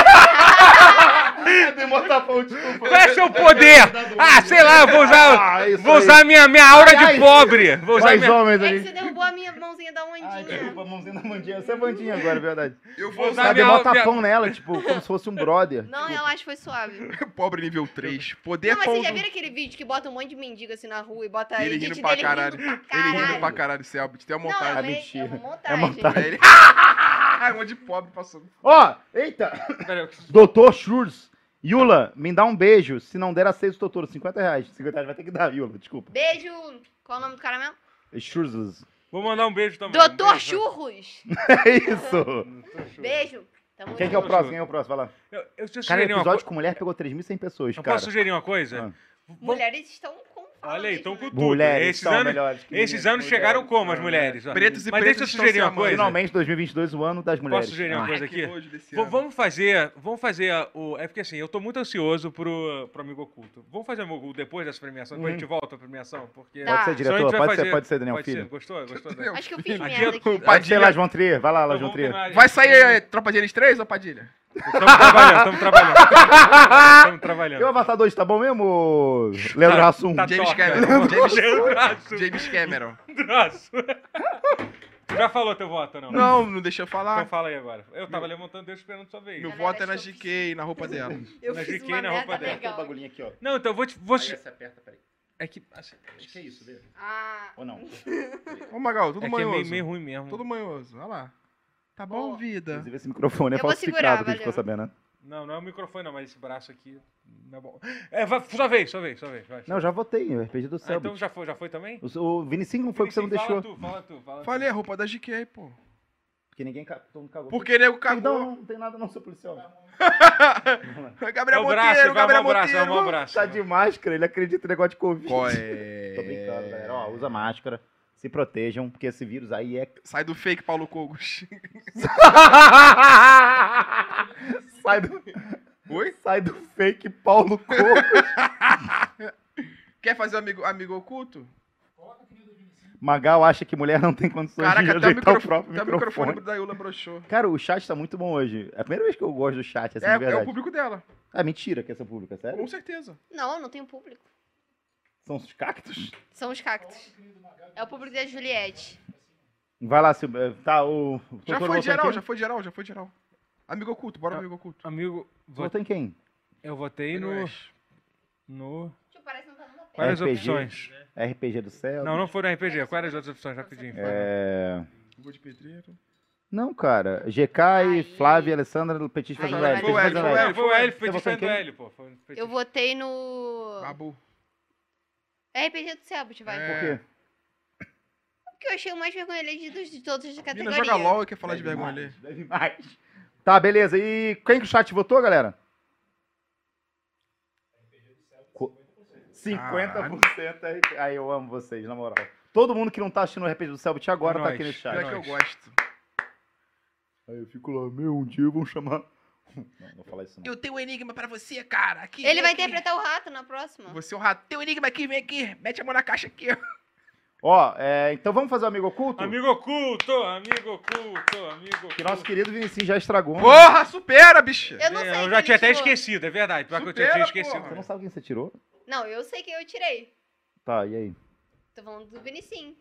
desculpa. Qual é seu poder? Ah, sei lá, eu vou usar, Ah, isso vou aí. usar minha, minha aura de pobre. Vou usar Mais minha... homens É que você derrubou a minha mãozinha da Ai, ondinha. desculpa, a mãozinha da Mandinha. Você é Mandinha agora, é verdade. Eu Vou usar usar Sabe, minha- mó tapão nela, tipo, como se fosse um brother. Não, eu acho que foi suave. pobre nível 3. Poder Não, mas vocês já viram aquele vídeo que bota um monte de mendigo assim na rua e bota Ele edit rindo pra dele caralho. rindo pra Ele rindo pra caralho, Selbit. Tem uma Não, montagem. É é, mentira. é uma É montagem. montagem. Aí ele... Ai, um monte de pobre passando. Ó, eita. Doutor Schurz. Yula, me dá um beijo. Se não der, aceito o Totoro. 50 reais. 50 reais vai ter que dar, Yula. Desculpa. Beijo. Qual é o nome do cara mesmo? Schurz. Vou mandar um beijo também. Doutor Beijo. Churros. É isso. Doutor. Beijo. Tamo Quem que é o próximo? Quem é o próximo? Vai lá. Eu, eu Cara, uma episódio coisa. com mulher pegou 3.100 pessoas, Eu cara. posso sugerir uma coisa? Ah. Mulheres estão Olha aí, estão com tudo. Mulheres esses são anos, melhores que esses mulheres. anos chegaram Mulheres como as mulheres? Pretos e Mas pretas deixa eu sugerir uma coisa. Finalmente, 2022, o ano das mulheres. sugerir uma Ah. coisa aqui? Vamos fazer, vamos fazer o. É porque assim, eu tô muito ansioso pro, pro amigo oculto. Vamos fazer o depois dessa premiação, depois a gente volta à premiação, porque. Tá. Pode ser, diretor? vai Pode ser, fazer- pode ser, Daniel pode Filho. ser. Gostou? Gostou? Daniel Acho que eu fiz merda aqui. Pode ser lá, João Trier. Vai lá, Trier. terminar- Vai sair é, Tropa de Eles 3 ou Padilha? Estamos trabalhando, estamos trabalhando. Estamos trabalhando. E o Avatar 2 tá bom mesmo, Leandro Tá- Hassum? tá James top, Cameron. James- Leandro Hassum. James Cameron. Tu já falou teu voto, não? Não, não deixa eu Então falar. fala aí agora. Eu tava levantando Deus esperando sua vez. Meu Na voto é na GK, na roupa dela. Eu Na fiz GK uma na roupa merda dela. legal. bagulhinho aqui, ó. Não, então eu vou te. Vou... Aí você aperta, peraí. É que. assim, Acho que é isso, vê? Ah, Ou não? Ô, Magal, tudo é que é manhoso. meio, meio ruim mesmo. Tudo manhoso. Olha lá. Tá bom, Boa. vida? Inclusive, esse microfone é Eu vou falsificado, segurar, que a gente ficou sabendo, né? Não, não é o microfone, não, mas esse braço aqui não é bom. É, vai, sua vez, sua vez, sua vez. Vai. Não, já votei, RPG do Ah, céu. então já foi, já foi também? O, o Vinicinho não foi porque você não Fala deixou. tu, fala tu, fala tu. Falei, a roupa da GK, pô. Porque ninguém ca- todo mundo cagou. Porque nego Não, cagou. não, não tem nada não, seu policial. É Gabriel o braço, Monteiro, vai Gabriel o braço, vai Monteiro. o braço. Tá de máscara, ele acredita em negócio de Covid. Qual é? Tô brincando, galera. Ó, usa máscara, se protejam, porque esse vírus aí é... Sai do fake, Paulo Cogos. Sai do, Oi? sai do fake Paulo Coco. Quer fazer amigo, amigo oculto? Magal acha que mulher não tem condições Caraca, de até o, ajeitar o microfone, próprio até o microfone. microfone da Yula broxou. Cara, o chat tá muito bom hoje. É a primeira vez que eu gosto do chat, assim, É, de é o público dela. É mentira que essa pública, é sério? Com certeza. não, não tenho público. São os cactos? São os cactos. É o público da Juliette. Vai lá, Silvio. Tá, o... Já foi geral, já foi geral, já foi geral. Amigo oculto, bora Ah. amigo oculto. Amigo, vo- Votou em quem? eu votei no. No. Tio, parece que não tá Quais as RPG. opções? RPG do céu? Não, não foram RPG. Quais as outras opções? Rapidinho. É... Gol de pedreiro. Não, cara. GK, Aí. Flávia, Alessandra, Petit fazendo. L. Foi o Petit L, fazendo foi o L. Foi o L, foi? L, pô. Foi- foi- Eu votei no. Babu. RPG do Selbit, vai. É. Por quê? Porque eu achei o mais vergonha alheio de, de todas as Mina categorias. joga LOL e quer falar de vergonha ali. deve mais. Tá, beleza. E quem que o chat votou, galera? Co- 50% aí. Aí eu amo vocês, na moral. Todo mundo que não tá assistindo o RPG do Selbit agora É tá nóis. aqui chat. Pior que eu gosto. Aí eu fico lá, meu, um dia vão chamar. Não, não vou falar isso não. Eu tenho um enigma pra você, cara. Aqui, Ele vai aqui. interpretar o rato na próxima. Você é o rato. Tem um enigma aqui, vem aqui. Mete a mão na caixa aqui. ó. Ó, é, então vamos fazer o amigo oculto? Amigo oculto, amigo oculto, amigo oculto. Que nosso querido Vinicius já estragou. né? Porra, supera, bicho. Eu não sei. É, eu quem já tinha até tirou. esquecido, é verdade. Pior que eu tinha Supera, esquecido. porra. Você não sabe quem você tirou? Não, eu sei quem eu tirei. Tá, e aí? Tô falando do Vinicim.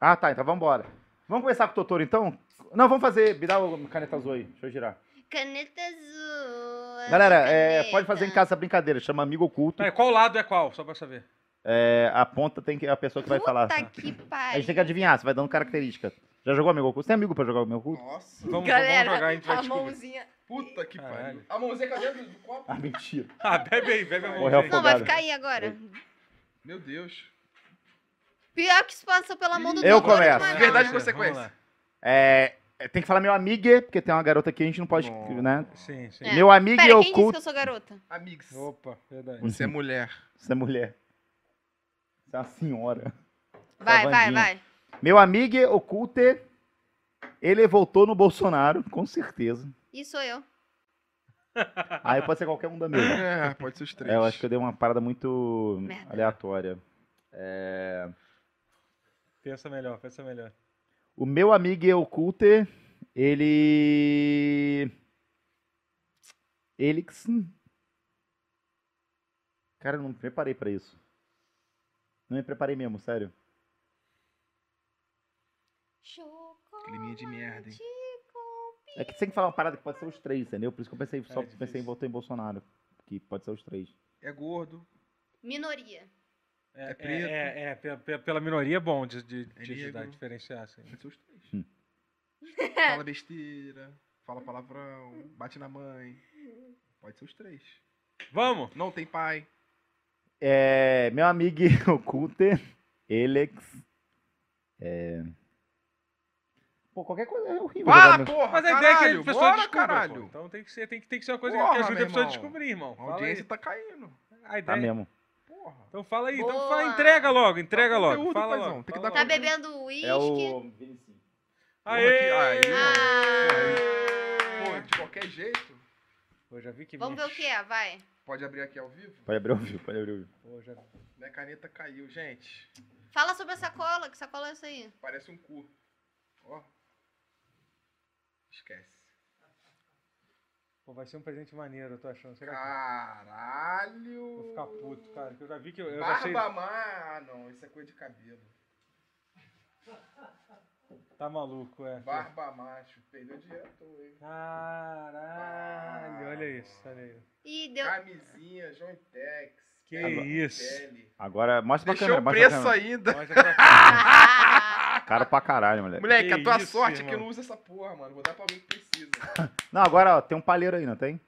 Ah, tá, então vambora. Vamos começar com o Totoro, então? Não, vamos fazer. Me dá o caneta azul aí. Deixa eu girar. Caneta azul. Galera, é, caneta. pode fazer em casa essa brincadeira. Chama amigo oculto. É, qual lado é qual? Só pra saber. É, a ponta tem que a pessoa que vai falar. Puta que A pariu. gente tem que adivinhar, você vai dando característica. Já jogou amigo oculto? Você tem amigo pra jogar amigo oculto? Nossa, Vamos, Galera, vamos jogar, a gente vai a descobrir. mãozinha. puta que Caralho. pariu. A mãozinha dentro do copo. Ah, mentira. Ah, bebe aí, bebe a mão. Morreu aí. Não, vai Afogado. ficar aí agora. Meu Deus. Pior que isso passou pela mão do Eu doutor, começo. Verdade Vamos consequência. É, é, tem que falar meu amigo, porque tem uma garota aqui, a gente não pode, Bom. né? Sim, sim. É. Meu amigo Pera, quem disse que oculto. eu sou garota? Amigos. Opa, verdade. Você é mulher. Você é mulher. Você é uma senhora. Vai, vai, vai. Meu amigo oculto, ele voltou no Bolsonaro, com certeza. E sou eu. Aí pode ser qualquer um da mesma. É, pode ser os três. É, eu acho que eu dei uma parada muito Merda. aleatória. É, Pensa melhor, pensa melhor. O meu amigo oculto, ele. Ele. Cara, eu não me preparei pra isso. Não me preparei mesmo, sério. Climinha de merda, hein? É que você tem que falar uma parada que pode ser os três, entendeu? Por isso que eu pensei, só É pensei em votar em Bolsonaro. Que pode ser os três. É gordo. Minoria. É, É preto. É, é, pe- pela minoria é bom de, de, É de ajudar a diferenciar, assim. Pode ser os três. Hum. Fala besteira. Fala palavrão. Bate na mãe. Pode ser os três. Vamos! Não tem pai. É, meu amigo oculto, Elex. É... Pô, qualquer coisa é horrível. Fala, porra! Mas a caralho, ideia é que a pessoa bora, descubra, caralho. pô. Então tem que, ser, tem, que, tem que ser uma coisa Porra, que ajude a pessoa a irmão. descobrir, irmão. A audiência tá caindo. A Tá ideia. mesmo. Então fala aí, então fala, entrega logo, entrega Dá logo. conteúdo, Fala paizão, logo. tem que dar Tá bebendo uísque. É o. Vinicius. Aê! Aí, Ah. Pô, de qualquer jeito. Pô, já vi que Vamos ver o que é, vai. Pode abrir aqui ao vivo? Pode abrir o vivo, pode abrir o vivo. Pô, já... Minha caneta caiu, gente. Fala sobre a sacola, que sacola é essa aí? Parece um cu. Ó. Esquece. Pô, vai ser um presente maneiro, eu tô achando. Será que... Caralho. Vou ficar puto, cara. Que eu já vi que eu, eu. Barba má. Ah, não. Isso é coisa de cabelo. Tá maluco, é. Barba macho. Perdeu dinheiro toa, hein? Caralho, olha isso, olha aí. Ih, deu. Camisinha, Jointex. Que isso. pele. Agora, mostra pra Deixou câmera. o mostra pra preço câmera. ainda. Mostra pra cá. Ah, Caro pra caralho, moleque. Moleque, Que a tua isso, sorte é que irmão. eu não uso essa porra, mano. Vou dar pra alguém que precisa. Não, agora, ó, tem um palheiro aí, não tem?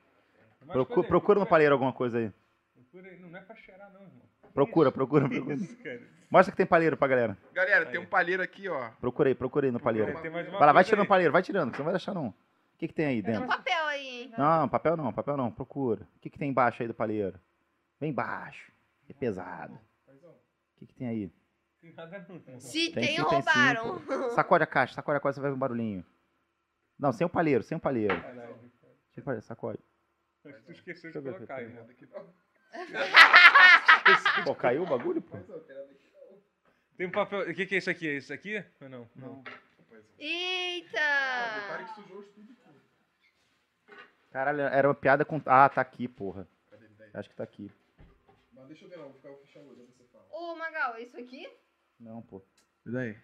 Mas Procu- cadê? procura no palheiro alguma coisa aí. Procura aí. Não é pra cheirar, não, irmão. Procura, procura, procura. Isso, cara. Mostra que tem palheiro pra galera. Galera, Aí. tem um palheiro aqui, ó. Procura aí, procura aí no palheiro. Tem mais uma Vai lá, vai tirando o palheiro, vai tirando, que você não vai deixar não. O que, que tem aí tem um dentro? papel aí, hein? Não, papel não, papel não, procura. O que, que tem embaixo aí do palheiro? Bem embaixo. É pesado. O que, que tem aí? Tem nada não. Se Tem tem, sim, tem roubaram. sim, Sacode a caixa, sacode a caixa, você vai ver um barulhinho. Não, sem o palheiro, sem o palheiro. Caralho, cara. Sem o palheiro, sacode. Acho que tu esqueceu de colocar, irmão. Pô, caiu o bagulho, pô? Tem um papel. O que, que é isso aqui? É isso aqui? Ou não? Não. Eita! Botaram que sujou os tudo. pô. Caralho, era uma piada com. Ah, tá aqui, porra. Cadê ele daí? Acho que tá aqui. Mas deixa eu ver não, vou ficar fechando o olho, aí você fala. Ô, Magal, é isso aqui? Não, pô. E daí?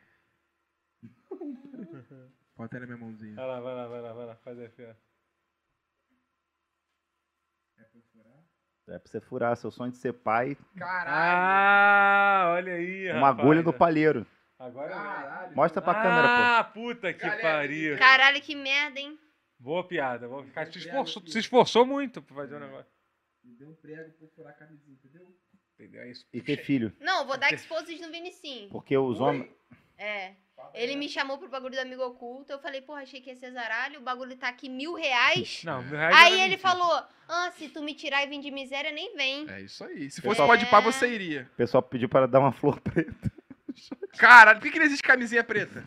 Bota na minha mãozinha. Vai lá, vai lá, vai lá, vai lá. Faz aí, fia. É pra furar? É pra você furar seu sonho de ser pai, Caralho! Ah, olha aí, uma rapaz. agulha no palheiro. Agora Caralho! Mostra pra câmera, pô. Ah, puta que Galera, pariu. Caralho, que merda, hein? Boa piada. Boa... Cara, se, esforçou, se esforçou muito pra fazer o negócio. Me deu um prego pra furar a camisinha, entendeu? Entendeu? É isso. E ter filho. Não, vou dar exposed no Vinicim. Porque os homens. É. Ele me chamou pro bagulho do amigo oculto. Eu falei, porra, achei que ia ser zaralho. O bagulho tá aqui mil reais. Não, mil reais Aí era ele mentira. falou: Ah, se tu me tirar e vir de miséria, nem vem. É isso aí. Se Pessoal- fosse pode pá, você iria. O pessoal pediu para dar uma flor preta. Caralho, por que, que não existe camisinha preta?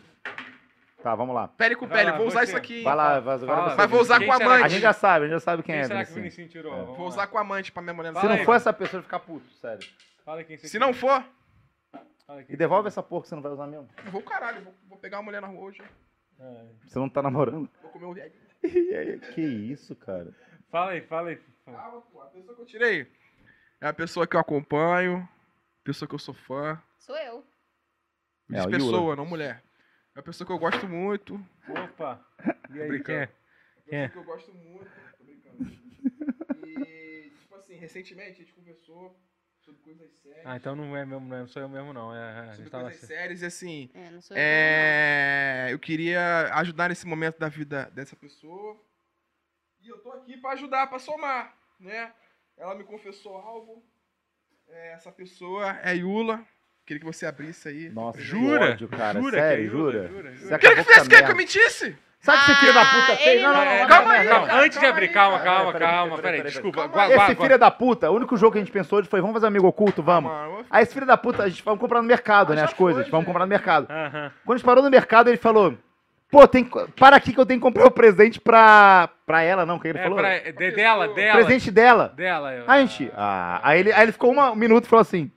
Tá, vamos lá. Pele com Vai pele, lá, vou usar você. isso aqui. Vai lá, vai, agora Fala. você. Mas vou usar Quem com a será amante. A gente já sabe, a gente já sabe quem, Quem é. será que o Vinicius. Tirou? É. Vou usar com a amante pra minha mulher. Se Fala não aí. for essa pessoa, ficar puto, sério. Fala quem você Se não for, Fala. E devolve essa porra que você não vai usar mesmo. Eu vou caralho, vou, vou pegar uma mulher na rua hoje. É. Você não tá namorando. Vou comer um viadinho. que isso, cara. Fala aí, fala aí. Calma, pô. A pessoa que eu tirei é a pessoa que eu acompanho, pessoa que eu sou fã. Sou eu. É, Diz o pessoa, não mulher. É uma pessoa que eu gosto muito. Opa. E aí, Brincando. quem é? Uma É. pessoa que eu gosto muito. Tô brincando. E, tipo assim, recentemente a gente conversou sobre coisas sérias. Ah, então não é mesmo, não, é- sou eu mesmo não. É, é, a gente sobre tava coisas assim. sérias e assim. É, não sou eu. É, eu queria ajudar nesse momento da vida dessa pessoa. E eu tô aqui pra ajudar, pra somar, né? Ela me confessou algo. É, essa pessoa é Yula. Queria que você abrisse aí. Nossa, que Jura? ódio, cara. Jura Sério, é jura? Jura, Você jura. O que ele acabou com fez? essa Quer que eu mentisse? Sabe o que esse filho da puta Ah, fez? Não, não, não- não, Calma aí, Calma, antes de abrir, calma, calma, calma, peraí, desculpa. calma Esse filho da puta, o único jogo que a gente pensou hoje foi vamos fazer amigo oculto, vamos. Aí esse filho da puta, a gente vamos comprar no mercado, Ah, né, as coisas, vamos comprar no mercado. Quando a gente parou no mercado, ele falou, pô, tem, para aqui que eu tenho que comprar o presente pra, pra ela, não, que ele É, falou? pra, de- dela, dela. Presente dela. Dela. eu- Aí a gente, ah, aí, ele, aí ele ficou uma- um minuto e falou assim,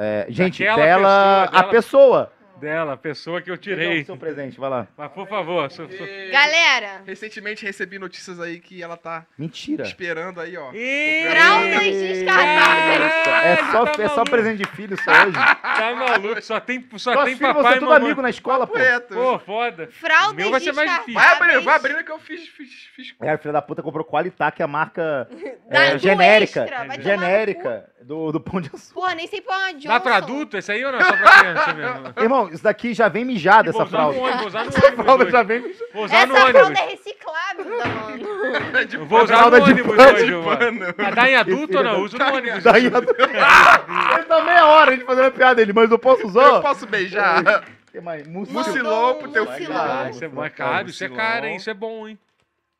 é, gente, Daquela dela, pessoa, a dela- pessoa. Dela, a pessoa que eu tirei. o seu presente, vai lá. Mas por favor, sou... porque Galera, recentemente recebi notícias aí que ela tá Mentira. esperando aí, ó. Ih, Fraldas descartáveis. É só, tá é só presente de filho só hoje. Tá maluco, só tem, só Nossos tem filhos vão papai ser e tudo mamãe. amigo na escola, pô. Pô, foda. fraldas Meu vai ser mais difícil. Vai abrindo, vai abrindo que eu fiz. fiz, fiz... É, a filha da puta comprou Qualitac, a marca é, genérica. Extra, genérica do, do Pão de Açúcar. Porra, nem sei pra Johnson. Dá pra adulto esse aí ou não? Só pra criança mesmo? Irmão, isso daqui já vem mijado, Vou essa no fralda. ônibus, vou usar no Essa fralda já vem mijada. Vou usar Essa no fralda ônibus. é reciclável, tá, mano? Eu vou usar no de ônibus pano, hoje, de mano. Mas dá em adulto ou não? Uso no ônibus. Daí, ele tá meia hora a gente fazendo a piada dele, mas eu posso usar? Eu posso beijar? Que mais? Pro teu filho. Ah, isso é mais caro, isso é caro, hein? Isso é bom, hein?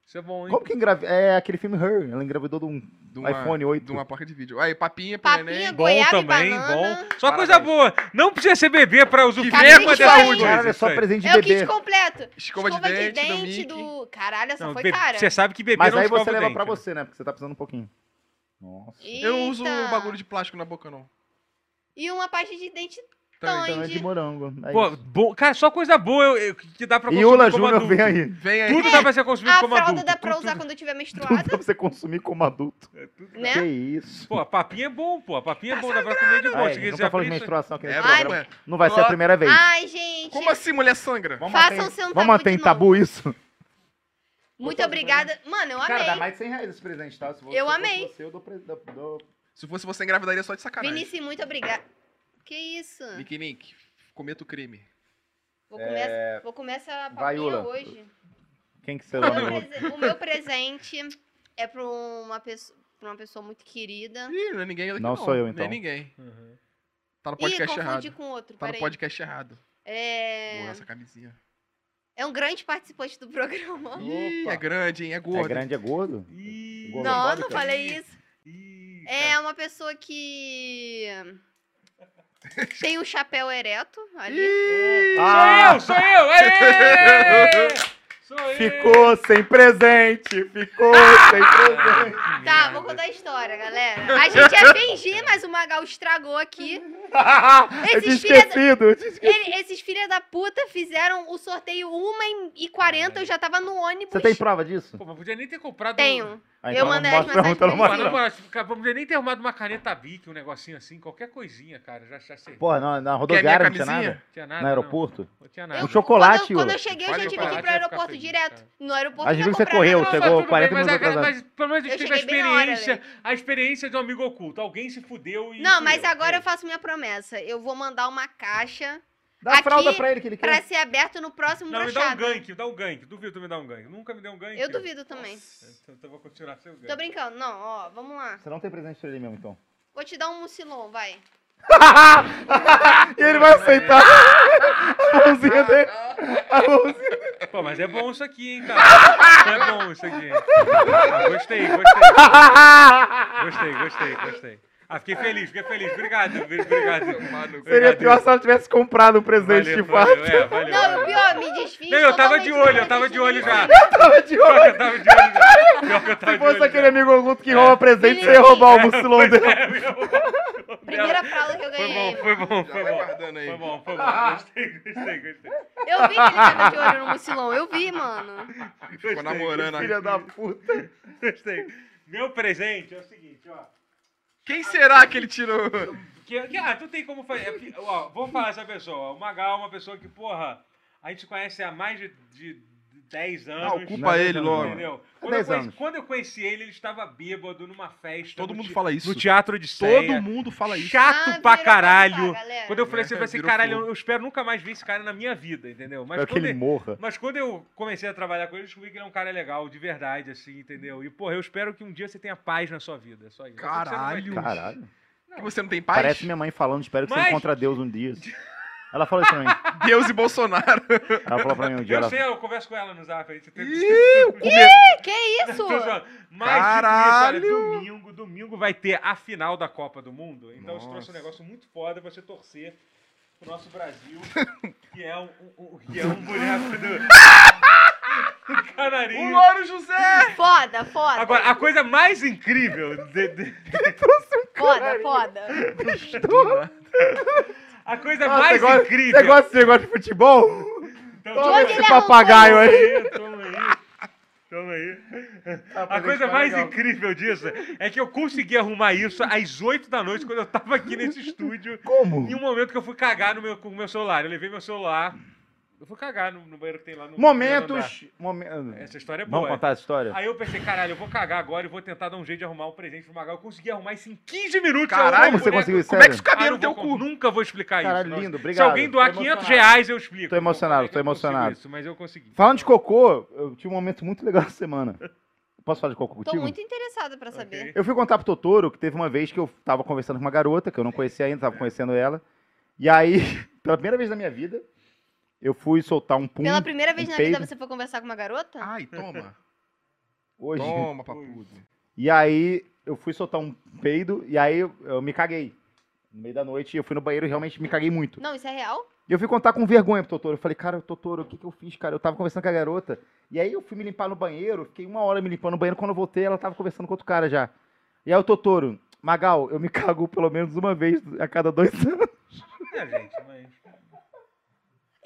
Isso é bom, hein? Como que engravidou? É aquele filme Her. Ela engravidou de um De uma- iPhone 8. De uma placa de vídeo. Aí, papinha pro Papinha, neném. Bom também, banana. bom. Só Parabéns. coisa boa. Não precisa ser bebê pra usufruir aí. dessas Saúde. Cara, é só presente de É o bebê. kit completo. Escova, de dente, do do... Caralho, essa Não, foi be- cara. Você sabe que bebê Mas não aí escova você leva dente, pra você, né? Porque você tá precisando um pouquinho. Nossa. Eu não uso Eita. bagulho de plástico na boca, não. E uma pasta de dente Também. Então é Tandy. de morango. É Pô, bom, cara, só coisa boa eu- eu- que dá pra consumir Yula como Júnior vem aí. Vem aí. Tudo dá pra ser consumido A como fralda adulto. dá pra Tudo- usar quando eu tiver Tudo menstruada, pra você consumir como adulto. né? Que isso. Pô, a papinha é bom, pô. A papinha é bom, dá pra comer de boa. A gente não tá falando de menstruação aqui nesse É, programa. Não vai ser a primeira vez. Ai, gente. Como assim, mulher sangra? Vamos Façam manter, seu tabu vamos manter em tabu isso? Muito obrigada. Mano, eu Cara, dá amei. mais de 100 reais esse presente, tá? Eu se fosse amei. Você, eu dou- Se fosse você, engravidaria só de sacanagem. Vinícius, muito obrigada. Que isso? Nick Nick, cometa o crime. Vou vou comer essa É, Vai, papinha hoje. Quem que você O meu, prese- o meu presente é pra uma, pessoa, pra uma pessoa muito querida. Ih, não é ninguém daqui Não sou eu, então. Nem ninguém. Uhum. Tá no Ih, podcast confundi errado. com outro, Tá no peraí. podcast errado. É... Boa essa camisinha. é um grande participante do programa. Ih, Opa. é grande, hein? É É gordo. grande, é gordo? Ih, Gordo. Não, não Gordofóbica? falei isso. ih, É uma pessoa que tem um chapéu ereto ali. Ih, Ah, Sou eu, sou eu! Aê! Sou eu! ficou sem presente, ficou sem presente. Tá, vou contar a história, galera. A gente ia fingir, mas o Magal estragou aqui. eu tinha Esses filha da- esses filha da puta fizeram o sorteio 1h40, eu já tava no ônibus. Você tem prova disso? Pô, mas podia nem ter comprado. Tenho. Ah, Eu mandei as mensagens então não pra não, não. podia nem ter arrumado uma caneta Bic, um negocinho assim, qualquer coisinha, cara. Já, já sei. Porra, na, na rodoviária não tinha nada? Tinha nada. No aeroporto? Não, não tinha Eu- nada. Um chocolate, quando, eu- quando eu cheguei, eu já tive que ir pro aeroporto feliz, direto. cara. No aeroporto A gente não viu que você correu, Não, chegou mas tudo 40 bem, mas, minutos a- atrasado. mas pelo menos a Eu gente teve a hora, experiência, a experiência de um amigo oculto. Alguém se fudeu e. Não, mas eu. agora É eu faço minha promessa. Eu vou mandar uma caixa Dá a Aqui, fralda pra ele que ele quer. pra ser aberto no próximo Não, me dá um brochado. gank, dá um gank. Duvido tu me dar um gank. Nunca me deu um gank. Eu duvido também. Então eu vou continuar seu gank. Tô brincando. Não, ó, vamos lá. Você não tem presente pra ele mesmo, então. Vou te dar um mucilon, vai. e ele vai aceitar a mãozinha dele. A mãozinha. Pô, mas é bom isso aqui, hein, cara. É bom isso aqui. Ah, gostei, gostei. Gostei, gostei, gostei. Ah, fiquei feliz, fiquei feliz. Obrigado, obrigado. Mano, Seria pior se ela tivesse comprado um presente Valeu, de fato. valeu, é, valeu. Não, o pior, me desfiz. Não, eu tava de olho, eu tava de olho já. Eu tava de olho. eu tava de olho já. Pior que eu tava Se de olho fosse aquele já. amigo oculto que rouba presente, você ia roubar o mucilão dele. É. Primeira fralda que eu Foi ganhei. bom, foi bom, foi bom. guardando aí. Foi bom, foi bom. Gostei, gostei, gostei. Eu vi que ele tava de olho no mucilão. Eu vi, mano. Ficou namorando Filha aqui. da puta. Gostei. Meu presente é o seguinte, ó. Quem será que ele tirou? Que, que- ah, tu tem como fazer. é Ó, vamos falar essa pessoa. O Magal é uma pessoa que, porra, a gente conhece há mais de, de 10 anos. Ah, ocupa Não, ele logo. Entendeu? Há Quando eu, 10 conheci, anos. quando eu conheci ele, ele estava bêbado numa festa. Todo no mundo te- fala isso. No Teatro de Todo mundo fala isso. Chato Ah, pra caralho. galera. Quando eu falei assim, eu É, falei assim, caralho, eu, eu espero nunca mais ver esse cara na minha vida, entendeu? Mas Espero que quando, ele morra. mas quando eu comecei a trabalhar com ele, eu descobri que ele é um cara legal, de verdade, assim, entendeu? E, porra, eu espero que um dia você tenha paz na sua vida. É só isso. Caralho. Caralho. Que você não tem paz? Parece minha mãe falando, espero que Mas- você encontre Deus um dia. Ela falou isso pra mim. Deus e Bolsonaro. Ela falou pra mim um dia. Eu Ela... sei, eu converso com ela no zap. A gente tem... Ih, Que isso? Zoando. Mas Caralho! dito isso, olha, domingo, domingo vai ter a final da Copa do Mundo. Então eu trouxe um Nossa. negócio muito foda pra você torcer pro nosso Brasil, que é um, um- um- que é um boneco do, do o canarinho. Louro José! Foda, foda. Agora, a coisa mais incrível, de- de- Foda, foda. A coisa Ah, mais você gosta- incrível. Você gosta desse negócio de futebol? Então, Toma esse papagaio aí. aí, toma aí. Toma aí. A coisa mais incrível disso é que eu consegui arrumar isso às 8 da noite, quando eu tava aqui nesse estúdio. Como? Em um momento que eu fui cagar no meu, com o meu celular. Eu levei meu celular. Eu fui cagar no, no banheiro que tem lá no. Momentos. momen-. Essa história é Vamos boa. contar essa história? Aí eu pensei, caralho, eu vou cagar agora e vou tentar dar um jeito de arrumar um presente pro Magal. Eu consegui arrumar isso em 15 minutos. Caralho, você boneco. conseguiu isso? Como é que isso cabia Ah, no teu cu? Nunca vou explicar Caralho, isso. Nossa. lindo, Se obrigado. alguém doar Tô 500 emocionado. reais, eu explico. Tô emocionado, é tô emocionado. Isso, mas eu consegui. Falando de cocô, eu tive um momento muito legal essa semana. Posso falar de cocô Tô contigo? muito interessada pra saber. Ok. Eu fui contar pro Totoro que teve uma vez que eu tava conversando com uma garota, que eu não conhecia ainda, tava conhecendo ela. E aí, pela primeira vez na minha vida, eu fui soltar um pum. Pela primeira vez um na peido. vida você foi conversar com uma garota? Ai, toma. Hoje. Toma, papudo. E aí, eu fui soltar um peido, e aí eu, eu me caguei. No meio da noite, eu fui no banheiro e realmente me caguei muito. Não, isso é real? E eu fui contar com vergonha pro Totoro. Eu falei, cara, Totoro, o que, que eu fiz, cara? Eu tava conversando com a garota. E aí eu fui me limpar no banheiro, fiquei uma hora me limpando no banheiro. Quando eu voltei, ela tava conversando com outro cara já. E aí o Totoro, Magal, eu me cago pelo menos uma vez a cada dois anos. É, gente, mas.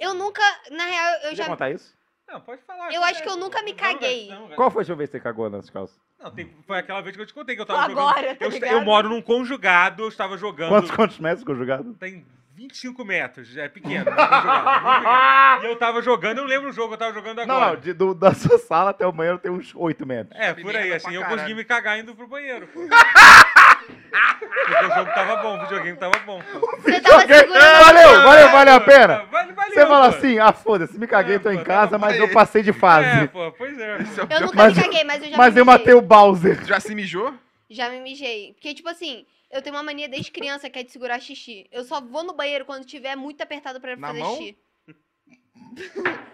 Eu nunca, na real, eu Quer já. contar isso? Não, pode falar. Eu acho que eu nunca me caguei. Qual foi a última vez que você cagou nas calças? Não, tem- foi aquela vez que eu te contei que eu tava jogando. agora, tá eu, eu moro num conjugado, eu estava jogando. Quantos, quantos metros conjugado? Tem 25 metros, é pequeno. é conjugado, é muito pequeno. e eu tava jogando, eu lembro o jogo, eu tava jogando Não, agora. não, de- do- da sua sala até o banheiro tem uns 8 metros. É, por aí, Merda assim, pra eu caralho. consegui me cagar indo pro banheiro. Pô. Porque o jogo tava bom, o videogame tava bom. Você tava segurando. Valeu, valeu, valeu a pena. Vale, valeu, Você fala pô. assim, ah, foda-se, me caguei, É, tô em casa, mas eu passei de É, fase. pô, pois é. Esse é Eu nunca Mas- me caguei, mas eu já Mas me eu mijei. matei o Bowser. Já se mijou? Já me mijei. Porque, tipo assim, eu tenho uma mania desde criança que é de segurar xixi. Eu só vou no banheiro quando tiver muito apertado pra Na fazer mão? xixi.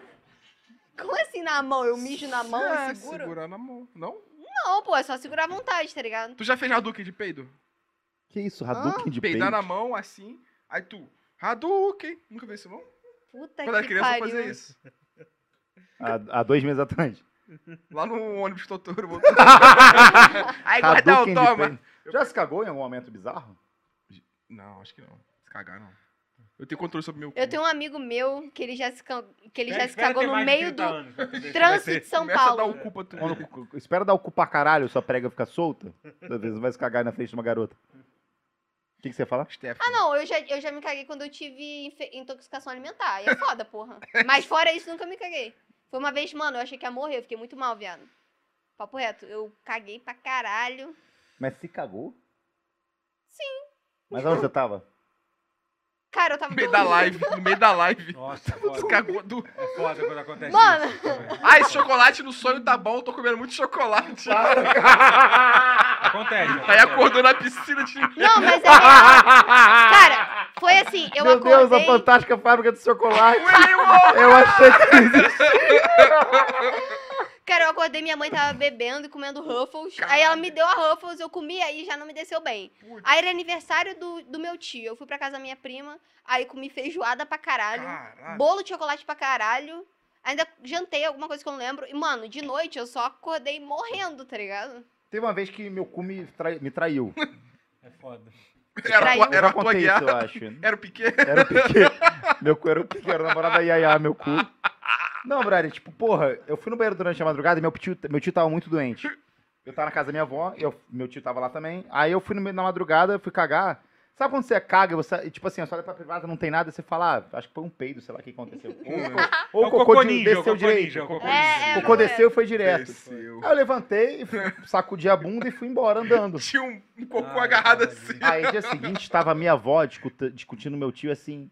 Como assim na mão? Eu mijo na mão é, e seguro? segurar na mão. Não? Não, pô, é só segurar à vontade, tá ligado? Tu já fez Hadouken de peido? Que isso, Hadouken de Peidar peito? na mão, assim. Aí tu, Hadouken. Nunca fez isso, não? Puta Quando era que criança, eu pariu. fazia isso. Há, há dois meses atrás. Lá no ônibus Totoro. Aí, guardão, Hadouken de toma. Já se cagou em algum momento bizarro? Não, acho que não. Se cagar, não. Eu tenho controle sobre meu cu. Eu tenho um amigo meu que ele já se, que ele já se cagou no meio 30 do anos trânsito de São a dar Paulo. o cu pra tu. Quando, espera dar o cu pra caralho, sua prega fica solta. Às vezes vai se cagar na frente de uma garota. O que, que você fala? Stephanie. Ah, não, eu já, eu já me caguei quando eu tive intoxicação alimentar. Aí é foda, porra. Mas fora isso, nunca me caguei. Foi uma vez, mano, eu achei que ia morrer, eu fiquei muito mal, viado. Papo reto, eu caguei pra caralho. Mas se cagou? Sim. Mas onde você tava? Cara, eu tava No meio da live, no meio da live. Nossa, foda. cagou do... É foda quando acontece Mano. isso. também. Ah, esse chocolate no sonho tá bom, eu tô comendo muito chocolate. Acontece. Aí acontece. acordou na piscina de... Não, mas é real. Cara, foi assim, eu Meu acordei... Deus, a fantástica fábrica de chocolate. Eu achei que existia. Cara, eu acordei, minha mãe tava bebendo e comendo Ruffles. Aí ela me deu a Ruffles, eu comi, aí já não me desceu bem. Putz. Aí era aniversário do, do meu tio. Eu fui pra casa da minha prima, aí comi feijoada pra caralho, Caralho. bolo de chocolate pra caralho. Ainda jantei alguma coisa que eu não lembro. E, mano, de noite eu só acordei morrendo, tá ligado? Teve uma vez que meu cu me, trai- me traiu. É foda. Era, era já a tua acho. Era o Piquet? Era o Piquet. meu cu era o Piquet, era o namorado da Yaya, meu cu. Não, brother, tipo, porra, eu fui no banheiro durante a madrugada e meu tio, meu tio tava muito doente. Eu tava na casa da minha avó, eu, meu tio tava lá também. Aí eu fui no da madrugada, fui cagar. Sabe quando você caga, você, e, tipo assim, a sua olha pra privada, não tem nada, você fala, ah, acho que foi um peido, sei lá o que aconteceu. Ou, ou É o cocô ninja, o desceu cocô direito. ninja, o cocô É, ninja. é, O cocô é. desceu e foi direto. Desceu. Aí eu levantei, sacudi a bunda e fui embora andando. Tinha um, um cocô Ai, agarrado assim. Aí, dia seguinte, estava minha avó discutindo meu tio assim.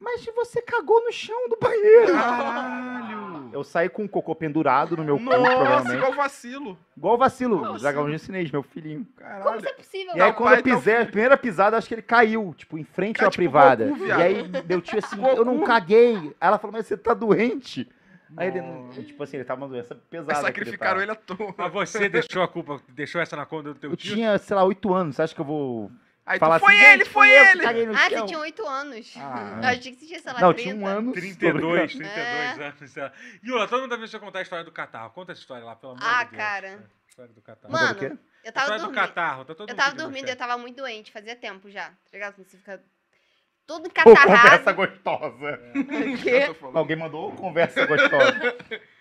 Mas você cagou no chão do banheiro. Caralho. Eu saí com um cocô pendurado no meu cu, Nossa, provavelmente. igual vacilo. Igual o vacilo, Nossa. dragão chinês, meu filhinho. Como Caralho. isso é possível? E aí, Tá quando pai, eu tá o pisei, a primeira pisada, acho que ele caiu, tipo, em frente Cara, à tipo privada. Goku, viado. e aí, meu tio assim, eu não caguei. Aí ela falou, mas você tá doente? Aí ele, Nossa. tipo assim, ele tava uma doença Aí pesada. sacrificaram ele à toa. Mas você deixou a culpa, deixou essa na conta do teu Eu tio? tinha, sei lá, oito anos. Você acha que eu vou Aí tu, foi assim, ele, "Gente, foi eu que ele. caguei no Ah, chão"? você tinha 8 anos. Ah. Eu achei que você tinha, sei lá, Não, 30. tinha um ano. 32, 32 É. anos. sei lá. Yula, todo mundo deve você contar a história do catarro. Conta essa história lá, pelo amor Ah, de Deus. cara. É, História do catarro. Mano? Eu A tava história do dormindo. catarro. Tá todo Eu mundo tava dormindo, eu tava muito doente, fazia tempo já. Tá ligado? Você fica todo Pô, conversa gostosa. Falando. Alguém mandou conversa gostosa.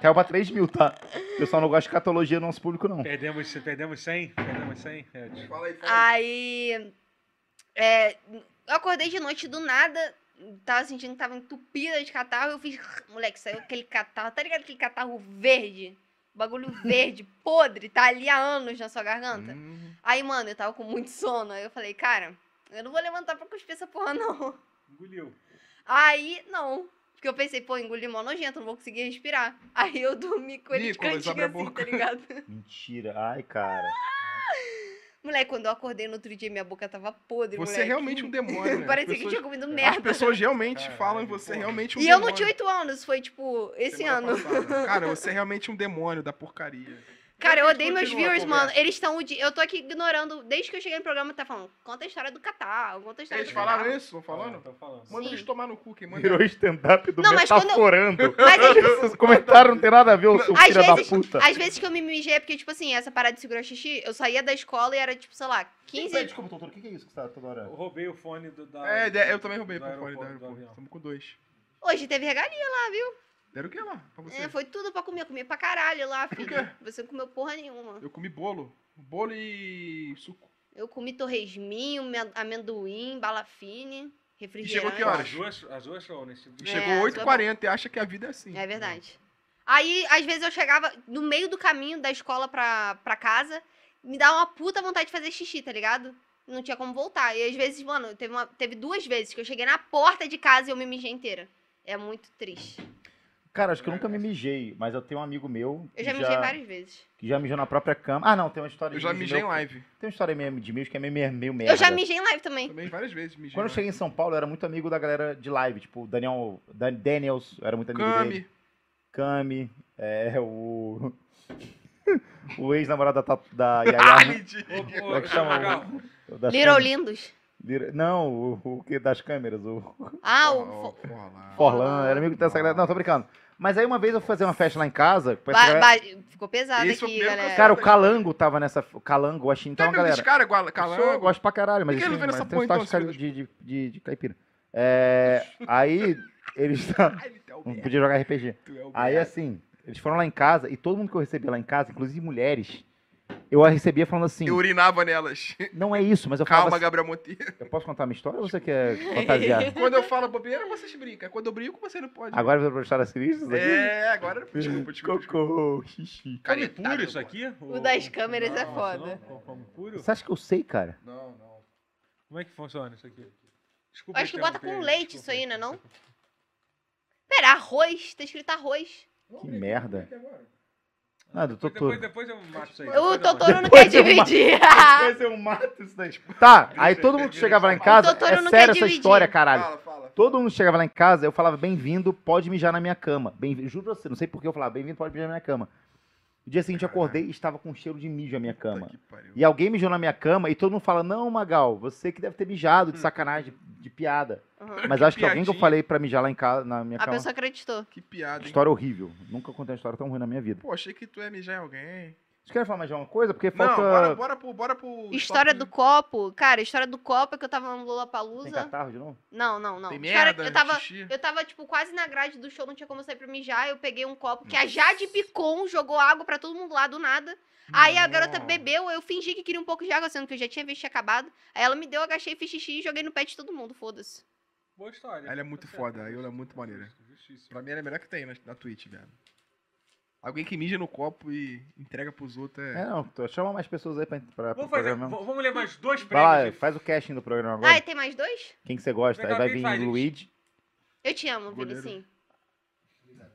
Caiu pra 3 mil, tá? O pessoal não gosta de catologia no nosso público, não. Perdemos, perdemos 100? Perdemos 100? É, desculpa. Fala aí, fala aí. Aí. é, eu acordei de noite do nada. Tava sentindo que tava entupida de catarro. Eu fiz. Moleque, saiu aquele catarro. Tá ligado aquele catarro verde? Bagulho verde, podre, tá ali há anos na sua garganta. Hum, Aí, mano, eu tava com muito sono. Aí eu falei, cara, eu não vou levantar pra cuspir essa porra, não. Engoliu. Aí, não. Porque eu pensei, pô, engoli mó nojento, não vou conseguir respirar. Aí eu dormi com ele Nicolas, de cantinho assim, boca. tá ligado? Mentira. Ai, cara. Moleque, quando eu acordei no outro dia, minha boca tava podre, Você é moleque. realmente um demônio, né? Parecia As que eu pessoas- tinha comido As merda. pessoas realmente Caralho, falam em você porra. realmente um E eu demônio. não tinha 8 anos, foi tipo, esse Semana ano. passada. Cara, você é realmente um demônio da porcaria. Cara, eu odeio meus viewers, mano. Eles estão. o Eu tô aqui ignorando. Desde que eu cheguei no programa, tá falando. Conta a história do Catar. Conta a história Eles do falaram Catar. isso? Estão falando? Tô falando. Manda Sim. eles tomar no cu, quem manda Virou stand-up do Não, mas quando eu- metaforando. Mas Esses comentários não tem nada a ver, ô seu às filho da vezes, puta. às vezes que eu me mijei é porque, tipo assim, essa parada de segurar xixi, eu saía da escola e era, tipo, sei lá, 15. Desculpa, doutor, o que é isso que você tá toda hora? Eu roubei o fone do, da... É, eu também roubei pro fone da do avião. Estamos com dois. Hoje teve regalia lá, viu? Deram o que lá pra você? É, foi tudo pra comer. Eu comi pra caralho lá, quê? filho. Você não comeu porra nenhuma. Eu comi bolo. Bolo e suco. Eu comi torresminho, men- amendoim, balafine, refrigerante. chegou que horas? As duas, as duas show nesse... É, Chegou isso é 8h40 e acha que a vida é assim. É verdade. Aí, às vezes, eu chegava no meio do caminho da escola pra, pra casa, me dava uma puta vontade de fazer xixi, tá ligado? Não tinha como voltar. E às vezes, mano, teve, uma, teve duas vezes que eu cheguei na porta de casa e eu me mijei inteira. É muito triste. Cara, acho que eu nunca me mijei, mas eu tenho um amigo meu Eu que já mijei várias vezes. que já mijou na própria cama. Ah, não, tem uma história Eu de já mijo mijei em meu- live. Tem uma história meio de mijo que é meio, meio, meio merda. Eu já mijei em live também. Também várias vezes mijei Quando eu em cheguei em São Paulo, eu era muito amigo da galera de live, tipo, o Daniel, Dan, Daniels, eu era muito amigo dele. Cami. Cami, é, o... o ex-namorado da, Tatu- da Yaya. Ah, ô, Como é que chama? Magal, O das Little câmeras. Lindos. Little- Não, o, o que das câmeras, o Ah, o. fo-. Forlan, era amigo dessa galera. Não, tô brincando. Mas aí uma vez eu fui fazer uma festa lá em casa. essa ba- galera- ba- ficou pesado aqui, eu galera. Cara, o Calango tava nessa. O Calango, é então, galera. cara, Guala- Eu sou- Calango? gosto pra caralho, mas, Por que ele nessa tem um porra, então, de, de, de, de caipira. É, aí, eles ele é não podia jogar RPG. é Aí, assim, eles foram lá em casa e todo mundo que eu recebia lá em casa, inclusive mulheres, eu a recebia falando assim: Eu urinava nelas. não é isso, mas eu Calma, falava assim, Gabriel Monteiro. eu posso contar a minha história ou você quer fantasiar? Quando eu falo bobeira, vocês brincam. Quando eu brinco, você não pode. Agora vai pra história sinistra? isso aqui? É, agora. Desculpa, desculpa. Cocô, xixi. Come Canetada, puro isso aqui? O das câmeras é foda. Não, come puro? Você acha que eu sei, cara? Não, não. Como é que funciona isso aqui? Desculpa Acho que bota com leite desculpa isso aí, né, não? desculpa. Pera, arroz. Tá escrito arroz. Que merda. Ah, do Depois, Totoro. depois eu mato isso aí. O Totoro não Depois quer dividir. Depois eu mato isso daí. Tá, aí todo mundo que chegava lá em casa, Totoro é não sério quer essa história, caralho. Fala, fala. Todo mundo chegava lá em casa, eu falava, bem-vindo, pode mijar na minha cama. Bem juro pra você, não sei por que eu falava, bem-vindo, pode mijar na minha cama. No dia seguinte eu acordei e estava com cheiro de mijo a minha cama. Que. E alguém mijou na minha cama e todo mundo fala, não, Magal, você que deve ter mijado de sacanagem, de, de piada. Uhum. Mas eu acho que alguém que eu piadinha. falei pra mijar lá em casa, na minha A cama. pessoa acreditou. Que piada, hein? História horrível. Nunca contei uma história tão ruim na minha vida. Pô, achei que tu ia mijar em alguém. Vocês querem falar mais de uma coisa? Porque Não, falta... bora, bora pro. Bora pro História do copo. Cara, história do copo é que eu tava no Tem Lollapalooza. catarro de novo? Não, não, não. Tem História- merda, eu tava, xixi. eu tava, tipo, quase na grade do show, não tinha como sair pra mijar. Eu peguei um copo que a Jade Picon jogou água pra todo mundo lá do nada. Aí a garota Nossa. bebeu, eu fingi que queria um pouco de água, sendo que eu já tinha visto acabado. Aí ela me deu, agachei, fiz xixi e joguei no pé de todo mundo, foda-se. Boa história. Ela é muito foda, a Iola é muito maneira. Pra mim ela é a melhor que tem na, na Twitch, velho. Alguém que mija no copo e entrega pros outros é. É, não. tô- Chama mais pessoas aí pra, pra, pro Vamos, fazer, programa. v- vamos ler mais dois Vai lá, prêmios. faz o casting do programa agora. Ah, e tem mais dois? Quem que você gosta? Aí Legal, vai quem vir faz? Luigi. Eu te amo, Goleiro.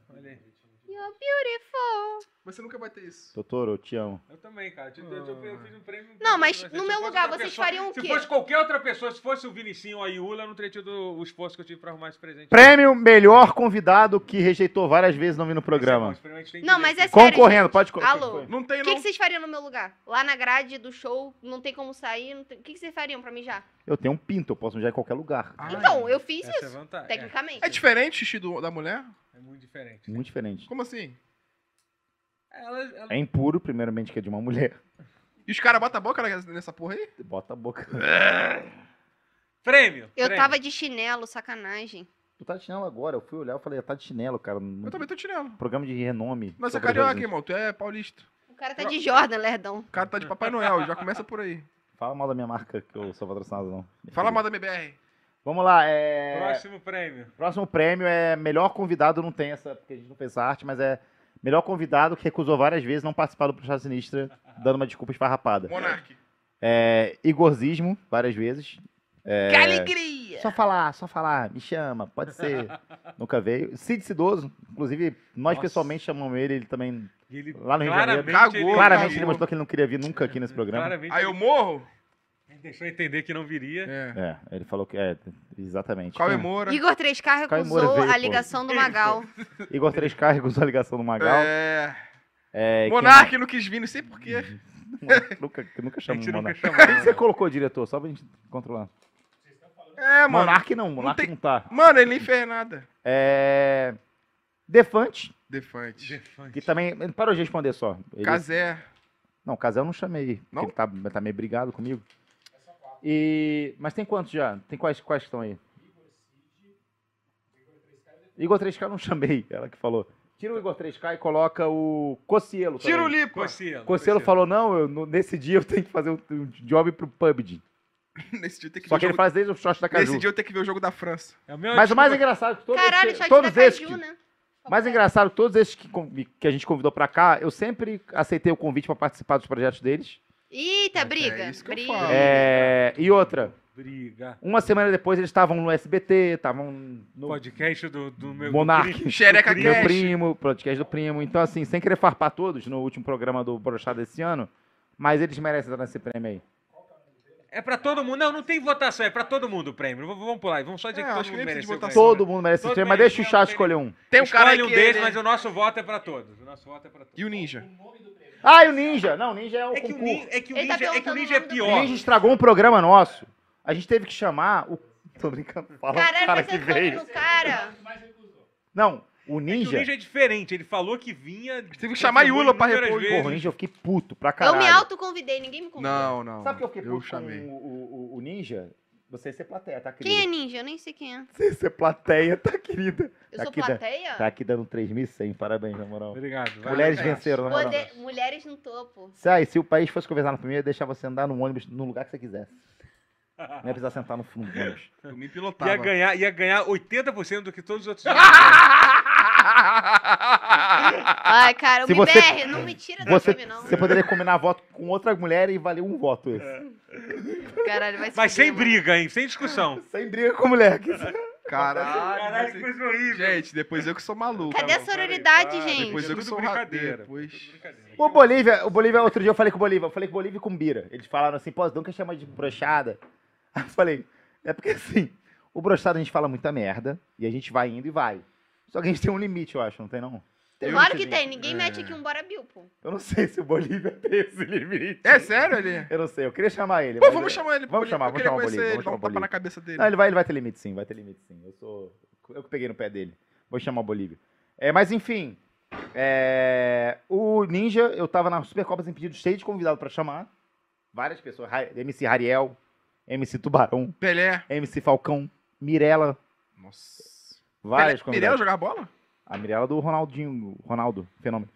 Olha aí. You're beautiful. Você nunca vai ter isso. Totoro, eu te amo. Eu também, cara. Eu, eu- eu- eu fiz um prêmio. Não, mas Se no meu lugar, vocês pessoa- fariam o Se quê? fosse qualquer outra pessoa, se fosse o Vinicinho ou a Iula, eu não teria tido o esforço que eu tive pra arrumar esse presente. Prêmio melhor convidado que rejeitou várias vezes não vir no programa. Não, mas é sério. Concorrendo, gente. pode Alô? Não tem, O que, não. que vocês fariam no meu lugar? Lá na grade do show, não tem como sair. não tem- O que, que vocês fariam pra mijar? Eu tenho um pinto, eu posso mijar em qualquer lugar. Ai. Então, eu fiz Essa é isso, vantagem. tecnicamente. É diferente o xixi do- da mulher? É, é muito diferente. Muito diferente. Como assim? Ela, ela- É impuro, primeiramente, que é de uma mulher. E os caras botam a boca nessa porra aí? Bota a boca. Prêmio. Eu prêmio. tava de chinelo, sacanagem. Tu tá de chinelo agora. Eu fui olhar e falei, tá de chinelo, cara. Eu também tô tirando. Programa de renome. Mas você é carioca, irmão. Tu é paulista. O cara tá de Jordan, lerdão. O cara tá de Papai Noel. Já começa por aí. Fala mal da minha marca, que eu sou patrocinado, não. Fala mal da MBR. Vamos lá, é... Próximo prêmio. Próximo prêmio é melhor convidado, não tem essa, porque a gente não fez essa arte, mas é melhor convidado que recusou várias vezes não participar do Puxado Sinistra, dando uma desculpa esfarrapada. Monark. É, Igorzismo, várias vezes. É, Que alegria! Só falar, só falar, me chama, pode ser. Nunca veio. Cid Cidoso, inclusive, nós Nossa. pessoalmente chamamos ele, ele também. Ele Lá no Rio de Janeiro. ele- Claramente ele mostrou que ele não queria vir nunca aqui nesse programa. Claramente Aí eu morro? Ele deixou entender que não viria. É. É, ele falou que. É, exatamente. Qual é Quem? Moura? Igor 3K Caio Moura recusou veio, a pô. ligação do Magal. Igor Três Carregos, a ligação do Magal. É. É, quem Monark não quis vir, não sei porquê. nunca, nunca chamou o Monark. chamou. Por que você colocou diretor? Só pra gente controlar. É, mano. Monark não, Monark tem- não tá. Mano, ele nem fez nada. É. Defante, Defante. Defante. que também. Ele parou de responder só. Ele- Casé. Não, Casé eu não chamei. porque Não? Ele tá, tá meio brigado comigo. E. Mas tem quantos já? Tem quais, quais que estão aí? Igor 3K eu não chamei, ela que falou. Tira o Igor 3K e coloca o Cocielo. Tira o. Lipa. Cossielo. Cocielo falou: não, eu, no- nesse dia eu tenho que fazer um, um job pro PUBG. Nesse dia tem que Só ver que ele jogo... faz desde o shot da Caju. Nesse dia eu tenho que ver o jogo da França. É Mas o mais engraçado é que todos, Caralho, esses, shot todos da esses Caju, que, né? mais engraçado que todos esses que, que a gente convidou pra cá, eu sempre aceitei o convite pra participar dos projetos deles. Eita, É briga. isso que eu briga. falo. É, e outra, Briga. uma semana depois eles estavam no SBT, estavam no Podcast do, do meu. Monark. do Xereca do meu primo, podcast do primo. Então, assim, sem querer farpar todos no último programa do Brochado desse ano, mas eles merecem estar nesse prêmio aí. É pra todo mundo. Não, não tem votação. É pra todo mundo o prêmio. V- Vamos pular. Vamos só dizer É, que todo que mundo nem precisa merece. de votação. Todo mundo merece esse Todo prêmio, mas merece, deixa o não, chat tem- escolher um. Tem um cara Escolhe aí um que deles, ele- mas o nosso voto é pra todos. O nosso voto é pra todos. E o Ninja? Ah, e o Ninja! Não, o Ninja é o É que o. Ninja, é que o Ele tá Ninja, é, que o perguntando ninja é o nome do O pior. Ninja estragou um programa nosso. A gente teve que chamar o. Tô brincando, fala o Caralho, cara que veio. no cara. Não, o É que o Ninja. Ninja é diferente. Ele falou que vinha. Teve que chamar Yula pra repor. Porra, o Ninja eu fiquei puto pra Eu caralho. me autoconvidei, ninguém me convidou. Não, não. Sabe por que eu fiquei Eu puto chamei. com o, o, o Ninja? Você ser plateia, tá, querida? Quem é ninja? Eu nem sei quem é. Você ser plateia, tá, querida? Eu Tá sou aqui, da- plateia? Tá aqui dando 3.100, parabéns, na moral. Obrigado. vai Mulheres lá, venceram, na moral. Poder- Mulheres no topo. Se, aí, se o país fosse conversar no primeiro, eu ia deixar você andar no ônibus no lugar que você quisesse. Não ia precisar sentar no fundo do ônibus. Eu me Ia pilotava. ganhar, ia ganhar 80% do que todos os outros. Ai, cara, o Se MBR, você- não me tira Você, do time, não. você poderia combinar voto com outra mulher e valer um voto esse. É. Caralho, vai se Mas sem mano. briga, hein? Sem discussão. Sem briga com mulher. que- Caralho. Caralho, que você- coisa horrível. Gente, depois eu que sou maluco. Cadê a Não, peraí, sororidade, para, gente? Depois eu que sou brincadeira. ra- depois-. O Bolívia, o Bolívia, outro dia eu falei com o Bolívia, eu falei com o Bolívia e com o Bira. Eles falaram assim, pô, nunca chama de brochada. Aí eu falei, é porque assim, o brochado a gente fala muita merda e a gente vai indo e vai. Só que a gente tem um limite, eu acho, não tem não? Tem um Claro que limitezinho. tem, ninguém É. mete aqui um Bora Bill, pô. Eu não sei se o Bolívia tem esse limite. É sério, ele? Eu não sei, eu queria chamar ele. Pô, vamos eu- chamar ele. Vamos chamar, vamos chamar o Bolívia, ele, vamos um chamar o tapa na Bolívia. cabeça dele. Não, ele vai, ele vai ter limite sim, vai ter limite sim. Eu sou. Eu que peguei no pé dele. Vou chamar o Bolívia. É, mas enfim, É, o Ninja, eu tava na Supercopa sem pedido, cheio de convidado pra chamar. Várias pessoas. MC Rariel, MC Tubarão, Pelé. MC Falcão, Mirella, Nossa. Várias Pelé, Mirella jogar bola? A Mirella do Ronaldinho, Ronaldo, fenômeno.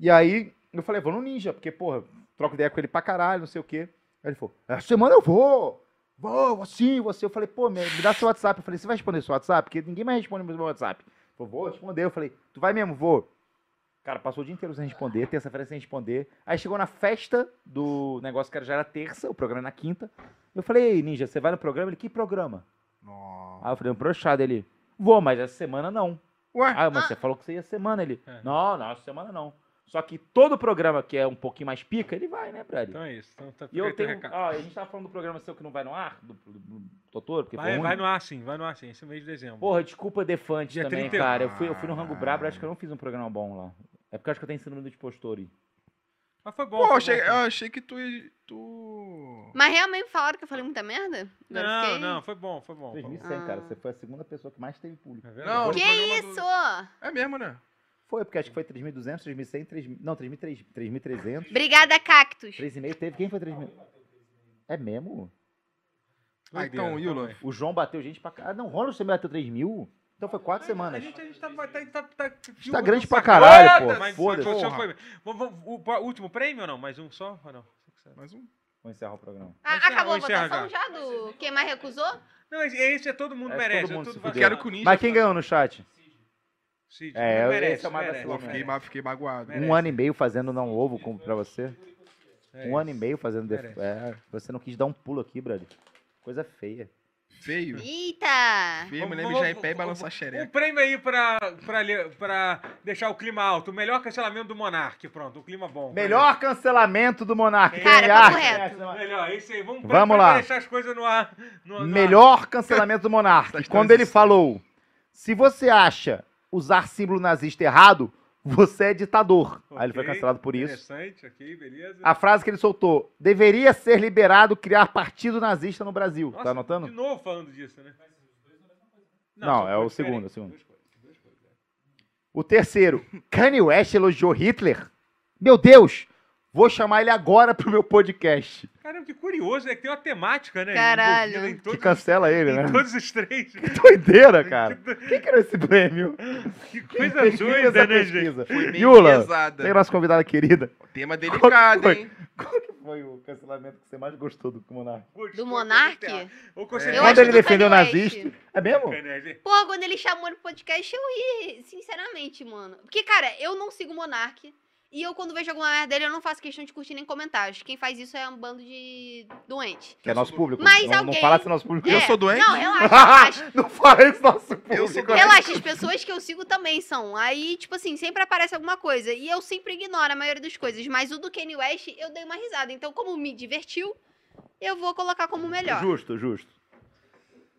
E aí, eu falei, vou no Ninja, porque, porra, troco ideia com ele pra caralho, não sei o quê. Aí ele falou, essa semana eu vou, vou, sim, você. Eu falei, pô, me, dá seu WhatsApp. Eu falei, você vai responder seu WhatsApp? Porque ninguém mais responde meu WhatsApp. Ele falou, vou responder. Eu falei, tu vai mesmo? Vou. Cara, passou o dia inteiro sem responder, terça-feira sem responder. Aí chegou na festa do negócio que já era terça, o programa na quinta. Eu falei, ei, Ninja, você vai no programa? Ele, que programa? Nossa. Aí eu falei, um brochado. Ele, vou, mas essa semana não. Ué, Ah, mas você falou que você ia semana. Ele, É. não, não, essa semana não. Só que todo programa que é um pouquinho mais pica, ele vai, né, Brady? Então é isso. Então, tá, e eu tenho. Ó, a gente tava falando do programa seu que não vai no ar, do, do, do Totoro, porque Vai, ruim. vai no ar sim, vai no ar sim, esse mês de dezembro. Porra, desculpa Defante também, 31. cara. Eu fui, eu fui no Rango Brabo, acho que eu não fiz um programa bom lá. É porque eu acho que eu tenho síndrome de postor aí. Mas foi bom. pô, foi achei, bom, eu achei que tu. tu... Mas realmente falaram que eu falei muita merda? Agora Não, fiquei- não, foi bom, foi bom. foi bom. 2100, cara. Ah. Você foi a segunda pessoa que mais teve público. Vendo? Não, Que programa do- isso? É mesmo, né? Foi, porque acho que foi 3.200, 3.100, 3.000. Não, 3.300, 3.300. Obrigada, Cactus. 3,5 teve. Quem foi 3.000? É mesmo? Ah, então, Yula. O João bateu gente pra caralho. Ah, não, o Ronald também bateu 3 mil? Então foi quatro A semanas. gente, a gente tá, tá, tá, tá, Tá grande pra caralho, pô. mas Foda-se. O, o último prêmio ou não? Mais um só? Ou não? Mais um. Vou encerrar o programa. Ah, Encerra- acabou a votação já do quem mais recusou? Não, esse, esse é todo mundo merece. todo mundo é fudeu. Eu quero que o Ninja. Mas quem ganhou no chat? Cid, É, não esse merece, é o mais fiquei, merece. ma- fiquei magoado. Merece. Um ano e meio fazendo não ovo com, pra você. É um isso. ano e meio fazendo. def-. É, você não quis dar um pulo aqui, brother. Coisa feia. Feio. Eita! Feio, me Vamos- lembro vamos- já em pé e balançar a Um xereca. prêmio aí pra, pra, pra deixar o clima alto. O melhor cancelamento do Monark. Pronto, o clima bom. Melhor cancelamento do Monark. Cara, Tem papo arte, reto. né? Melhor, esse aí. Vamos, Vamos pra, lá. pra deixar as coisas no ar. No, no Melhor cancelamento do Monark. Quando ele falou: se você acha usar símbolo nazista errado, você é ditador. ar. Aí ele foi cancelado por isso. Interessante, ok, beleza. A frase que ele soltou: deveria ser liberado criar partido nazista no Brasil. Nossa, tá anotando? De novo falando disso, né? Não, são é o segundo, diferentes, o segundo. é. O terceiro, Kanye West elogiou Hitler. Meu Deus, vou chamar ele agora pro meu podcast. Caramba, que curioso, é que tem uma temática, né? Caralho. Em Que todos, cancela ele, em né? todos os três. Que doideira, cara. Quem criou esse prêmio? Que coisa fez doida, essa né, gente? Foi bem Yula, pesada. tem a nossa convidada querida. Tema delicado, foi? hein? Qual que foi o cancelamento que você mais gostou do Monark? Do Monark? É. Quando ele defendeu o nazista. É mesmo? Porra, quando ele chamou no podcast, eu ri, sinceramente, mano. Porque, cara, eu não sigo o Monark. E eu, quando vejo alguma merda dele, eu não faço questão de curtir nem comentários. Quem faz isso é um bando de doente. Que é nosso público. Mas não, não alguém- fala se nosso público. Eu É, sou doente? Não, relaxa, não fala isso nosso público. Eu sou doente. Relaxa, as pessoas que eu sigo também são. Aí, tipo assim, sempre aparece alguma coisa. E eu sempre ignoro a maioria das coisas. Mas o do Kanye West, eu dei uma risada. Então, como me divertiu, eu vou colocar como melhor. Justo, justo.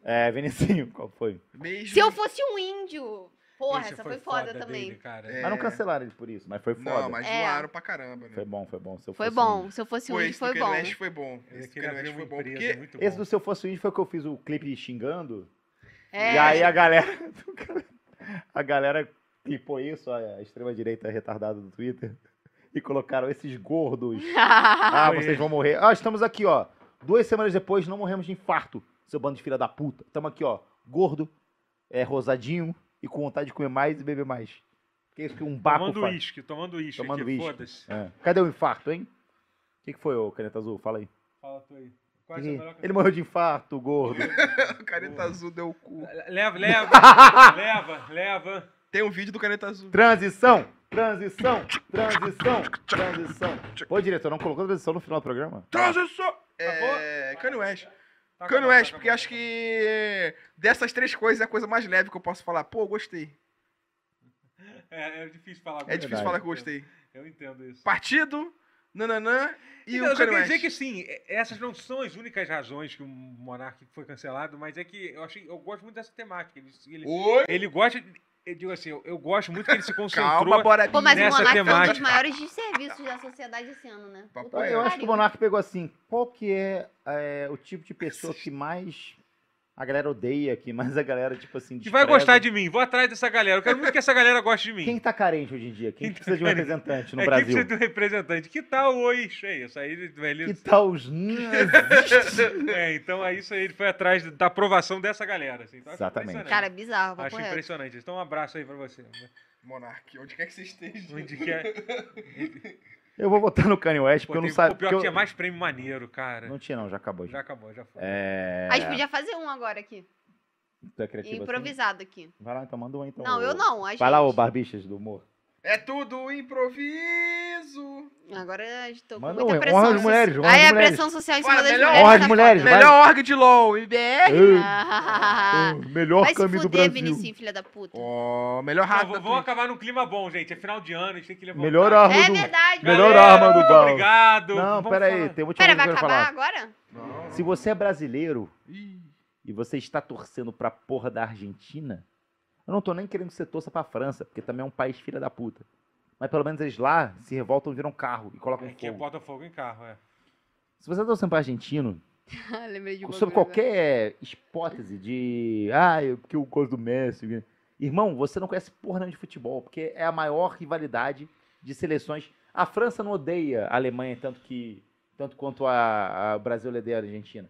É, Vinicinho, qual foi? Mesmo. Se eu fosse um índio. Porra, Esse essa foi, foda, também. dele, cara. É. Mas não cancelaram ele por isso, mas foi foda. Não, mas É. zoaram pra caramba, né? Foi bom, foi bom. Se eu Foi fosse bom. índio. Se eu fosse um índio, esse foi bom. West foi bom. Esse uma foi bom. empresa Porque muito Esse do Se Eu Fosse o Índio foi o que eu fiz o clipe xingando. É. E aí a galera. A galera clipou isso, a extrema-direita retardada do Twitter. E colocaram esses gordos. Ah, Foi vocês vão morrer. Ah, estamos aqui, ó. Duas semanas depois, não morremos de infarto, seu bando de filha da puta. Estamos aqui, ó. Gordo, é, rosadinho e com vontade de comer mais e beber mais. Que isso que um baco Tomando faz. uísque, tomando uísque Tomando aqui, uísque. foda-se. É. Cadê o infarto, hein? O que, que foi, ô Caneta Azul? Fala aí. Fala tu aí. É sua Ele, melhor ele morreu de infarto, gordo. o Caneta Azul deu o cu. Leva, leva, leva, leva. Tem um vídeo do Caneta Azul. Transição! Transição! Transição! Transição! Ô, diretor, não colocou transição no final do programa? Transição! É. Kanye West. Tá Kanye West, tá porque acho que dessas três coisas é a coisa mais leve que eu posso falar. Pô, gostei. É, é difícil falar. É agora. difícil falar que gostei. Eu entendo isso. Partido, nananã e Então, o Kanye queria West. dizer que sim, é- essas não são as únicas razões que o Monark foi cancelado, mas é que eu achei, eu gosto muito dessa temática. Ele, ele, Oi? ele gosta, eu digo assim, eu, eu gosto muito que ele se concentrou. Calma, bora. Pô, mas o Nessa Monark foi um dos temática. maiores desserviços da sociedade esse ano, né? Reto. Eu que acho que o. Monark pegou assim, qual que é, é, o tipo de pessoa que mais A galera odeia aqui, mas a galera, tipo assim. Que vai gostar de mim. Vou atrás dessa galera. Eu quero muito que essa galera goste de mim. Quem tá carente hoje em dia? Quem Quem precisa de um tá carente? representante no é, quem Brasil? precisa de um representante? Que tal hoje? É isso aí, Que velho. tal os? É, então é isso aí. Ele foi atrás da aprovação dessa galera. Assim. Então, Exatamente. Cara, é bizarro, Acho reto. impressionante. Então um abraço aí pra você. Monark, onde quer que você esteja. Onde que é? Eu vou votar no Kanye West, Pô, porque eu não sabia. pior que tinha eu- mais prêmio maneiro, cara. Não tinha, não, já acabou. Já. Já acabou, já foi. É. A gente podia fazer um agora aqui. Tu é criativo assim? Improvisado aqui. Vai lá, então manda um aí, então. Não, ô- eu não. A gente... Vai lá, ô Barbichas do humor. É tudo improviso. Agora eu tô com Manda muita um, pressão. honra as mulheres, honra Aí as a mulheres. pressão social em cima das melhor mulheres. honra as tá mulheres, foda. Melhor org de LOL, IBR. Ah, Uh, melhor Vai se caminho do fuder, Brasil. Vinicinho, filha da puta. Ó, melhor Não, da vamos acabar num clima bom, gente. É final de ano, a gente tem que levantar. Melhor arma É do. verdade. Melhor Galera, arma do Val. Obrigado. Não, pera aí, tem muito Pera, coisa vai que eu quero acabar falar. agora? Não. Se você é brasileiro Ih, e você está torcendo pra porra da Argentina, eu não tô nem querendo que você torça pra França, porque também é um país filha da puta. Mas pelo menos eles lá se revoltam, viram carro e colocam É que é fogo. bota fogo em carro, é. Se você tá torcendo pra argentino, Lembrei de sobre qualquer hipótese de. Ah, eu, porque eu gosto do Messi. Irmão, você não conhece porra nenhuma de futebol, porque é a maior rivalidade de seleções. A França não odeia a Alemanha tanto que tanto quanto a, a o Brasil odeia a Argentina.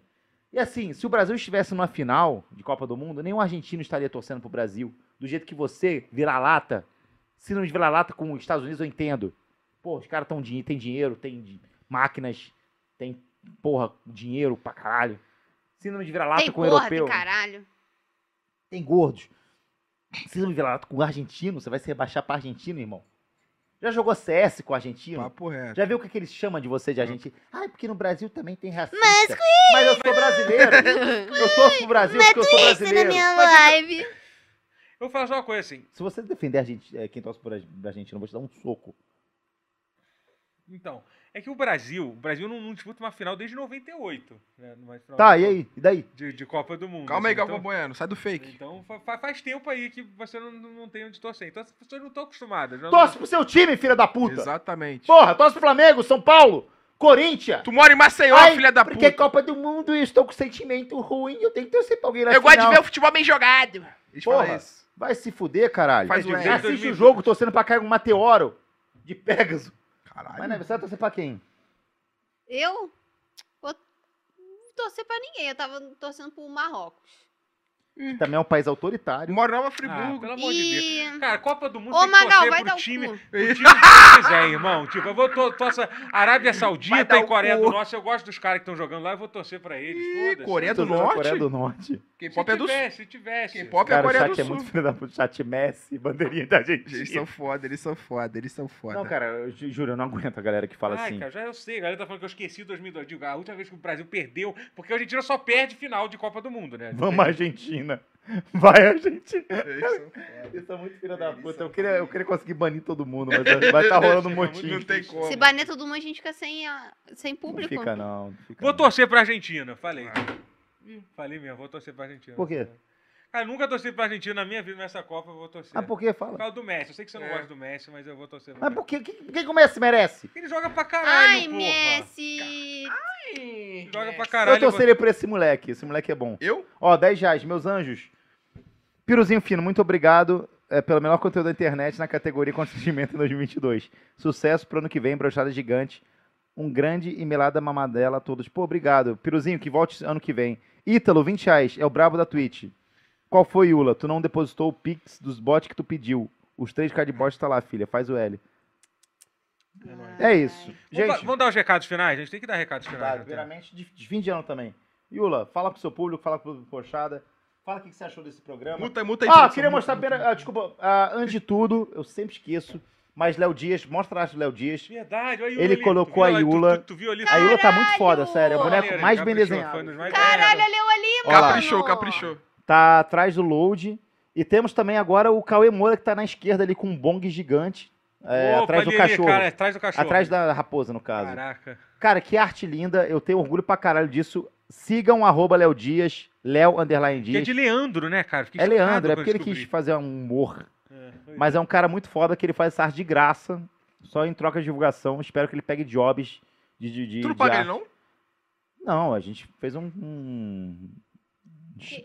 E assim, se o Brasil estivesse numa final de Copa do Mundo, nenhum argentino estaria torcendo pro Brasil. Do jeito que você, vira-lata, se não vira-lata com os Estados Unidos, eu entendo. Pô, os caras tão, tem dinheiro, tem máquinas, tem, porra, dinheiro pra caralho. Síndrome de vira-lata com porra, europeu. tem caralho. Tem gordos. Síndrome de vira-lata com argentino, você vai se rebaixar pra argentino, irmão. Já jogou CS com argentino? papo reto. Já viu o que, que eles chamam de você de argentino? Ah, porque no Brasil também tem racista. Mas, Mas eu sou brasileiro. Eu torço pro Brasil porque eu sou Isso na brasileiro. minha live. Eu vou falar só uma coisa assim. Se você defender a gente, é, quem torce por pra Argentina, eu vou te dar um soco. Então, é que o Brasil, o Brasil não, não disputa uma final desde 98. Né? Final Tá, de- e aí? E daí? De, de Copa do Mundo. Calma aí, assim, Galvão então, Bueno, sai do fake. Então fa- fa- faz tempo aí que você não, não tem onde torcer. Então as pessoas não estão acostumadas. não- Torce pro seu time, filha da puta. Exatamente. Porra, torce pro Flamengo, São Paulo, Corinthians. Tu mora em Maceió, Ai, filha da porque é puta. Copa do Mundo e eu estou com sentimento ruim, eu tenho que torcer pra alguém na Eu gosto de final. ver o futebol bem jogado. Porra. isso. Vai se fuder, caralho. Faz o. Assiste 2000. o jogo torcendo pra cair um Meteoro de Pegasus. Caralho. Mas né, você vai torcer pra quem? Eu? Vou torcer pra ninguém. Eu tava torcendo pro Marrocos. Também é um país autoritário. Moro Nova Ah, Friburgo. pelo amor de Deus. E... Cara, Copa do Mundo Ô, tem que Magal, torcer pro dar o time, time que você quiser, irmão. Tipo, eu vou to torcer Arábia Saudita e o Coreia do Norte. Eu gosto dos caras que estão jogando lá, eu vou torcer pra eles. Ih. Coreia do Norte? Coreia do Norte. K-pop é do Sul. tivesse, se tivesse. K-pop é a Cara, o Coreia do chat é Sul. muito filho da puta. Chat Messi, bandeirinha da Eles são foda, eles são foda, eles são foda. Não, cara, eu ju- juro, eu não aguento a galera que fala Ai, assim. cara, já eu sei. A galera tá falando que eu esqueci 2002. Digo, a última vez que o Brasil perdeu, porque a Argentina só perde final de Copa do Mundo, né? Vamos, Argentina. Vai, Argentina. Eles são muito filho da puta. Eu queria, eu queria conseguir banir todo mundo, mas vai estar rolando um motim. Não tem como. Se banir todo mundo, a gente fica sem, sem Não público. fica não. não fica Vou não. torcer pra Argentina, falei. Ah. Falei mesmo, vou torcer pra Argentina. Por quê? Cara, eu nunca torci pra Argentina na minha vida nessa Copa, eu vou torcer. Ah, por que? Por Fala. causa do Messi. Eu sei que você não É. gosta do Messi, mas eu vou torcer Mas por que? Quem que o Messi merece? Ele joga pra caralho, Ai, porra. Messi! Ele joga pra Eu caralho. torceria por esse moleque. Esse moleque é bom. Eu? Ó, 10 reais, meus anjos. Piruzinho Fino, muito obrigado é, pelo melhor conteúdo da internet na categoria constrangimento em 2022. Sucesso pro ano que vem, brochada gigante. Um grande e melada mamadela a todos. Pô, obrigado. Piruzinho, que volte ano que vem. Ítalo, 20 reais, é o brabo da Twitch. Qual foi, Yula? Tu não depositou o Pix dos bots que tu pediu. Os 3k de bot tá lá, filha. Faz o L. É isso. Vamos, Gente, dar- vamos dar os recados finais? A gente tem que dar recados finais. Tá, Theo? primeiramente de, de fim de ano também. Yula, fala pro seu público, fala pro Pochada. Fala o que você achou desse programa. Muta, muta aí. Ah, queria mostrar, muta, pera, ah, desculpa, ah, antes de tudo, eu sempre esqueço, mas Léo Dias, mostra a arte do Léo Dias. Verdade, olha Yula Ele ali. colocou a ela? Tu- Yula. Tu, tu viu ali? A Yula tá muito foda, sério, é o boneco mais bem desenhado. mais Caralho, ali, Olha lá. mano! Caprichou, caprichou. Tá atrás do load. E temos também agora o Cauê Moura, que tá na esquerda ali com um bong gigante. é, Opa, atrás do ali, cachorro. cara, atrás do cachorro. atrás da raposa, no caso. Caraca. Cara, que arte linda. Eu tenho orgulho pra caralho disso. Sigam arroba Léo Dias, Léo Underline Que é Dias. de Leandro, né, cara? Fiquei É Leandro, é porque ele quis fazer um humor. É, Mas é um cara muito foda que ele faz essa arte de graça, só em troca de divulgação. Espero que ele pegue jobs de. de, de Tu não paga ele, não? Não, a gente fez um. um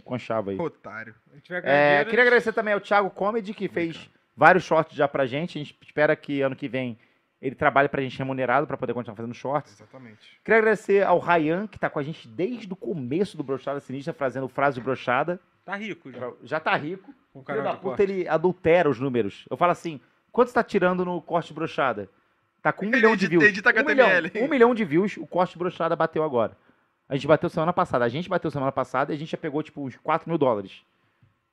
conchava aí. Otário. É, queria agradecer também ao Thiago Comedy, que fez vários shorts já pra gente. A gente espera que ano que vem ele trabalhe pra gente remunerado pra poder continuar fazendo shorts. Exatamente. Queria agradecer ao Ryan, que tá com a gente desde o começo do Brochada Sinistra, fazendo frase de brochada. Tá rico já. Já tá rico. O canal da puta, corte. ele adultera os números. Eu falo assim, quanto você tá tirando no corte de brochada? Tá com um Ele milhão de views. edita um, milhão, um milhão de views, o corte de brochada bateu agora. A gente bateu semana passada. A gente bateu semana passada e a gente já pegou, tipo, uns 4 mil dólares.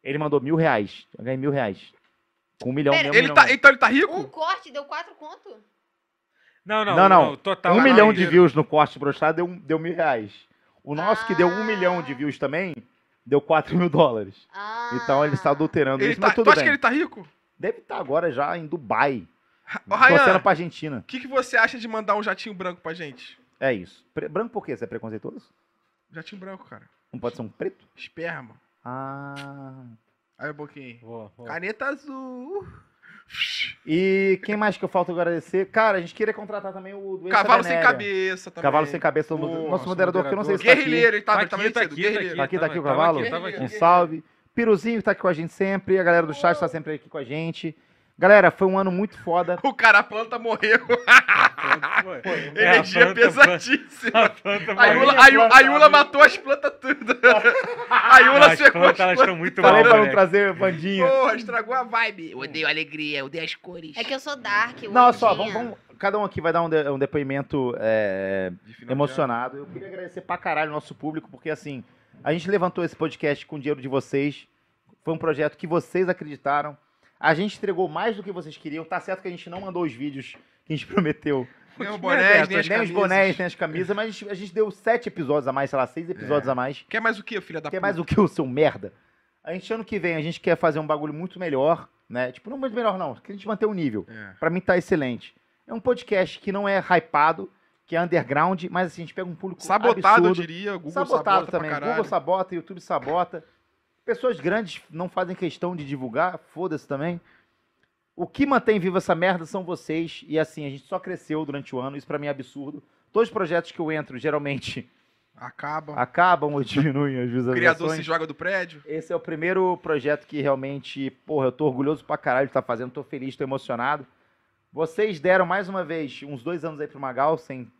Ele mandou mil reais. Eu ganhei mil reais. Com um milhão, Pera, um Ele milhão tá, não. então ele tá rico? Um corte deu quatro conto? Não, não, Não, não. total. um não, milhão não, de não. views no corte de brochada deu, deu mil reais. O nosso, que deu um Ah. milhão de views também, deu 4 mil dólares. Ah. Então ele está adulterando Ele isso, tá, mas tu tudo acha bem. que ele tá rico? Deve estar agora já em Dubai. Ô, Torcendo Ryan, pra Argentina. o que, que você acha de mandar um jatinho branco pra gente? É isso. Pre- branco por quê? Você é preconceituoso? Jatinho branco, cara. Não pode ser um preto? Esperma. Ah. Aí um pouquinho. Vou, vou. Caneta azul. E quem mais que eu falta agradecer? Cara, a gente queria contratar também o Cavalo sem cabeça também. Cavalo sem cabeça. o nosso nosso moderador, que eu não sei se tá aqui. Guerrilheiro, ele tá, Tá tá aqui, tá aqui, tá guerrilheiro. Tá aqui, tá aqui o Tava cavalo? aqui, tava aqui. Um salve. Piruzinho que tá aqui com a gente sempre. A galera do chat tá sempre aqui com a gente. Galera, foi um ano muito foda. O cara, a planta morreu. Energia É, a pesadíssima. A planta A morreu. Yula, a Yula- a planta, Yula a matou as plantas tudo. A Yula As secou as plantas, elas estão muito mal, Falei pra não moleque. trazer bandinha. Porra, estragou a vibe. Eu odeio alegria, eu odeio as cores. É que eu sou dark. eu Não, só, vamos, vamos- Cada um aqui vai dar um, de- um depoimento é, emocionado. Eu queria agradecer pra caralho o nosso público, porque assim, a gente levantou esse podcast com o dinheiro de vocês. Foi um projeto que vocês acreditaram. A gente entregou mais do que vocês queriam. Tá certo que a gente não mandou os vídeos que a gente prometeu. Nem o Nem boné, as nem as nem os bonés, nem as camisas, mas a gente, a gente deu sete episódios a mais, sei lá, seis episódios É. a mais. Quer mais o que, filha da Quer puta? mais o que o seu merda? A gente, ano que vem, a gente quer fazer um bagulho muito melhor, né? Tipo, não muito melhor, não. Que a gente manter o nível. É. Pra mim tá excelente. É um podcast que não é hypado, que é underground, mas assim, a gente pega um público Sabotado, eu absurdo. diria. Google Sabotado sabota também. Google sabota, YouTube sabota. Pessoas grandes não fazem questão de divulgar, foda-se também. O que mantém viva essa merda são vocês. E assim, a gente só cresceu durante o ano, isso pra mim é absurdo. Todos os projetos que eu entro, geralmente, Acaba. acabam ou diminuem as O criador se visualizações. joga do prédio. Esse é o primeiro projeto que realmente, porra, eu tô orgulhoso pra caralho de estar fazendo, tô feliz, tô emocionado. Vocês deram mais uma vez uns dois anos aí pro Magal sem.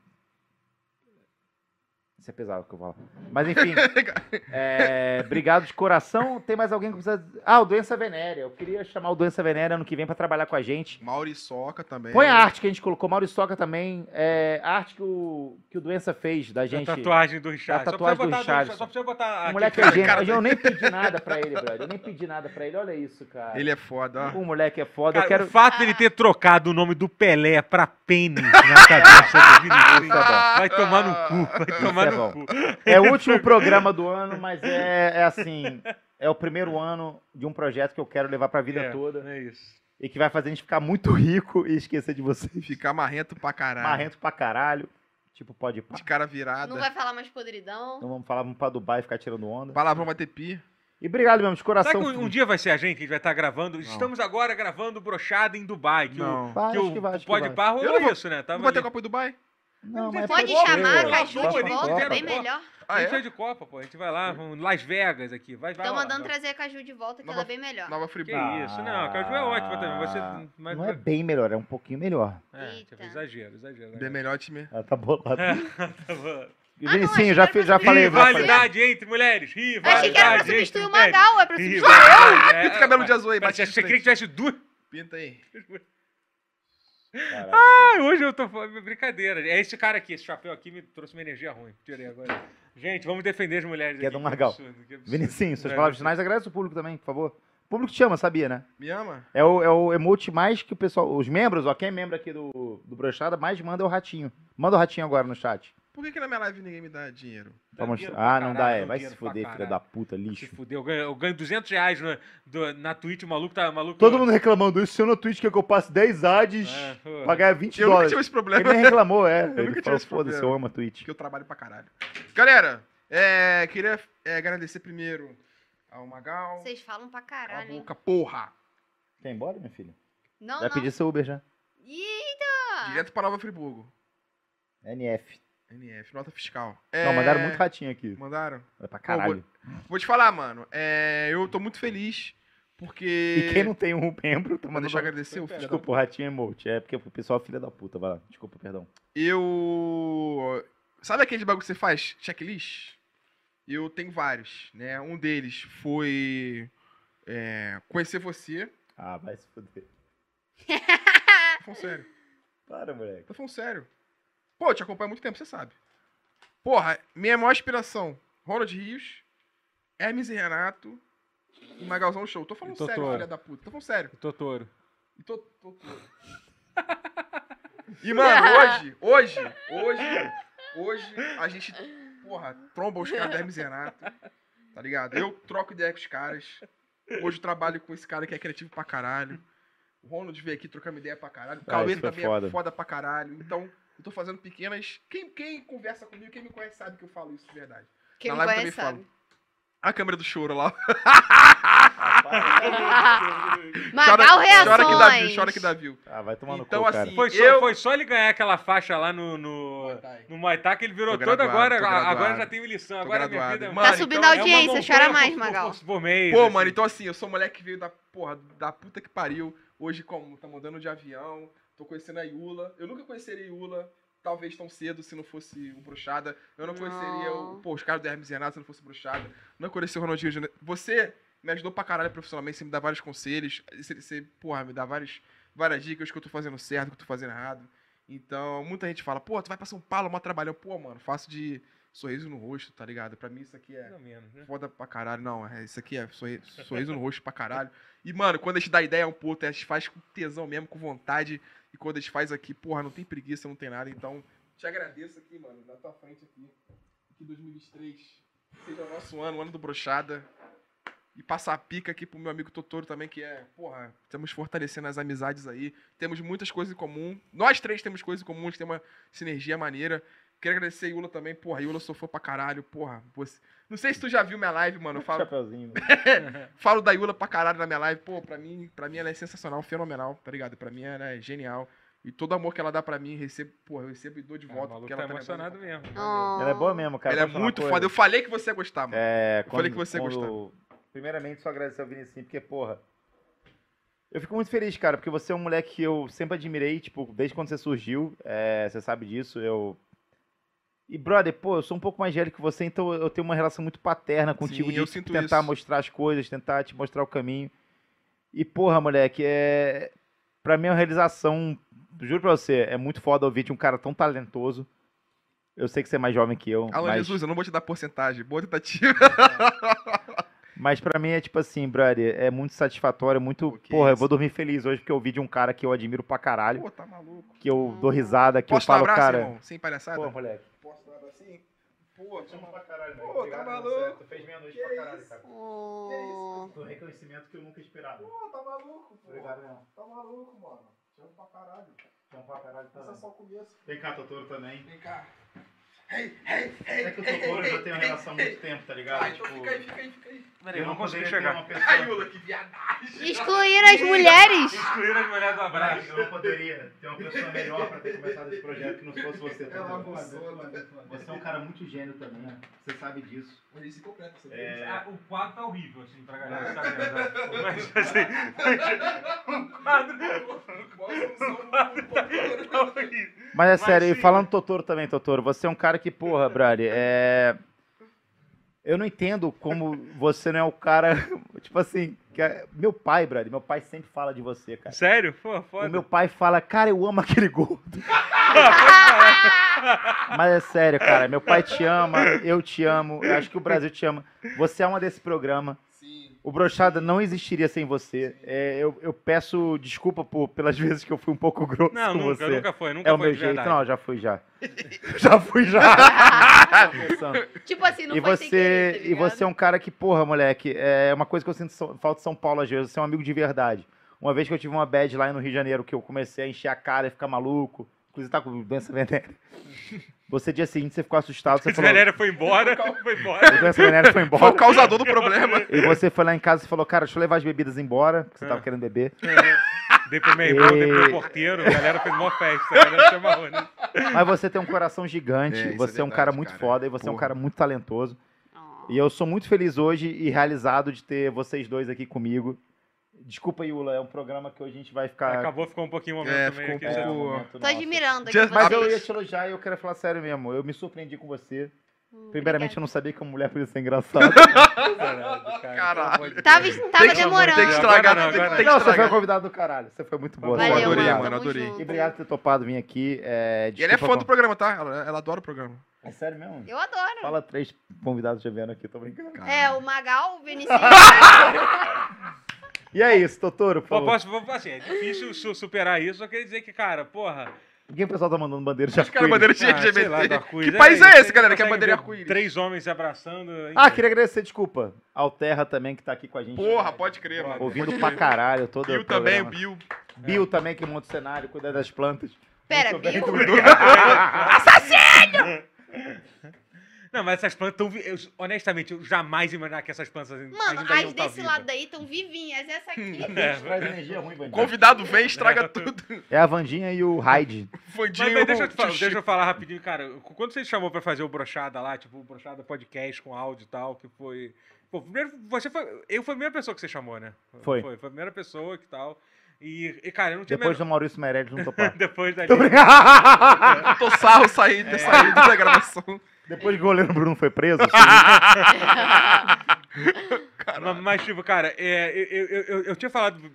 Isso é pesado o que eu falar. Mas enfim, é, obrigado de coração. Tem mais alguém que precisa. Ah, o Doença Venérea. Eu queria chamar o Doença Venérea ano que vem pra trabalhar com a gente. Mauriçoca também. Põe a arte que a gente colocou, Mauriçoca também. É, a arte que o, que o Doença fez da A gente. tatuagem do Richard. A tatuagem do só precisa botar, Richardson. Só precisa botar. O moleque é gênio. cara Eu nem pedi nada pra ele, brother. Eu nem pedi nada pra ele. Olha isso, cara. Ele é foda. O moleque é foda. Cara, eu quero. O fato dele ter trocado o nome do Pelé pra pênis na cabeça do é bom. Vai tomar no cu, vai tomar é no cu. É o último programa do ano, mas é, é assim. É o primeiro ano de um projeto que eu quero levar pra vida É, toda. É isso. E que vai fazer a gente ficar muito rico e esquecer de vocês. Ficar marrento pra caralho. Marrento pra caralho. Tipo, pode pá. De cara virada. Não vai falar mais podridão. Então vamos falar, vamos pra Dubai e ficar tirando onda. Palavrão vai ter pi. E obrigado mesmo, de Será coração. que um, um dia vai ser a gente que a gente vai estar gravando? Estamos agora gravando Brochada em Dubai. Que Não. Vai, o, que acho o que vai, acho que Pode vai. Par Eu rolou não vou- isso, né? Tava Não vai ter ali. Copa em Dubai? Não, mas Pode chamar a Caju de ser. volta, Pode bem melhor. Ah, a gente é? de Copa, pô. A gente vai lá, vamos Las Vegas aqui. Vai, vai Estão lá, mandando trazer a Caju de volta, que Nova- ela é bem melhor. Nova Que Friburgo. isso, não, a Caju é ótima também. Você, mas, Não é bem melhor, é um pouquinho melhor. é, tipo, exagero, exagero. Bem melhor time. Ela tá bolada. É. E Ah, não, achei já, que já pra falei. já falei. Rivalidade entre mulheres. Eu Rivalidade achei que era pra substituir o. Magal, é pra substituir eu. Rivalidade. É, Pinta o cabelo de é, azul aí, queria frente. que tivesse duas? Pinta aí. Caraca. Ah, hoje eu tô falando brincadeira. É esse cara aqui, esse chapéu aqui me trouxe uma energia ruim. Tirei agora. Gente, vamos defender as mulheres. Que é aqui, do Magal. absurdo, que absurdo. Vinicinho, suas É, palavras finais, agradece o público também, por favor. O público te ama, sabia, né? Me ama? É o, é o emote mais que o pessoal. Os membros, ó, quem é membro aqui do, do Brochada, mais manda é o ratinho. Manda o ratinho agora no chat. Por que, que na minha live ninguém me dá dinheiro? Dá dinheiro Ah, não dá, caralho, é. Vai se fuder, filha caralho. da puta, Se lixo. fuder, eu ganho, eu ganho 200 reais no- do- na Twitch, o maluco tá maluco. Todo mundo reclamando isso, se eu no Twitch quer que eu passe 10 ads É, pra ganhar 20 Eu nunca dólares. tive esse Ele problema. nem reclamou, é. nunca Ele tive falou, esse foda-se, problema. eu amo a Twitch. Porque eu trabalho pra caralho. Galera, é, queria é, agradecer primeiro ao Magal. Vocês falam pra Cala a caralho, hein? boca, porra. Quer ir embora, minha filha? Não, Já não. pedi seu Uber já. Eita! Direto pra Nova Friburgo. NF. NF, nota fiscal. Não, É, mandaram muito ratinho aqui. Mandaram? É pra caralho. Vou te falar, mano. é, eu tô muito feliz porque. E quem não tem um membro, tá Vou mandando... deixar eu agradecer o filho Desculpa, o ratinho é emote. É porque o pessoal é filha da puta, vai lá. Desculpa, perdão. Eu. Sabe aquele bagulho que você faz? Checklist? Eu tenho vários, né? Um deles foi. é, conhecer você. Ah, vai se fuder. Tô falando sério. Para, moleque. Tô falando sério. Pô, eu te acompanho há muito tempo, você sabe. Porra, minha maior inspiração: Ronald Rios, Hermes e Renato e Magalzão Show. Tô falando E sério, Totoro. filha da puta. Tô falando sério. Totoro. E tô, tô, tô. E, mano, hoje, hoje, hoje, hoje, a gente, porra, tromba os caras da Hermes e Renato, tá ligado? Eu troco ideia com os caras. Hoje eu trabalho com esse cara que é criativo pra caralho. O Ronald veio aqui trocando ideia pra caralho. O Ah, Cauê também foda. é foda pra caralho. Então, eu tô fazendo pequenas. Quem, quem conversa comigo, quem me conhece, sabe que eu falo isso de verdade. Quem Na me live conhece também sabe. A câmera do choro lá. Magal reações. chora que dá view, chora que dá view. Ah, vai tomar no Então, cu, cara. assim, Foi só, Eu- foi só ele ganhar aquela faixa lá no, no, no Muay Thai que ele virou todo agora. agora já tem lição. Tô Agora minha graduado. vida é Mano, Tá subindo então a é audiência, montanha chora por- mais, por- Magal. Por, por mês. Pô, assim. mano, então assim, eu sou moleque que veio da porra, da puta que pariu. Hoje, como? Tá mandando de avião. Tô conhecendo a Yula. Eu nunca conheceria a Yula, talvez tão cedo, se não fosse o Bruxada. Eu não conheceria o, Não. pô, os caras do Hermes e Renato se não fosse o Bruxada. Não conheci o Ronaldinho. Você me ajudou pra caralho profissionalmente, você me dá vários conselhos. Você, você, porra, me dá vários, várias dicas que eu tô fazendo certo, que eu tô fazendo errado. Então, muita gente fala, pô, tu vai pra São Paulo, mó trabalhão. Pô, mano, faço de sorriso no rosto, tá ligado? Pra mim isso aqui é menos, né? foda pra caralho. Não, é, isso aqui é sorri- sorriso no rosto pra caralho. E, mano, quando a gente dá ideia um pouco, a gente faz com tesão mesmo, com vontade. E quando a gente faz aqui, porra, não tem preguiça, não tem nada. Então, te agradeço aqui, mano, na tua frente aqui. Que 2023 seja o nosso ano, o ano do brochada. E passar a pica aqui pro meu amigo Totoro também, que é, porra, estamos fortalecendo as amizades aí. Temos muitas coisas em comum. Nós três temos coisas em comum, a gente tem uma sinergia maneira. Quero agradecer a Yula também. Porra, a Yula eu sou fã pra caralho. Porra, você... Não sei se tu já viu minha live, mano. Eu falo, Chapeuzinho. falo da Yula pra caralho na minha live. Pô, pra mim, pra mim ela é sensacional, fenomenal, tá ligado? Pra mim ela é genial. E todo amor que ela dá pra mim, recebo, porra, eu recebo e dou de Ah, volta. maluco porque tá ela emocionado tá mesmo. Oh. Ela é boa mesmo, cara. Ela é muito foda. Eu falei que você ia gostar, mano. É, Eu falei que você ia quando- Primeiramente, só agradecer ao Vinicinho, porque, porra. Eu fico muito feliz, cara, porque você é um moleque que eu sempre admirei, tipo, desde quando você surgiu. é, você sabe disso, eu. E, brother, pô, eu sou um pouco mais velho que você, então eu tenho uma relação muito paterna contigo Sim, de eu sinto tentar isso. mostrar as coisas, tentar te mostrar o caminho. E, porra, moleque, é. Pra mim é uma realização. Juro pra você, é muito foda ouvir de um cara tão talentoso. Eu sei que você é mais jovem que eu. Alan mas... Jesus, eu não vou te dar porcentagem. Boa tentativa. Mas pra mim é tipo assim, brother, é muito satisfatório, muito. Que porra, eu isso. vou dormir feliz hoje porque eu ouvi de um cara que eu admiro pra caralho, Pô, tá maluco. que eu dou risada, que Posso eu dar um falo, abraço, cara. irmão? Sem palhaçada? Pô, moleque. Posso dar um abracinho? Pô, amo pra caralho, Pô, tá Obrigado, maluco. Tu fez meia-noite Que isso? Oh. Do reconhecimento que eu nunca esperava. Pô, tá maluco, pô. Obrigado, irmão. Tá maluco, mano. Te amo pra caralho. Te amo pra caralho Esse é só o começo. Vem cá, Totoro também. Vem cá. Hey, hey, hey. É que o Totoro já tem uma relação há muito tempo, tá ligado? Ah, então fica aí, fica aí, fica aí. Peraí, eu não ter chegar. uma Ai, pessoa. Yula, que viadagem. Excluíram as mulheres. Excluíram as mulheres do abraço. Eu não poderia ter uma pessoa melhor pra ter começado esse projeto que não fosse você, Totoro. gostou, mano. Você é um cara muito gênio também, você sabe disso. Mas isso é completo, você É. Ah, O quadro tá horrível, assim, pra galera saber. né? Mas, assim, o quadro tá horrível. Mas é sério, e falando Totoro também, Totoro, você é um cara que, porra, brother, é. Eu não entendo como você não é o cara. Tipo assim, é- meu pai, brother, meu pai sempre fala de você, cara. Sério? Pô, foda. O meu pai fala, cara, eu amo aquele gordo. Mas é sério, cara, meu pai te ama, eu te amo, eu acho que o Brasil te ama. Você é uma desse programa. O Brochada não existiria sem você. É, eu, eu peço desculpa por, pelas vezes que eu fui um pouco grosso Não, com nunca, você. nunca foi, nunca É o foi meu de jeito. verdade. Não, já fui já. já fui já. Tipo assim, não e foi sem você, querer, tá e você é um cara que, porra, moleque, é uma coisa que eu sinto falta de São Paulo às vezes, você é um amigo de verdade. Uma vez que eu tive uma bad lá no Rio de Janeiro, que eu comecei a encher a cara e ficar maluco, inclusive tá com doença venérea. Você, dia seguinte, você ficou assustado, você Esse falou, foi embora, foi a embora. doença venérea foi Foi o embora. causador do problema. E você foi lá em casa e falou, cara, deixa eu levar as bebidas embora, porque você tava É. querendo beber. Dei pro meu irmão, dei pro E- porteiro, a galera fez mó festa, a galera amarrou, né? Mas você tem um coração gigante, É, é você é um verdade, cara muito cara. foda e você é um Porra. cara muito talentoso. Oh. E eu sou muito feliz hoje e realizado de ter vocês dois aqui comigo. Desculpa, Yula, é um programa que hoje a gente vai ficar. Acabou, ficou um pouquinho o momento É, ficou aqui. um É, um momento Tô admirando aqui Just- Mas eu ia vocês. te elogiar e eu quero falar sério mesmo. Eu me surpreendi com você. Hum, Primeiramente, eu obrigada. não sabia que uma mulher podia ser engraçada. Caralho, cara, Caralho. de Tava, tava Tem que- demorando. Tem que estragar, Agora não, tem, agora tem não, você foi convidado do caralho. Você foi muito boa. Valeu, Muito adorei, mano, tamo adorei. junto. E obrigado por ter topado vir aqui. É, E ele é fã do programa, tá? Ela, ela adora o programa. É sério mesmo? Eu adoro. Fala três convidados já vieram aqui, tô brincando. É, o Magal, o Vinicius. E é isso, Totoro, por favor. posso, vou- assim, é difícil su- superar isso, só queria dizer que, cara, porra. Por que o pessoal tá mandando bandeira de arco-íris? bandeira de ah, sei lá, LGBT. Que país é a esse, galera, que é bandeira arco-íris? Três homens se abraçando. Ah, queria agradecer, desculpa, ao Terra também que tá aqui com a gente. Porra, pode crer, mano. Ouvindo Pode pra crer. caralho todo Bill o também, o. Bill. Bill também que monta o cenário, cuida das plantas. Pera, Bill? Dudu. Não, mas essas plantas estão. Eu, honestamente, eu jamais imaginar que essas plantas Mano, ainda iam as tá desse lado daí estão vivinhas. Essa aqui. É, Traz energia ruim, O Vandinha. convidado vem, estraga tudo. É a Vandinha e o Hyde. Mas, Fandinho. mas deixa, eu te falar, deixa eu falar rapidinho, cara. Quando você chamou pra fazer o Brochada lá, tipo, o Brochada podcast com áudio e tal, que foi. Pô, primeiro, você foi. Eu fui a primeira pessoa que você chamou, né? Foi. Foi, foi a primeira pessoa que tal. E, e, cara, eu não tinha Depois do menor- Maurício Meirelles não topar. Depois dali. Tô. Tô sarro sair, ter saído da gravação. Depois que o goleiro Bruno foi preso, Ma- Mas, tipo, cara, é, eu, eu, eu, eu tinha falado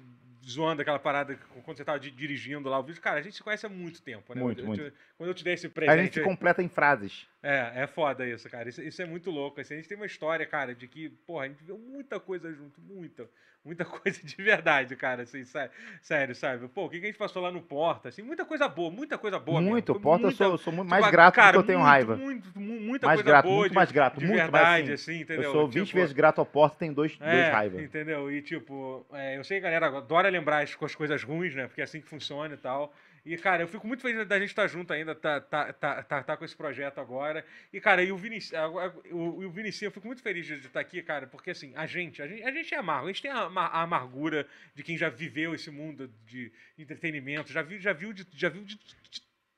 zoando aquela parada quando você tava di- dirigindo lá o vídeo. Cara, a gente se conhece há muito tempo, né? Muito, Eu- muito. quando eu te dei esse a presente. gente completa em frases. É, é foda isso, cara. Isso, isso é muito louco. assim, a gente tem uma história, cara, de que, porra, a gente viu muita coisa junto, muita. Muita coisa de verdade, cara, assim, sé- sério, sabe? Pô, o que que a gente passou lá no Porta, assim, muita coisa boa, muita coisa boa mesmo. muito. Foi Porta, eu muita- sou, eu sou muito tipo, mais grato cara, do que eu tenho muito, raiva. Muito, mu- muita Mais coisa grato, boa muito de, mais grato, de muito verdade, mais assim, entendeu? Eu sou 20 Tipo, vezes grato ao Porta, tem dois, dois é, raiva. entendeu? E tipo, é, eu sei que a galera adora lembrar as, as coisas ruins, né? Porque é assim que funciona e tal. E, cara, eu fico muito feliz da gente estar junto ainda, tá, tá, tá, tá, tá com esse projeto agora. E, cara, e o Vinicius, o, Vinicius, eu fico muito feliz de estar aqui, cara, porque assim, a gente, a gente, a gente é amargo, a gente tem a, ama- a amargura de quem já viveu esse mundo de entretenimento, já viu, já viu de, já viu de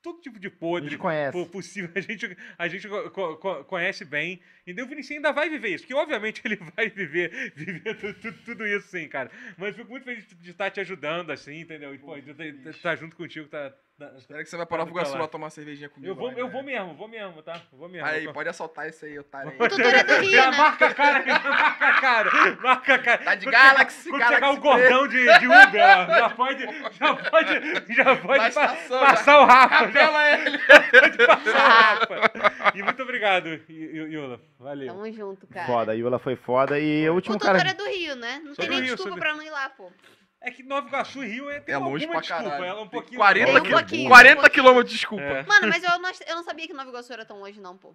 todo tipo de A podre gente conhece. po- possível. A gente, a gente co- co- co- conhece bem. E o Vinicius ainda vai viver isso, porque obviamente ele vai viver, viver tu- tu- tudo isso sim, cara. Mas eu fico muito feliz de estar te ajudando, assim, entendeu? E, pô, de estar junto contigo, tá. Espera que você vai parar pro Iguaçu lá tomar uma cervejinha comigo. Eu vou, lá, eu né? vou mesmo, vou mesmo, tá? Vou mesmo. Aí, pode assaltar esse aí, otário aí. O tutor é do Rio, Já né? marca a cara, já marca a cara, marca a cara. Tá de Quando Galaxy, chegar, quando Galaxy chegar o gordão de, de Uber, ó, já pode, já pode, já pode pa- estação, passar o Rafa. Já ele. pode passar o Rafa. E muito obrigado, Yula. Valeu. Tamo junto, cara. Foda, a Yula foi foda. E o O último tutor cara. é do Rio, né? Não Sou tem nem Rio, desculpa pra não ir lá, pô. É que Nova Iguaçu e Rio é, tem É longe alguma pra desculpa, caralho. ela é um pouquinho... 40, Tem um qui- pouquinho, 40 um pouquinho. quilômetros de desculpa. É. Mano, mas eu não, eu não sabia que Nova Iguaçu era tão longe, não, pô.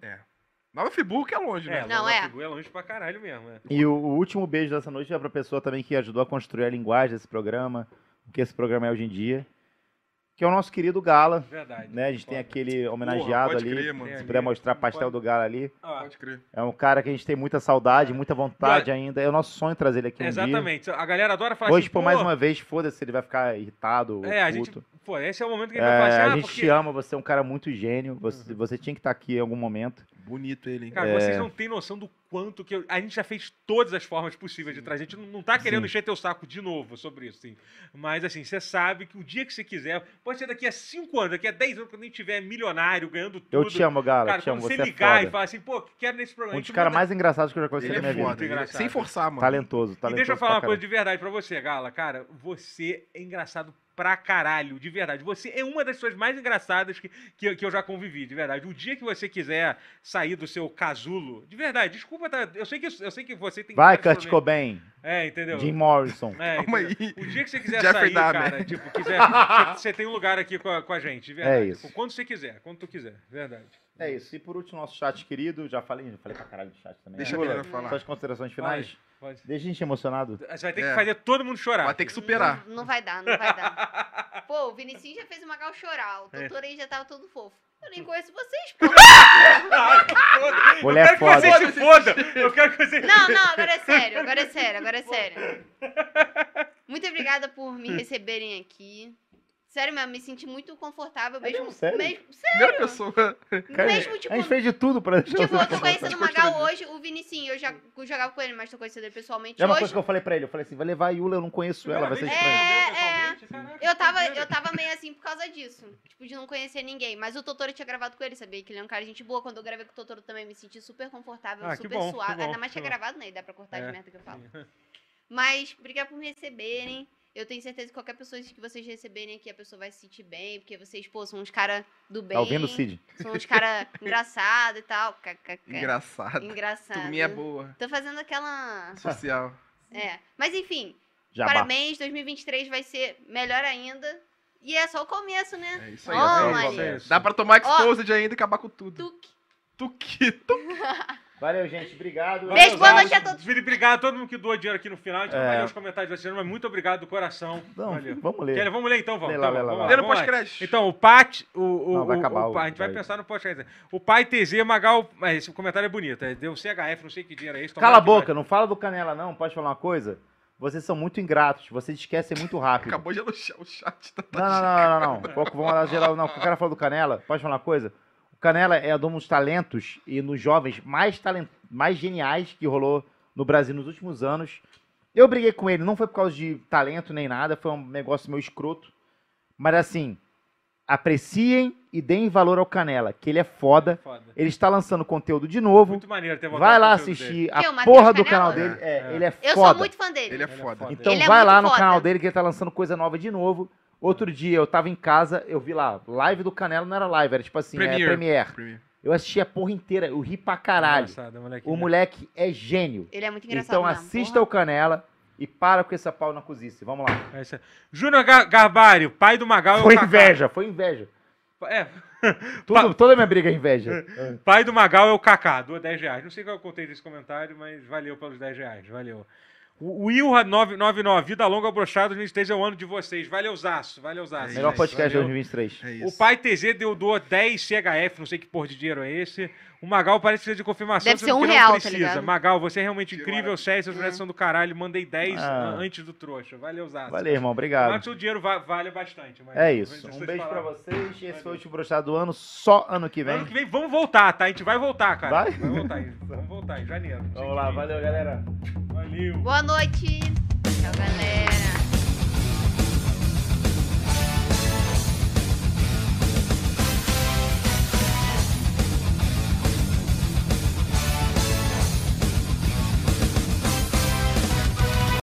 Nova Friburgo é longe, É, né? Não, Nova é. Friburgo é longe pra caralho mesmo, é. E o, o último beijo dessa noite é pra pessoa também que ajudou a construir a linguagem desse programa, o que esse programa é hoje em dia. Que é o nosso querido Gala. Verdade. Né? A gente tem aquele homenageado pode ali. crer, Se puder mostrar pastel do Gala ali. Ó, Pode crer. É um cara que a gente tem muita saudade, muita vontade ainda. É o nosso sonho trazer ele aqui um dia. Exatamente. A galera adora falar Vou assim, expor pô, mais uma vez, foda-se, ele vai ficar irritado ou É, a gente... Pô, esse é o momento que a É, gente vai falar assim, a ah, gente porque... te ama, você é um cara muito gênio, você, Uhum. você tinha que estar aqui em algum momento. Bonito ele, hein? Cara, É. vocês não têm noção do quanto que eu- a gente já fez todas as formas possíveis de trazer. A gente não, não tá querendo Sim. encher teu saco de novo sobre isso, sim. Mas assim, você sabe que o dia que você quiser, pode ser daqui a 5 anos, daqui a 10 anos, quando a gente tiver milionário, ganhando tudo. Eu te amo, Gala, Cara, te amo, quando você você é ligar e foda. falar assim, pô, quero nesse programa. Um dos caras manda- mais engraçados que eu já conheci Ele na é minha foda. vida. é- engraçado. Sem forçar, mano. Talentoso, E talentoso. deixa eu falar uma coisa de verdade pra você, Gala. Cara, você é engraçado pra caralho, de verdade. Você é uma das pessoas mais engraçadas que, que, eu- que eu já convivi, de verdade. O dia que você quiser sair do seu casulo, de verdade, desculpa, tá? Eu sei que, eu sei que você tem. Vai, Kurt. Cobain, É, entendeu? Jim Morrison. É, entendeu? aí. O dia que você quiser sair, Dahmer. cara, tipo, quiser, você- você tem um lugar aqui com a, com a gente, de verdade. É isso. Quando você quiser, quando tu quiser, verdade. É isso. E por último, nosso chat querido. Já falei, já falei pra caralho do chat também. Deixa Lula, menina falar. Suas considerações finais? Pode, pode. Deixa a gente emocionado. Você vai ter É. que fazer todo mundo chorar. Vai ter que superar. Não, não vai dar, não vai dar. Pô, o Vinicius já fez o Magal chorar. O É. doutor aí já tava todo fofo. Eu nem conheço vocês, pô. Mulher eu quero que foda. vocês se fodam. Eu quero que vocês... Não, não, agora é sério, agora é sério, agora é sério. Muito obrigada por me receberem aqui. Sério mesmo, me senti muito confortável É mesmo. mesmo? Sério? mesmo, Primeira pessoa. Cara, mesmo, tipo, a gente fez de tudo pra deixar Tipo, eu tô conhecendo o Magal hoje, o Vinicinho, eu já jogava com ele, mas tô conhecendo ele pessoalmente É uma hoje. coisa que eu falei pra ele. Eu falei assim, vai levar a Yula, eu não conheço ela, vai ser Primeira estranho. É, caraca, Eu tava, eu tava meio assim por causa disso. Tipo, de não conhecer ninguém. Mas o Totoro tinha gravado com ele, sabia? Que ele é um cara de gente boa. Quando eu gravei com o Totoro também, me senti super confortável, Ah, super bom, suave. bom, Ainda mais que tinha bom. gravado, né? E dá pra cortar É. de merda que eu falo. Mas, obrigado por me receberem. Eu tenho certeza que qualquer pessoa que vocês receberem aqui, a pessoa vai se sentir bem. Porque vocês, pô, são uns caras do bem. Tá ouvindo, Cid? São uns caras engraçados e tal. KKK. Engraçado. Engraçado. Turminha boa. Tô fazendo aquela... Social. É. Mas, enfim. Parabéns, 2023 vai ser melhor ainda. E é só o começo, né? É isso aí. Ó, ó. Maria. Dá pra tomar exposed ainda e acabar com tudo. Tuque. Tuquito. Valeu, gente. Obrigado. Beijo, boa noite a todos. Obrigado a todo mundo que doou dinheiro aqui no final. A gente não É. vai ler os comentários de vocês, mas muito obrigado do coração. Não, Valeu. vamos ler. Quer- vamos ler então, vamos. Lê lá, Então, lê lá, vamos lá. Lê no pós-crédito. Então, o Pat, o, o, Não, vai acabar o- o- a gente vai, vai. pensar no pós-crédito. O pai TZ Magal, mas esse comentário é bonito, é, deu CHF, não sei que dinheiro é esse. Cala a boca, não fala do Canela, não. Pode falar uma coisa? Vocês são muito ingratos, vocês esquecem muito rápido. Acabou de elogiar o chat. Tá Não, não, não, não, não. Vamos lá geral. Não, o cara falou do Canela. Pode falar uma coisa? O Canela é um dos talentos e nos jovens mais, talent... mais geniais que rolou no Brasil nos últimos anos. Eu briguei com ele, não foi por causa de talento nem nada, foi um negócio meio escroto. Mas assim, apreciem e deem valor ao Canela, que ele é foda. Foda. Ele está lançando conteúdo de novo. Muito maneiro ter Vai lá dele. assistir Que, o a porra do Canela? canal dele. É, É. ele é Eu foda. sou muito fã dele. Ele é é foda. Então Ele é vai lá no foda. canal dele que ele tá lançando coisa nova de novo. Outro dia eu tava em casa, eu vi lá, live do Canelo não era live, era tipo assim, Premiere. é Premiere. Premiere. Eu assisti a porra inteira, eu ri pra caralho. Engraçado, molequinho. O moleque é gênio. Ele é muito engraçado. Então mesmo, assista porra. o Canela e para com essa pau na cozice. Vamos lá. É isso. Júnior Ga- Garbário, pai do Magal é o Foi inveja, foi inveja. É, Tudo, toda minha briga é inveja. pai do Magal é o Kaká, doa 10 reais. Não sei qual eu contei desse comentário, mas valeu pelos 10 reais, valeu. O Wilra 999, vida longa brochada, 2023 é o ano de vocês. Valeu, Zaço, valeu, Zaço. É Melhor isso, podcast de valeu. 2023. É O pai TZ deu doa 10 CHF, não sei que porra de dinheiro é esse. O Magal parece que precisa de confirmação. Deve ser um que não real, tá precisa. ligado? Magal, você é realmente Que incrível, sério, seus moleques são do caralho. Mandei 10 Ah. antes do trouxa. Valeu, Zaço. Valeu, irmão, obrigado. que seu dinheiro va- vale bastante. mas- É mas isso. Um beijo falar. pra vocês. Esse foi o último brochado do ano, só ano que vem. Ano que vem vamos voltar, tá? A gente vai voltar, cara. Vai? voltar. em- Vamos voltar em janeiro. Vamos lá, valeu, galera. Valeu. Boa noite. Tchau, galera.